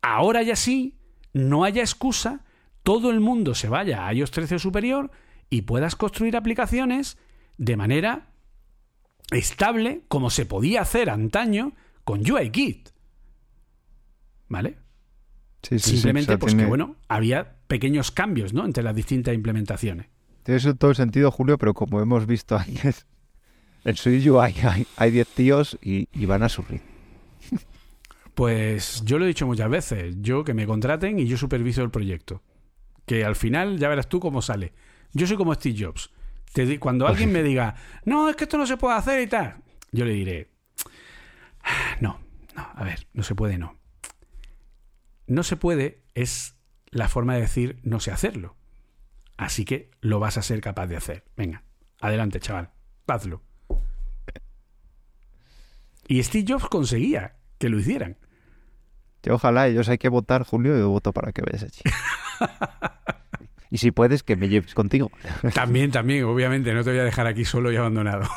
ahora ya sí, no haya excusa, todo el mundo se vaya a iOS 13 o superior y puedas construir aplicaciones de manera estable como se podía hacer antaño con UIKit. ¿Vale? Sí, sí, Simplemente porque, pues bueno, había pequeños cambios ¿no? entre las distintas implementaciones. Tiene todo el sentido, Julio, pero como hemos visto antes, en SwiftUI hay, hay 10 tíos y, van a sufrir. Pues yo lo he dicho muchas veces, yo que me contraten y yo superviso el proyecto. Que al final ya verás tú cómo sale. Yo soy como Steve Jobs cuando alguien me diga, no, es que esto no se puede hacer y tal, yo le diré, no, no, a ver, no se puede, no. No se puede es la forma de decir no sé hacerlo. Así que lo vas a ser capaz de hacer. Venga, adelante, chaval, hazlo. Y Steve Jobs conseguía que lo hicieran. Yo ojalá, ellos hay que votar, Julio, yo voto para que vayas allí. y si puedes, que me lleves contigo. También, también, obviamente, no te voy a dejar aquí solo y abandonado.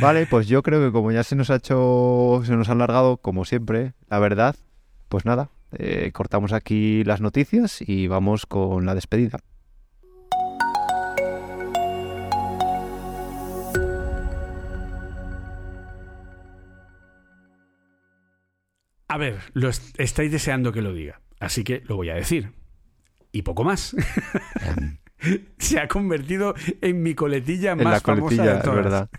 Vale, pues yo creo que como ya se nos ha hecho, se nos ha alargado, como siempre, la verdad, pues nada, eh, cortamos aquí las noticias y vamos con la despedida. A ver, lo estáis deseando que lo diga, así que lo voy a decir. Y poco más. Se ha convertido en mi coletilla más famosa de todas. verdad.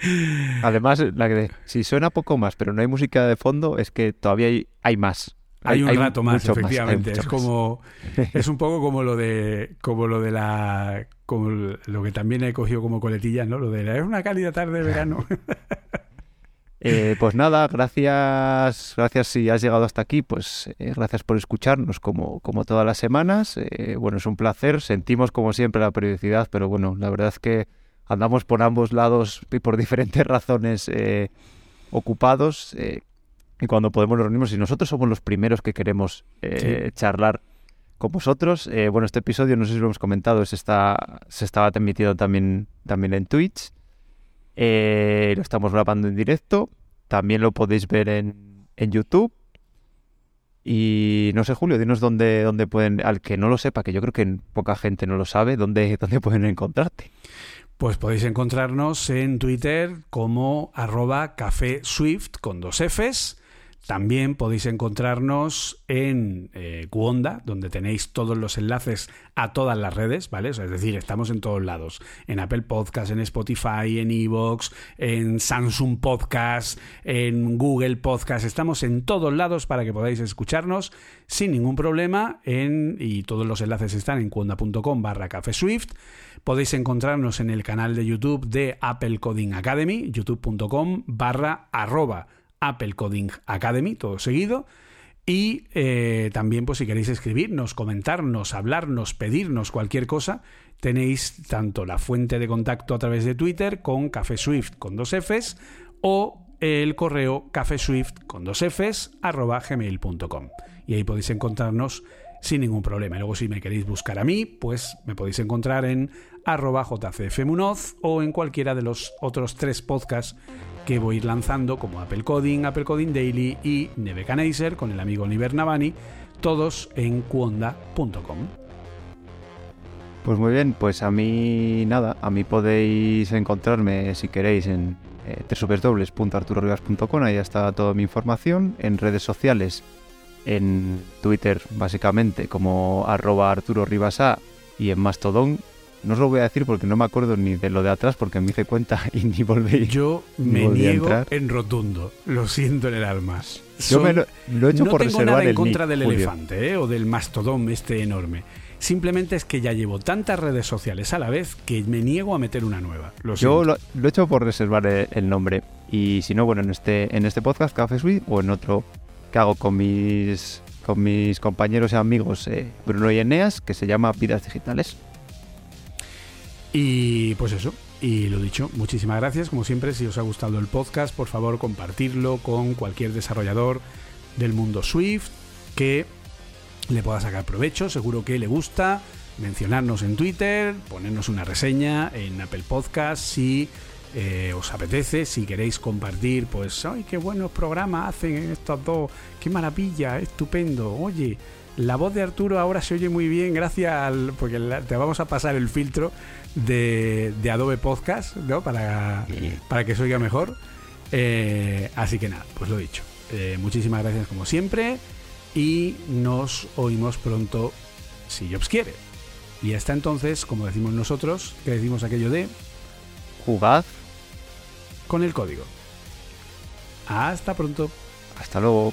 Además, la que si suena poco más, pero no hay música de fondo, es que todavía hay, más. Hay, un rato más, efectivamente. es como es un poco como lo de como lo de la como lo que también he cogido como coletilla, ¿no? Lo de la, es una cálida tarde de verano. Eh, pues nada, gracias, gracias si has llegado hasta aquí, pues eh, gracias por escucharnos como, como todas las semanas. Eh, bueno, es un placer, sentimos como siempre la periodicidad, pero bueno, la verdad es que andamos por ambos lados y por diferentes razones ocupados y cuando podemos nos reunimos y nosotros somos los primeros que queremos charlar con vosotros. bueno, este episodio, no sé si lo hemos comentado, se, está, se estaba emitiendo también, también en Twitch. Eh, lo estamos grabando en directo. También lo podéis ver en, en YouTube. Y no sé, Julio, dinos dónde, dónde pueden, al que no lo sepa, que yo creo que poca gente no lo sabe, dónde, dónde pueden encontrarte. Pues podéis encontrarnos en Twitter como arroba café con dos Fs también podéis encontrarnos en eh, donde tenéis todos los enlaces a todas las redes, ¿vale? es decir, estamos en todos lados. En Apple Podcast, en Spotify, en Evox, en Samsung Podcast, en Google Podcast. Estamos en todos lados para que podáis escucharnos sin ningún problema. En, y todos los enlaces están en cuonda.com barra Café Swift. Podéis encontrarnos en el canal de YouTube de Apple Coding Academy, youtube.com barra arroba Apple Coding Academy, todo seguido. Y eh, también, pues si queréis escribirnos, comentarnos, hablarnos, pedirnos cualquier cosa, tenéis tanto la fuente de contacto a través de Twitter con Café Swift con dos Fs o el correo cafeswift con dos Fs arroba gmail.com. Y ahí podéis encontrarnos sin ningún problema. luego si me queréis buscar a mí, pues me podéis encontrar en arroba jcfmunoz o en cualquiera de los otros tres podcasts que voy a ir lanzando como Apple Coding, Apple Coding Daily y Nebuchadnezzar con el amigo Oliver Navani, todos en cuonda.com. Pues muy bien, pues a mí nada, a mí podéis encontrarme si queréis en eh, www.arturorivas.com, ahí está toda mi información, en redes sociales, en Twitter básicamente como arroba Arturo y en Mastodon no os lo voy a decir porque no me acuerdo ni de lo de atrás porque me hice cuenta y ni volví. Yo me niego en rotundo. Lo siento en el alma. Yo me lo, he hecho no por tengo nada en contra del elefante ¿eh? o del mastodón este enorme. Simplemente es que ya llevo tantas redes sociales a la vez que me niego a meter una nueva. Yo lo, he hecho por reservar el, nombre. Y si no, bueno, en este, en este podcast, Café Suite, o en otro que hago con mis, con mis compañeros y amigos eh, Bruno y Eneas, que se llama Vidas Digitales. Y pues eso, y lo dicho, muchísimas gracias. Como siempre, si os ha gustado el podcast, por favor compartirlo con cualquier desarrollador del mundo Swift que le pueda sacar provecho. Seguro que le gusta mencionarnos en Twitter, ponernos una reseña en Apple Podcast si eh, os apetece, si queréis compartir, pues, ¡ay, qué buenos programas hacen estos dos! ¡Qué maravilla! ¡Estupendo! Oye, la voz de Arturo ahora se oye muy bien gracias al... porque te vamos a pasar el filtro de, Adobe Podcast, ¿no? Para, para que se oiga mejor. Eh, así que nada, pues lo dicho. Eh, muchísimas gracias como siempre y nos oímos pronto si Jobs quiere. Y hasta entonces, como decimos nosotros, que decimos aquello de... Jugad con el código. Hasta pronto. Hasta luego.